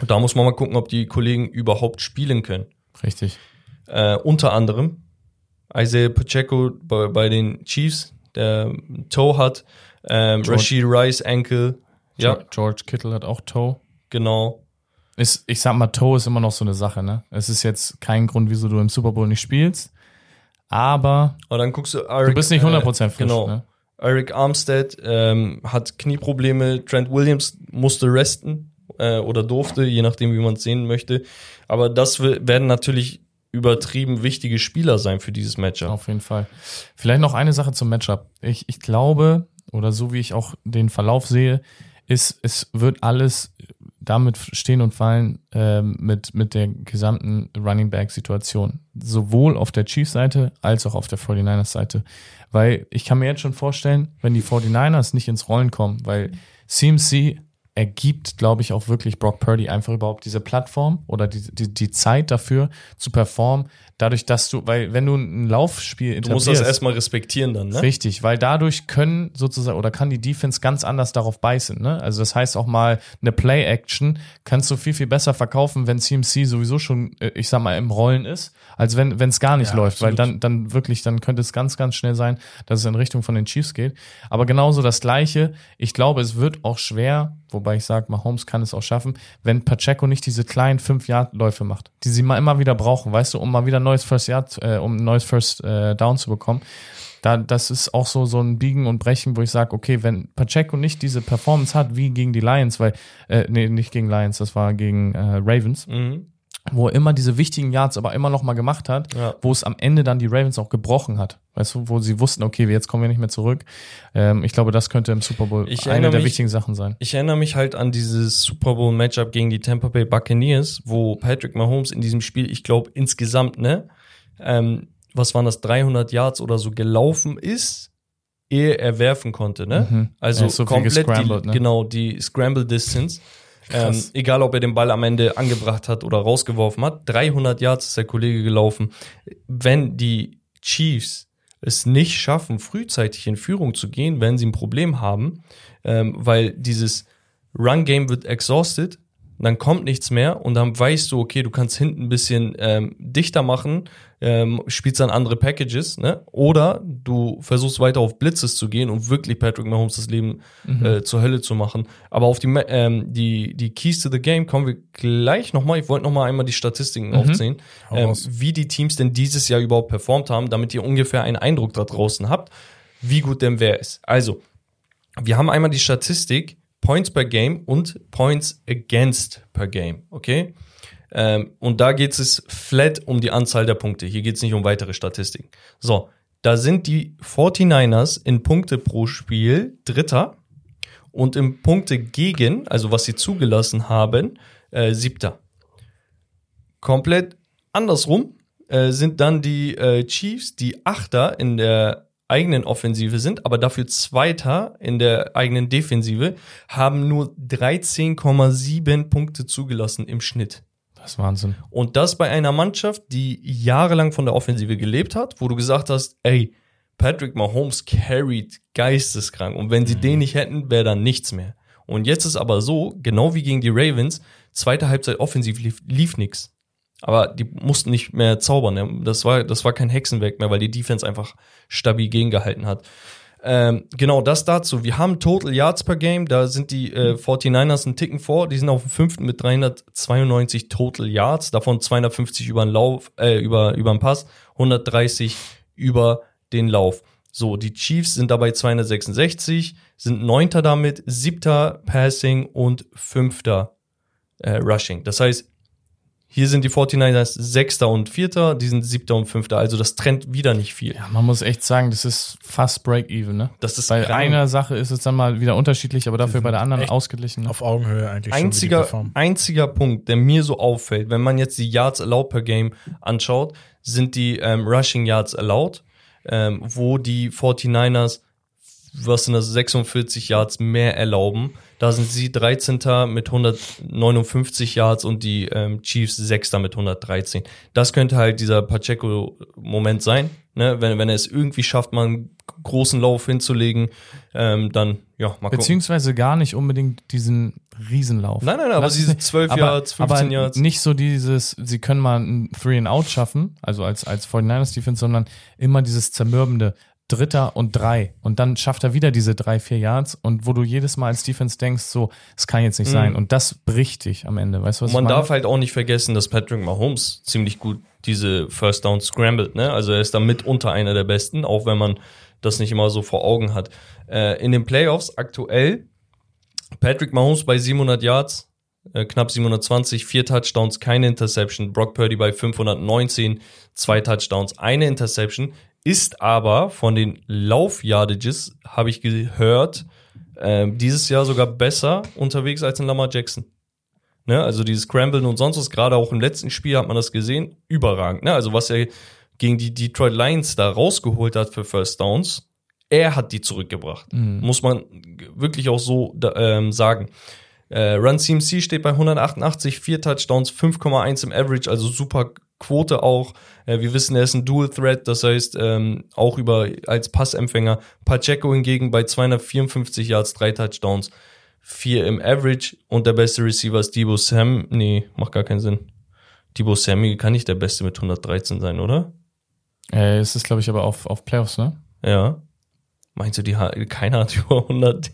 Und da muss man mal gucken, ob die Kollegen überhaupt spielen können. Richtig. Äh, unter anderem Isaiah Pacheco bei, bei den Chiefs, der Toe hat, ähm, Rashid Rice Ankle. Ja. George Kittle hat auch Toe. Genau. Ist, ich sag mal, Toe ist immer noch so eine Sache, ne? Es ist jetzt kein Grund, wieso du im Super Bowl nicht spielst. Aber. Aber dann guckst du, Eric, du bist nicht 100% äh, frisch, genau. ne? Eric Armstead ähm, hat Knieprobleme. Trent Williams musste resten äh, oder durfte, je nachdem, wie man es sehen möchte. Aber das werden natürlich übertrieben wichtige Spieler sein für dieses Matchup. Auf jeden Fall. Vielleicht noch eine Sache zum Matchup. Ich, ich glaube, oder so wie ich auch den Verlauf sehe, ist, es wird alles damit stehen und fallen ähm, mit, mit der gesamten Running Back Situation. Sowohl auf der Chiefs-Seite als auch auf der 49ers-Seite. Weil ich kann mir jetzt schon vorstellen, wenn die 49ers nicht ins Rollen kommen, weil CMC ergibt, glaube ich, auch wirklich Brock Purdy einfach überhaupt diese Plattform oder die, die, die Zeit dafür zu performen, dadurch, dass du, weil wenn du ein Laufspiel Du musst das erstmal respektieren dann, ne? Richtig, weil dadurch können sozusagen oder kann die Defense ganz anders darauf beißen, ne? Also das heißt auch mal eine Play-Action kannst du viel, viel besser verkaufen, wenn CMC sowieso schon, äh, ich sag mal, im Rollen ist, als wenn es gar nicht ja, läuft, absolut. weil dann, dann wirklich, dann könnte es ganz, ganz schnell sein, dass es in Richtung von den Chiefs geht. Aber genauso das Gleiche. Ich glaube, es wird auch schwer, wobei ich sage, Mahomes kann es auch schaffen, wenn Pacheco nicht diese kleinen fünf Yard Läufe macht, die sie mal immer wieder brauchen, weißt du, um mal wieder neues First Yard, äh, um ein neues First äh, Down zu bekommen. Da, das ist auch so, so ein Biegen und Brechen, wo ich sage, okay, wenn Pacheco nicht diese Performance hat wie gegen die Lions, weil, äh, nee, nicht gegen Lions, das war gegen äh, Ravens, mhm wo er immer diese wichtigen Yards aber immer noch mal gemacht hat, ja. wo es am Ende dann die Ravens auch gebrochen hat. Weißt du, wo sie wussten, okay, jetzt kommen wir nicht mehr zurück. Ähm, ich glaube, das könnte im Super Bowl ich eine der mich, wichtigen Sachen sein. Ich erinnere mich halt an dieses Super Bowl Matchup gegen die Tampa Bay Buccaneers, wo Patrick Mahomes in diesem Spiel, ich glaube insgesamt, ne, ähm, was waren das, 300 Yards oder so gelaufen ist, ehe er werfen konnte, ne? Mhm. Also so komplett die, ne? genau die Scramble Distance. Ähm, egal, ob er den Ball am Ende angebracht hat oder rausgeworfen hat. 300 Yards ist der Kollege gelaufen. Wenn die Chiefs es nicht schaffen, frühzeitig in Führung zu gehen, wenn sie ein Problem haben, ähm, weil dieses Run Game wird exhausted, dann kommt nichts mehr und dann weißt du, okay, du kannst hinten ein bisschen ähm, dichter machen, ähm, spielst dann andere Packages, ne? Oder du versuchst weiter auf Blitzes zu gehen und wirklich Patrick Mahomes das Leben mhm. äh, zur Hölle zu machen. Aber auf die, ähm, die, die Keys to the Game kommen wir gleich nochmal. Ich wollte nochmal einmal die Statistiken mhm. aufzählen, ähm, wie die Teams denn dieses Jahr überhaupt performt haben, damit ihr ungefähr einen Eindruck da draußen habt, wie gut denn wer ist. Also, wir haben einmal die Statistik, Points per Game und Points against per Game, okay? Ähm, und da geht es flat um die Anzahl der Punkte. Hier geht es nicht um weitere Statistiken. So, da sind die 49ers in Punkte pro Spiel Dritter und in Punkte gegen, also was sie zugelassen haben, äh, Siebter. Komplett andersrum äh, sind dann die äh, Chiefs, die Achter in der eigenen Offensive sind, aber dafür Zweiter in der eigenen Defensive, haben nur 13,7 Punkte zugelassen im Schnitt. Das ist Wahnsinn. Und das bei einer Mannschaft, die jahrelang von der Offensive gelebt hat, wo du gesagt hast, ey, Patrick Mahomes carried geisteskrank. Und wenn sie mhm. den nicht hätten, wäre dann nichts mehr. Und jetzt ist aber so, genau wie gegen die Ravens, zweite Halbzeit offensiv lief, lief nichts. Aber die mussten nicht mehr zaubern. Das war, das war kein Hexenwerk mehr, weil die Defense einfach stabil gegengehalten hat. Ähm, genau, das dazu. Wir haben Total Yards per Game, da sind die äh, 49ers einen Ticken vor. Die sind auf dem fünften mit 392 Total Yards, davon 250 über den Lauf, äh, über, über den Pass, 130 über den Lauf. So, die Chiefs sind dabei 266, sind neunter damit, siebter Passing und fünfter äh, Rushing. Das heißt, hier sind die 49ers Sechster und Vierter, die sind Siebter und Fünfter. Also das trennt wieder nicht viel. Ja, man muss echt sagen, das ist fast Break-Even, ne? Das ist bei einer Sache ist es dann mal wieder unterschiedlich, aber dafür bei der anderen ausgeglichen. Ne? Auf Augenhöhe eigentlich. Einziger, einziger Punkt, der mir so auffällt, wenn man jetzt die Yards allowed per Game anschaut, sind die ähm, Rushing Yards allowed, ähm, wo die 49ers was sind das, 46 Yards mehr erlauben. Da sind sie 13. mit 159 Yards und die ähm, Chiefs 6. mit 113. Das könnte halt dieser Pacheco-Moment sein, ne? wenn, wenn er es irgendwie schafft, mal einen großen Lauf hinzulegen, ähm, dann ja, mal gucken. Beziehungsweise gar nicht unbedingt diesen Riesenlauf. Nein, nein, nein aber diese 12 Yards, 15 aber Yards. Nicht so dieses, sie können mal ein Three and Out schaffen, also als, als 49ers Defense, sondern immer dieses zermürbende, Dritter und drei. Und dann schafft er wieder diese drei, vier Yards und wo du jedes Mal als Defense denkst, so, es kann jetzt nicht mhm. sein. Und das bricht dich am Ende. Weißt du, was Man darf halt auch nicht vergessen, dass Patrick Mahomes ziemlich gut diese First Down scrambled, ne? Also er ist da mitunter einer der besten, auch wenn man das nicht immer so vor Augen hat. Äh, in den Playoffs aktuell Patrick Mahomes bei 700 Yards, äh, knapp 720, vier Touchdowns, keine Interception. Brock Purdy bei 519, zwei Touchdowns, eine Interception ist aber von den Laufyardages, habe ich gehört, äh, dieses Jahr sogar besser unterwegs als in Lamar Jackson. Ne? Also dieses Scramblen und sonst was, gerade auch im letzten Spiel hat man das gesehen, überragend. Ne? Also was er gegen die Detroit Lions da rausgeholt hat für First Downs, er hat die zurückgebracht. Mhm. Muss man wirklich auch so ähm, sagen. Äh, Run CMC steht bei 188, vier Touchdowns, 5,1 im Average, also super Quote auch. Äh, wir wissen, er ist ein Dual Threat, das heißt ähm, auch über als Passempfänger. Pacheco hingegen bei 254 Yards, drei Touchdowns, vier im Average und der beste Receiver ist Debo Sam. Nee, macht gar keinen Sinn. Debo Sammy kann nicht der beste mit 113 sein, oder? Äh, es ist, glaube ich, aber auf, auf Playoffs, ne? Ja. Meinst du, die keiner hat über 100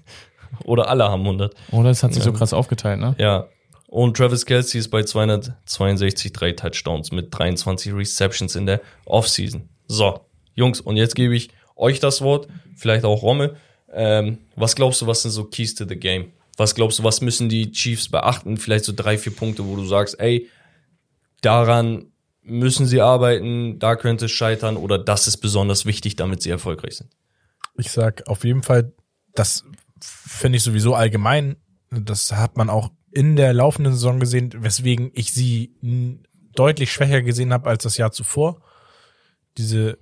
oder alle haben 100? Oder es hat sich ja. so krass aufgeteilt, ne? Ja. Und Travis Kelsey ist bei 262 drei Touchdowns mit 23 Receptions in der Offseason. So, Jungs, und jetzt gebe ich euch das Wort, vielleicht auch Romme. Ähm, was glaubst du, was sind so Keys to the Game? Was glaubst du, was müssen die Chiefs beachten? Vielleicht so drei, vier Punkte, wo du sagst, ey, daran müssen sie arbeiten, da könnte es scheitern oder das ist besonders wichtig, damit sie erfolgreich sind. Ich sag auf jeden Fall, das finde ich sowieso allgemein, das hat man auch in der laufenden Saison gesehen, weswegen ich sie deutlich schwächer gesehen habe als das Jahr zuvor. Diese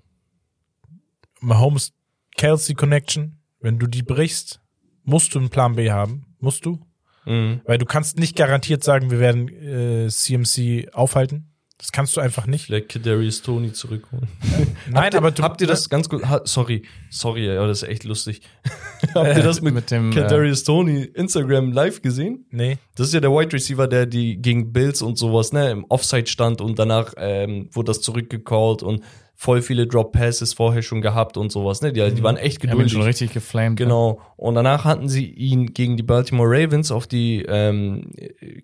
Mahomes Kelsey Connection, wenn du die brichst, musst du einen Plan B haben, musst du, mhm. weil du kannst nicht garantiert sagen, wir werden äh, CMC aufhalten. Das kannst du einfach nicht. Vielleicht Kadarius Tony zurückholen. Nein, habt aber du, habt ihr das ganz gut? Ha, sorry, sorry, ja, das ist echt lustig. Habt ihr das mit, mit dem Kadarius äh, Tony Instagram live gesehen? Nee. Das ist ja der Wide Receiver, der die gegen Bills und sowas, ne, im Offside stand und danach ähm, wurde das zurückgecallt und voll viele Drop Passes vorher schon gehabt und sowas, ne? Die, die mhm. waren echt geduldig. Ja, schon richtig geflamed. Genau. Und danach hatten sie ihn gegen die Baltimore Ravens auf die, ähm,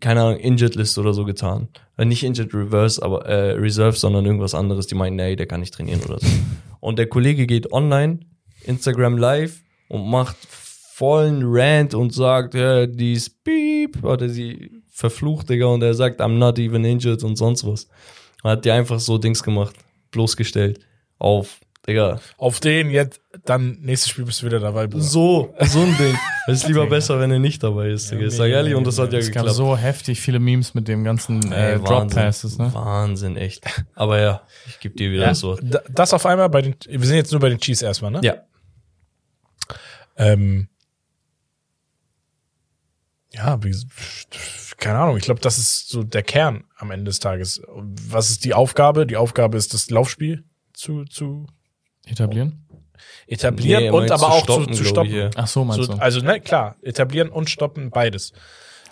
keine Ahnung, Injured List oder so getan. Äh, nicht Injured Reverse, aber äh, Reserve, sondern irgendwas anderes. Die meinen, nee, der kann nicht trainieren oder so. und der Kollege geht online, Instagram Live und macht vollen Rant und sagt, ja, die ist beep, oder sie verflucht, Digga, und er sagt, I'm not even injured und sonst was. Hat die einfach so Dings gemacht bloßgestellt auf, Digga. Auf den jetzt, dann nächstes Spiel bist du wieder dabei. Bruder. So, so ein Ding. Es ist lieber besser, wenn er nicht dabei ist, Digga. Ich sag ehrlich, und das hat ja es geklappt. Es gab so heftig viele Memes mit dem ganzen äh, Drop Passes, ne? Wahnsinn, echt. Aber ja, ich gebe dir wieder ja, das Wort. Das auf einmal bei den, wir sind jetzt nur bei den Chiefs erstmal, ne? Ja. Ähm, ja, wie, keine Ahnung, ich glaube, das ist so der Kern am Ende des Tages. Was ist die Aufgabe? Die Aufgabe ist, das Laufspiel zu, zu etablieren. Etablieren nee, und aber auch stoppen, zu, zu stoppen. Ach so, meinst so, du? Also, ne, klar, etablieren und stoppen, beides.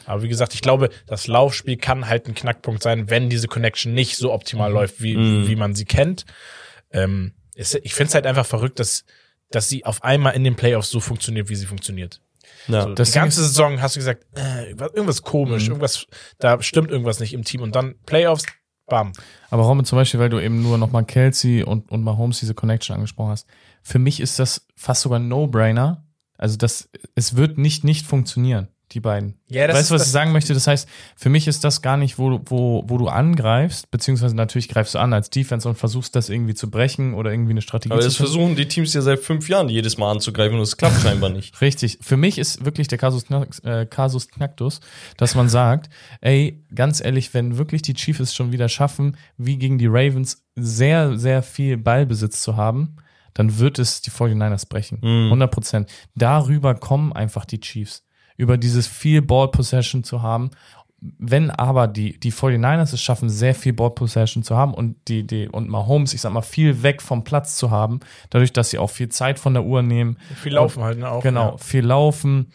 Aber wie gesagt, ich glaube, das Laufspiel kann halt ein Knackpunkt sein, wenn diese Connection nicht so optimal mhm. läuft, wie, mhm. wie man sie kennt. Ähm, ich finde es halt einfach verrückt, dass, dass sie auf einmal in den Playoffs so funktioniert, wie sie funktioniert. Ja, so, die ganze Saison hast du gesagt, äh, irgendwas komisch, mhm. irgendwas, da stimmt irgendwas nicht im Team und dann Playoffs, bam. Aber Robin, zum Beispiel, weil du eben nur nochmal Kelsey und, und Mahomes diese Connection angesprochen hast. Für mich ist das fast sogar ein No-Brainer. Also das, es wird nicht nicht funktionieren die beiden. Ja, das weißt du, was ich sagen möchte? Das heißt, für mich ist das gar nicht, wo, wo, wo du angreifst, beziehungsweise natürlich greifst du an als Defense und versuchst das irgendwie zu brechen oder irgendwie eine Strategie Aber zu das versuchen die Teams ja seit fünf Jahren jedes Mal anzugreifen und es klappt scheinbar nicht. Richtig. Für mich ist wirklich der Kasus, äh, Kasus Knacktus, dass man sagt, ey, ganz ehrlich, wenn wirklich die Chiefs es schon wieder schaffen, wie gegen die Ravens sehr, sehr viel Ballbesitz zu haben, dann wird es die 49ers brechen. Mm. 100 Prozent. Darüber kommen einfach die Chiefs über dieses viel Ball Possession zu haben. Wenn aber die, die 49ers es schaffen, sehr viel Ball Possession zu haben und die, die, und Mahomes, ich sag mal, viel weg vom Platz zu haben, dadurch, dass sie auch viel Zeit von der Uhr nehmen. Viel laufen halt, ne, auch. Genau, ja. viel laufen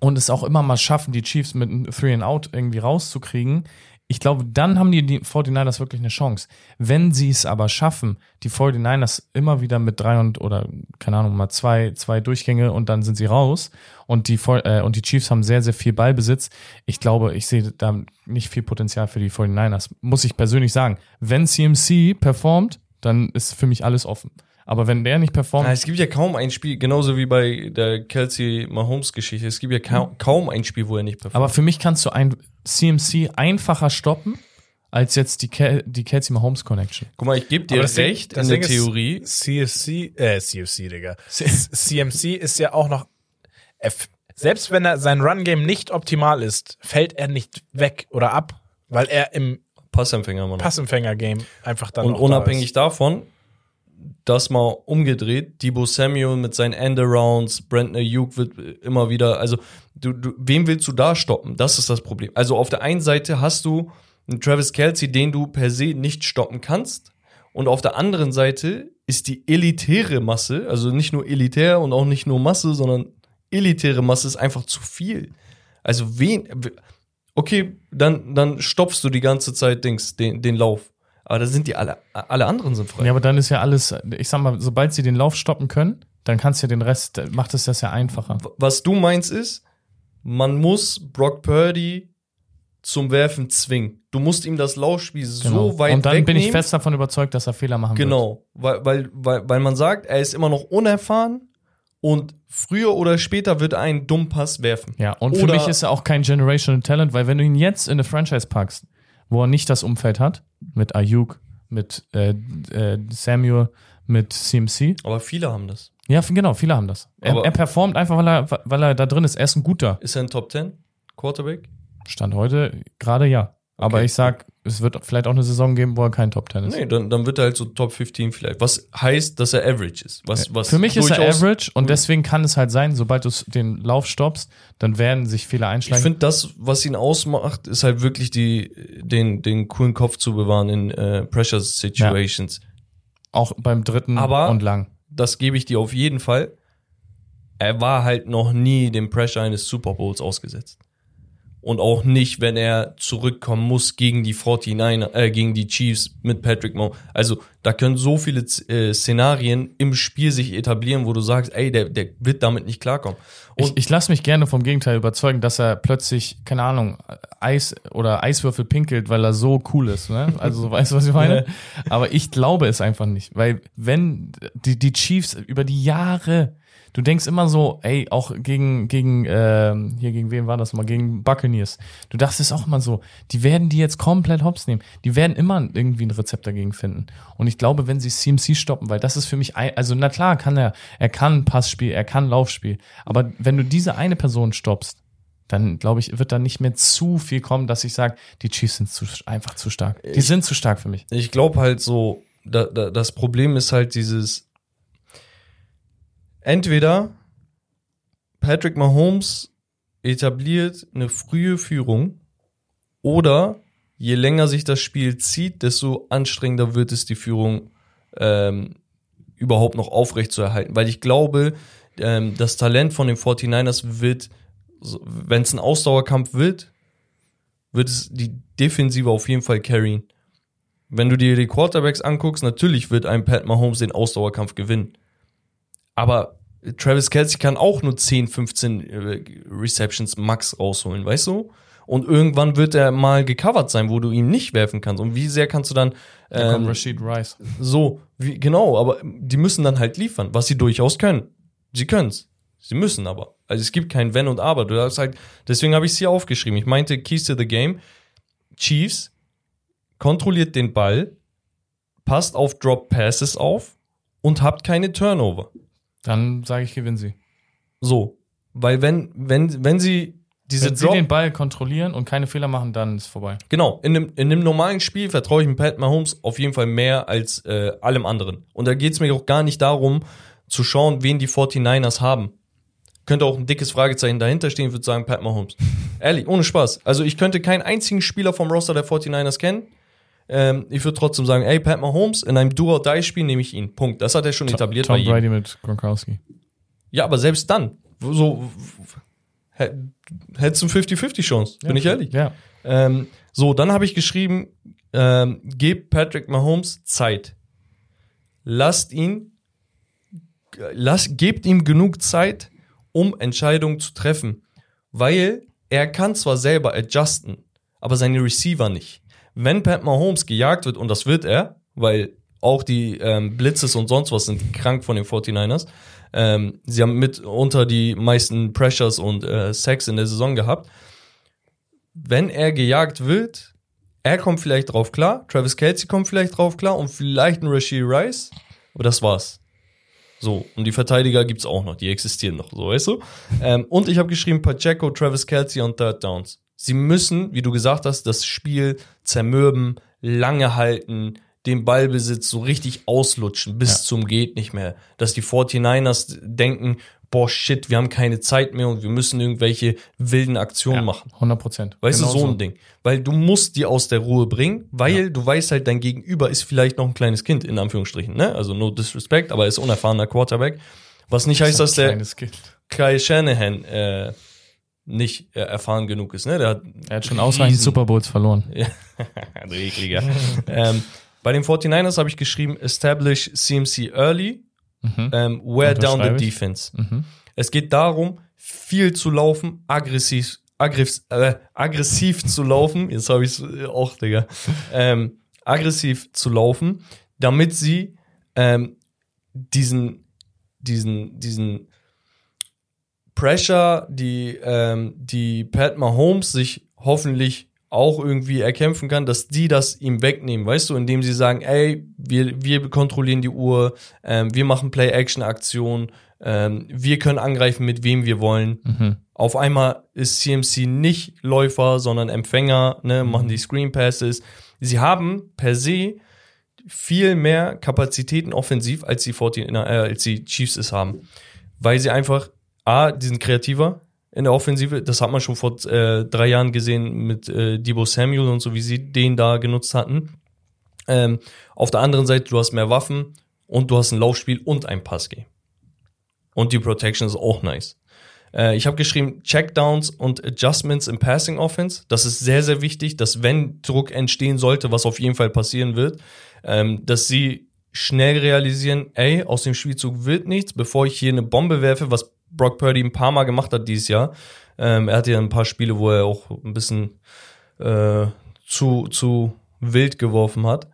und es auch immer mal schaffen, die Chiefs mit einem Three and Out irgendwie rauszukriegen, ich glaube, dann haben die, die 49ers wirklich eine Chance. Wenn sie es aber schaffen, die 49ers immer wieder mit drei und oder keine Ahnung, mal zwei, zwei Durchgänge und dann sind sie raus und die, äh, und die Chiefs haben sehr, sehr viel Ballbesitz. Ich glaube, ich sehe da nicht viel Potenzial für die 49ers. Muss ich persönlich sagen. Wenn CMC performt, dann ist für mich alles offen. Aber wenn der nicht performt. Na, es gibt ja kaum ein Spiel, genauso wie bei der Kelsey Mahomes Geschichte. Es gibt ja kaum, kaum ein Spiel, wo er nicht performt. Aber für mich kannst du ein CMC einfacher stoppen als jetzt die, Kel die Kelsey Mahomes Connection. Guck mal, ich gebe dir das recht in der Theorie. CFC, äh, CFC, Digga. CMC ist ja auch noch, selbst wenn er sein Run Game nicht optimal ist, fällt er nicht weg oder ab, weil er im Passempfänger, Passempfänger Game einfach dann Und unabhängig da davon, das mal umgedreht. Debo Samuel mit seinen Endarounds, Brandon Ayuk wird immer wieder, also du, du, wem willst du da stoppen? Das ist das Problem. Also auf der einen Seite hast du einen Travis Kelsey, den du per se nicht stoppen kannst. Und auf der anderen Seite ist die elitäre Masse, also nicht nur elitär und auch nicht nur Masse, sondern elitäre Masse ist einfach zu viel. Also wen, okay, dann, dann stoppst du die ganze Zeit Dings, den, den Lauf. Aber da sind die alle, alle anderen sind frei. Ja, aber dann ist ja alles, ich sag mal, sobald sie den Lauf stoppen können, dann kannst du ja den Rest, macht es das ja einfacher. Was du meinst ist, man muss Brock Purdy zum Werfen zwingen. Du musst ihm das Laufspiel genau. so weit Und dann wegnehmen. bin ich fest davon überzeugt, dass er Fehler machen genau, wird. Genau, weil, weil, weil, weil man sagt, er ist immer noch unerfahren und früher oder später wird er einen dummen Pass werfen. Ja, und oder für mich ist er auch kein Generational Talent, weil wenn du ihn jetzt in eine Franchise packst, wo er nicht das Umfeld hat, mit Ayuk, mit äh, äh, Samuel, mit CMC. Aber viele haben das. Ja, genau, viele haben das. Er, er, performt einfach, weil er, weil er da drin ist. Er ist ein guter. Ist er ein Top 10 Quarterback? Stand heute gerade ja. Aber okay. ich sag, es wird vielleicht auch eine Saison geben, wo er kein Top 10 ist. Nee, dann, dann wird er halt so Top 15 vielleicht. Was heißt, dass er Average ist? Was, was Für mich ist er Average und deswegen kann es halt sein, sobald du den Lauf stoppst, dann werden sich Fehler einschlagen. Ich finde, das, was ihn ausmacht, ist halt wirklich die, den, den coolen Kopf zu bewahren in äh, Pressure Situations. Ja. Auch beim dritten Aber und lang. Das gebe ich dir auf jeden Fall er war halt noch nie dem Pressure eines Super Bowls ausgesetzt. Und auch nicht, wenn er zurückkommen muss gegen die 49 äh, gegen die Chiefs mit Patrick Mahomes. Also da können so viele äh, Szenarien im Spiel sich etablieren, wo du sagst, ey, der, der wird damit nicht klarkommen. Und ich, ich lasse mich gerne vom Gegenteil überzeugen, dass er plötzlich, keine Ahnung, Eis oder Eiswürfel pinkelt, weil er so cool ist. Ne? Also weißt du, was ich meine? Aber ich glaube es einfach nicht, weil wenn die, die Chiefs über die Jahre du denkst immer so, ey, auch gegen, gegen, äh, hier gegen wen war das mal? Gegen Buccaneers. Du dachtest auch immer so, die werden die jetzt komplett hops nehmen. Die werden immer irgendwie ein Rezept dagegen finden. Und ich glaube, wenn sie CMC stoppen, weil das ist für mich, ein, also na klar kann er, er kann Passspiel, er kann Laufspiel. Aber wenn du diese eine Person stoppst, dann glaube ich, wird da nicht mehr zu viel kommen, dass ich sage, die Chiefs sind zu, einfach zu stark. Die ich, sind zu stark für mich. Ich glaube halt so, da, da, das Problem ist halt dieses, entweder Patrick Mahomes etabliert eine frühe Führung oder je länger sich das Spiel zieht, desto anstrengender wird es, die Führung ähm, überhaupt noch aufrecht zu erhalten. Weil ich glaube, ähm, das Talent von den 49ers wird, wenn es ein Ausdauerkampf wird, wird es die Defensive auf jeden Fall carryen. Wenn du dir die Quarterbacks anguckst, natürlich wird ein Pat Mahomes den Ausdauerkampf gewinnen. Aber Travis Kelsey kann auch nur 10, 15 äh, Receptions max rausholen, weißt du? Und irgendwann wird er mal gecovert sein, wo du ihn nicht werfen kannst. Und wie sehr kannst du dann. Ähm, da kommt ähm, Rashid Rice. So, wie, genau, aber die müssen dann halt liefern, was sie durchaus können. Sie können's. Sie müssen aber. Also es gibt kein Wenn und Aber. Du hast halt, deswegen habe ich es hier aufgeschrieben. Ich meinte Keys to the Game. Chiefs kontrolliert den Ball, passt auf Drop Passes auf und habt keine Turnover. Dann sage ich, gewinnen sie. So. Weil wenn, wenn, wenn sie diese Wenn sie den Ball kontrollieren und keine Fehler machen, dann ist vorbei. Genau. In einem, in einem normalen Spiel vertraue ich dem Pat Mahomes auf jeden Fall mehr als äh, allem anderen. Und da geht es mir auch gar nicht darum, zu schauen, wen die 49ers haben. Könnte auch ein dickes Fragezeichen dahinter stehen, ich würde sagen Pat Mahomes. Ehrlich, ohne Spaß. Also ich könnte keinen einzigen Spieler vom Roster der 49ers kennen. Ähm, ich würde trotzdem sagen, ey, Pat Mahomes, in einem Do-or-Die-Spiel nehme ich ihn. Punkt. Das hat er schon Tom, etabliert Tom bei ihm. Brady mit Gronkowski. Ja, aber selbst dann, so hättest du 50-50 Chance, bin ja, ich ehrlich. Ja. Ähm, so, dann habe ich geschrieben, ähm, gebt Patrick Mahomes Zeit. Lasst ihn, lasst, gebt ihm genug Zeit, um Entscheidungen zu treffen. Weil er kann zwar selber adjusten, aber seine Receiver nicht wenn Pat Mahomes gejagt wird, und das wird er, weil auch die ähm, Blitzes und sonst was sind krank von den 49ers. Ähm, sie haben mitunter die meisten Pressures und äh, Sacks in der Saison gehabt. Wenn er gejagt wird, er kommt vielleicht drauf klar, Travis Kelsey kommt vielleicht drauf klar und vielleicht ein Rashid Rice, aber das war's. So, und die Verteidiger gibt's auch noch, die existieren noch, so weißt du. Ähm, und ich habe geschrieben Pacheco, Travis Kelsey und Third Downs. Sie müssen, wie du gesagt hast, das Spiel zermürben, lange halten, den Ballbesitz so richtig auslutschen bis ja. zum geht nicht mehr. Dass die 49ers denken, boah, shit, wir haben keine Zeit mehr und wir müssen irgendwelche wilden Aktionen ja, machen. 100 Prozent. Weißt genau du, so ein Ding. Weil du musst die aus der Ruhe bringen, weil ja. du weißt halt, dein Gegenüber ist vielleicht noch ein kleines Kind, in Anführungsstrichen, ne? Also no disrespect, aber ist unerfahrener Quarterback. Was nicht das heißt, dass der Kai Shanahan äh, nicht äh, erfahren genug ist. Ne? Der hat er hat schon ausreichend Super Bowls verloren. Ekliger. ähm, bei den 49ers habe ich geschrieben, establish CMC early, mhm. ähm, wear down the defense. Mhm. Es geht darum, viel zu laufen, aggressiv, aggressiv, äh, aggressiv zu laufen. Jetzt habe ich es äh, auch, Digga. Ähm, aggressiv zu laufen, damit sie ähm, diesen, diesen, diesen Pressure, die, ähm, die Pat Mahomes sich hoffentlich auch irgendwie erkämpfen kann, dass die das ihm wegnehmen, weißt du, indem sie sagen, ey, wir, wir kontrollieren die Uhr, ähm, wir machen Play-Action-Aktionen, ähm, wir können angreifen, mit wem wir wollen. Mhm. Auf einmal ist CMC nicht Läufer, sondern Empfänger, ne, machen die Screen Passes. Sie haben per se viel mehr Kapazitäten offensiv, als die, 14, äh, als die Chiefs es haben. Weil sie einfach A, die sind kreativer in der Offensive. Das hat man schon vor äh, drei Jahren gesehen mit äh, Debo Samuel und so, wie sie den da genutzt hatten. Ähm, auf der anderen Seite, du hast mehr Waffen und du hast ein Laufspiel und ein Passgame. Und die Protection ist auch nice. Äh, ich habe geschrieben, Checkdowns und Adjustments im Passing Offense. Das ist sehr, sehr wichtig, dass wenn Druck entstehen sollte, was auf jeden Fall passieren wird, ähm, dass sie schnell realisieren, ey, aus dem Spielzug wird nichts, bevor ich hier eine Bombe werfe, was Brock Purdy ein paar Mal gemacht hat dieses Jahr. Ähm, er hatte ja ein paar Spiele, wo er auch ein bisschen äh, zu, zu wild geworfen hat.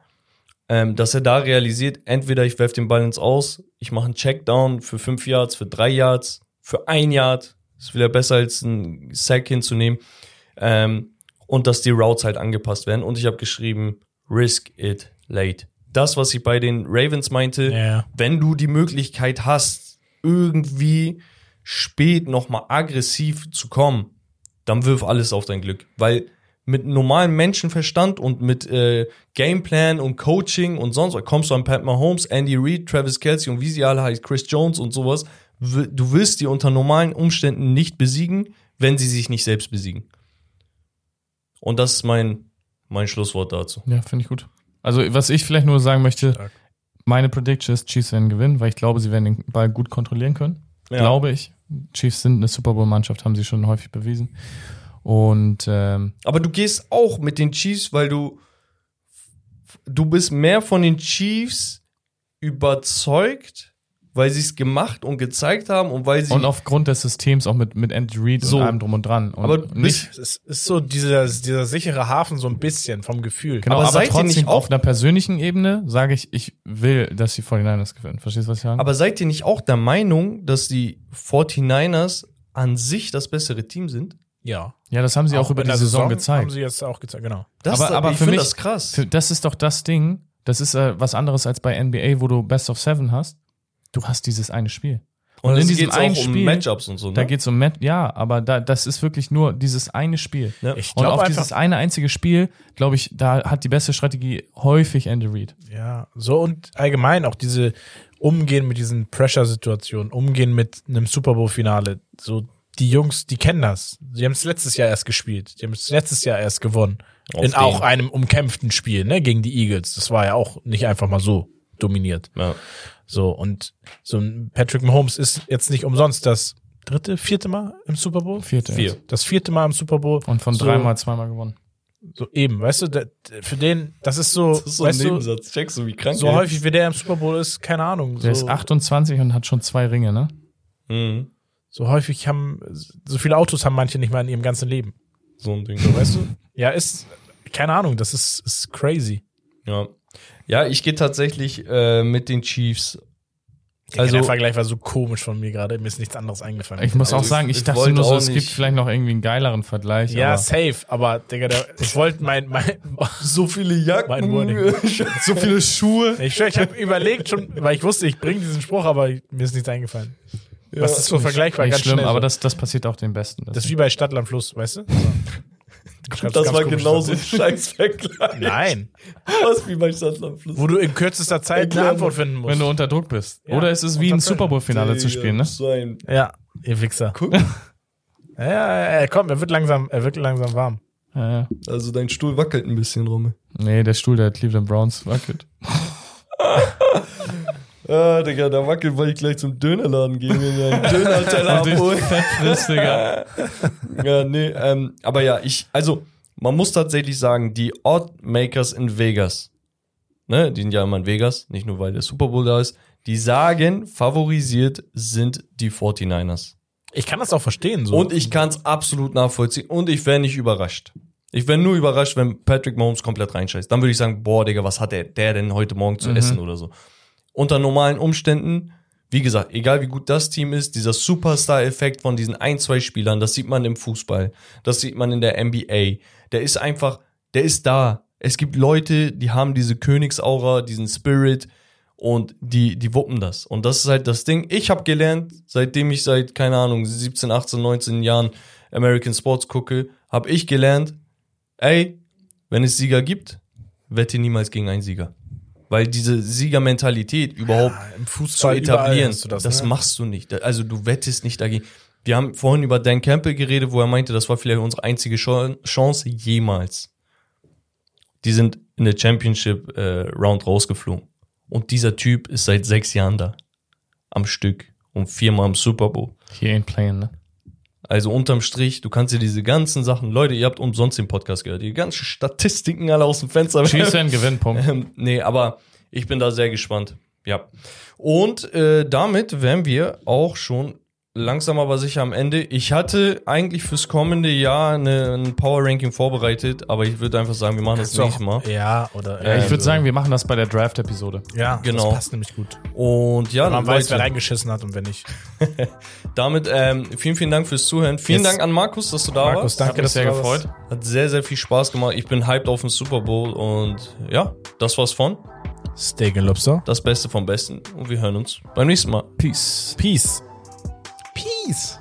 Ähm, dass er da realisiert, entweder ich werfe den Ball ins Aus, ich mache einen Checkdown für fünf Yards, für drei Yards, für ein Yard. Ist wieder besser als einen Sack hinzunehmen. Ähm, und dass die Routes halt angepasst werden. Und ich habe geschrieben, risk it late. Das, was ich bei den Ravens meinte, ja. wenn du die Möglichkeit hast, irgendwie spät nochmal aggressiv zu kommen, dann wirf alles auf dein Glück. Weil mit normalem Menschenverstand und mit äh, Gameplan und Coaching und sonst was kommst du an Pat Mahomes, Andy Reid, Travis Kelsey und wie sie alle heißt, Chris Jones und sowas. Du wirst die unter normalen Umständen nicht besiegen, wenn sie sich nicht selbst besiegen. Und das ist mein, mein Schlusswort dazu. Ja, finde ich gut. Also, was ich vielleicht nur sagen möchte, Stark. meine Prediction ist, Chiefs werden gewinnen, weil ich glaube, sie werden den Ball gut kontrollieren können. Ja. Glaube ich. Chiefs sind eine Super Bowl-Mannschaft, haben sie schon häufig bewiesen. Und ähm, aber du gehst auch mit den Chiefs, weil du du bist mehr von den Chiefs überzeugt, weil sie es gemacht und gezeigt haben und weil sie und aufgrund des Systems auch mit mit Andy Reid so. und allem drum und dran. Und aber nicht, es ist so dieser dieser sichere Hafen so ein bisschen vom Gefühl. Genau, aber, aber seid trotzdem ihr nicht auf einer persönlichen Ebene sage ich, ich will, dass die 49ers gewinnen. Verstehst du was ich sage? Aber seid ihr nicht auch der Meinung, dass die 49ers an sich das bessere Team sind? Ja. Ja, das haben sie auch, auch über die Saison, Saison, gezeigt. Haben sie jetzt auch gezeigt, genau. Das aber, aber für mich, das krass. Für, das ist doch das Ding. Das ist äh, was anderes als bei NBA, wo du Best of Seven hast. Du hast dieses eine Spiel. Und, und in diesem einen Spiel, um Matchups und so, ne? Da geht's um Match, ja, aber da, das ist wirklich nur dieses eine Spiel. Ja. Ich und auf dieses eine einzige Spiel, glaube ich, da hat die beste Strategie häufig Andy Reid. Ja, so und allgemein auch diese Umgehen mit diesen Pressure-Situationen, Umgehen mit einem Super Bowl-Finale, so die Jungs, die kennen das. Sie haben es letztes Jahr erst gespielt. Die haben es letztes Jahr erst gewonnen. Auf in den. auch einem umkämpften Spiel, ne, gegen die Eagles. Das war ja auch nicht einfach mal so dominiert. Ja. So, und so ein Patrick Mahomes ist jetzt nicht umsonst das dritte, vierte Mal im Super Bowl? Vierte. Vier. Das vierte Mal im Super Bowl. Und von so, dreimal zweimal gewonnen. So eben, weißt du, der, für den, das ist so, das ist so weißt ein Nebensatz. Du, Checkst du, wie krank So häufig wie der im Super Bowl ist, keine Ahnung. Der so. ist 28 und hat schon zwei Ringe, ne? Mhm. So häufig haben, so viele Autos haben manche nicht mal in ihrem ganzen Leben. So ein Ding, so, weißt du? Ja, ist, keine Ahnung, das ist, ist crazy. Ja. Ja, ich gehe tatsächlich äh, mit den Chiefs. Also, der Vergleich war so komisch von mir gerade, mir ist nichts anderes eingefallen. Ich muss auch also, sagen, ich, ich dachte nur so, es gibt vielleicht noch irgendwie einen geileren Vergleich. Ja, aber safe, aber Digga, der, ich wollte mein, mein so viele Jacken, so viele Schuhe. Ich, ich habe überlegt schon, weil ich wusste, ich bringe diesen Spruch, aber mir ist nichts eingefallen. Ja, Was ist so vergleichbar? Nicht ganz schlimm, aber das, das passiert auch den Besten. Das, das ist wie bei Stadtland Fluss, weißt du? So. das war genauso ein Scheißvergleich. Nein. Was wie bei Stadtland Fluss. Wo du in kürzester Zeit eine Antwort finden musst. Wenn du unter Druck bist. Ja. Oder ist es wie ein Super Bowl-Finale zu spielen, ne? Sein. Ja, ihr Wichser. Guck. ja, ja, ja, komm, er wird langsam, er wird langsam warm. Ja, ja. Also dein Stuhl wackelt ein bisschen, Romme. Nee, der Stuhl der Cleveland Browns wackelt. Ah, Digga, da wackelt, weil ich gleich zum Dönerladen gehe, mir einen Döner-Teller abholen. Fett Digga. ja, nee, ähm, aber ja, ich, also, man muss tatsächlich sagen, die Oddmakers in Vegas, ne, die sind ja immer in Vegas, nicht nur weil der Super Bowl da ist, die sagen, favorisiert sind die 49ers. Ich kann das auch verstehen, so. Und ich kann es absolut nachvollziehen und ich wäre nicht überrascht. Ich wäre nur überrascht, wenn Patrick Mahomes komplett reinscheißt. Dann würde ich sagen, boah, Digga, was hat der, der denn heute Morgen zu mhm. essen oder so unter normalen Umständen, wie gesagt, egal wie gut das Team ist, dieser Superstar-Effekt von diesen ein, zwei Spielern, das sieht man im Fußball, das sieht man in der NBA. Der ist einfach, der ist da. Es gibt Leute, die haben diese Königsaura, diesen Spirit und die, die wuppen das. Und das ist halt das Ding. Ich habe gelernt, seitdem ich seit, keine Ahnung, 17, 18, 19 Jahren American Sports gucke, habe ich gelernt, ey, wenn es Sieger gibt, wette niemals gegen einen Sieger. Weil diese Siegermentalität überhaupt ja, zu etablieren, das, das ne? machst du nicht. Also du wettest nicht dagegen. Wir haben vorhin über Dan Campbell geredet, wo er meinte, das war vielleicht unsere einzige Chance jemals. Die sind in der Championship äh, Round rausgeflogen. Und dieser Typ ist seit sechs Jahren da. Am Stück. und viermal im Super Bowl. He ain't playing, ne? Also unterm Strich, du kannst dir diese ganzen Sachen, Leute, ihr habt umsonst den Podcast gehört, die ganzen Statistiken alle aus dem Fenster. Schießt einen Gewinnpunkt. Ähm, nee, aber ich bin da sehr gespannt. Ja. Und äh, damit wären wir auch schon langsam aber sicher am Ende. Ich hatte eigentlich fürs kommende Jahr eine, ein Power Ranking vorbereitet, aber ich würde einfach sagen, wir machen das nächste Mal. Ja, oder. Ja, ich würde sagen, wir machen das bei der Draft-Episode. Ja, genau. Das passt nämlich gut. Und ja, man weiß, wer reingeschissen hat und wer nicht. Damit ähm, vielen, vielen Dank fürs Zuhören. Vielen yes. Dank an Markus, dass du da Markus, warst. Markus, danke, dass du sehr gefreut. Warst. Hat sehr, sehr viel Spaß gemacht. Ich bin hyped auf den Super Bowl und ja, das war's von Steak Lobster. Das Beste vom Besten. Und wir hören uns beim nächsten Mal. Peace. Peace. Peace.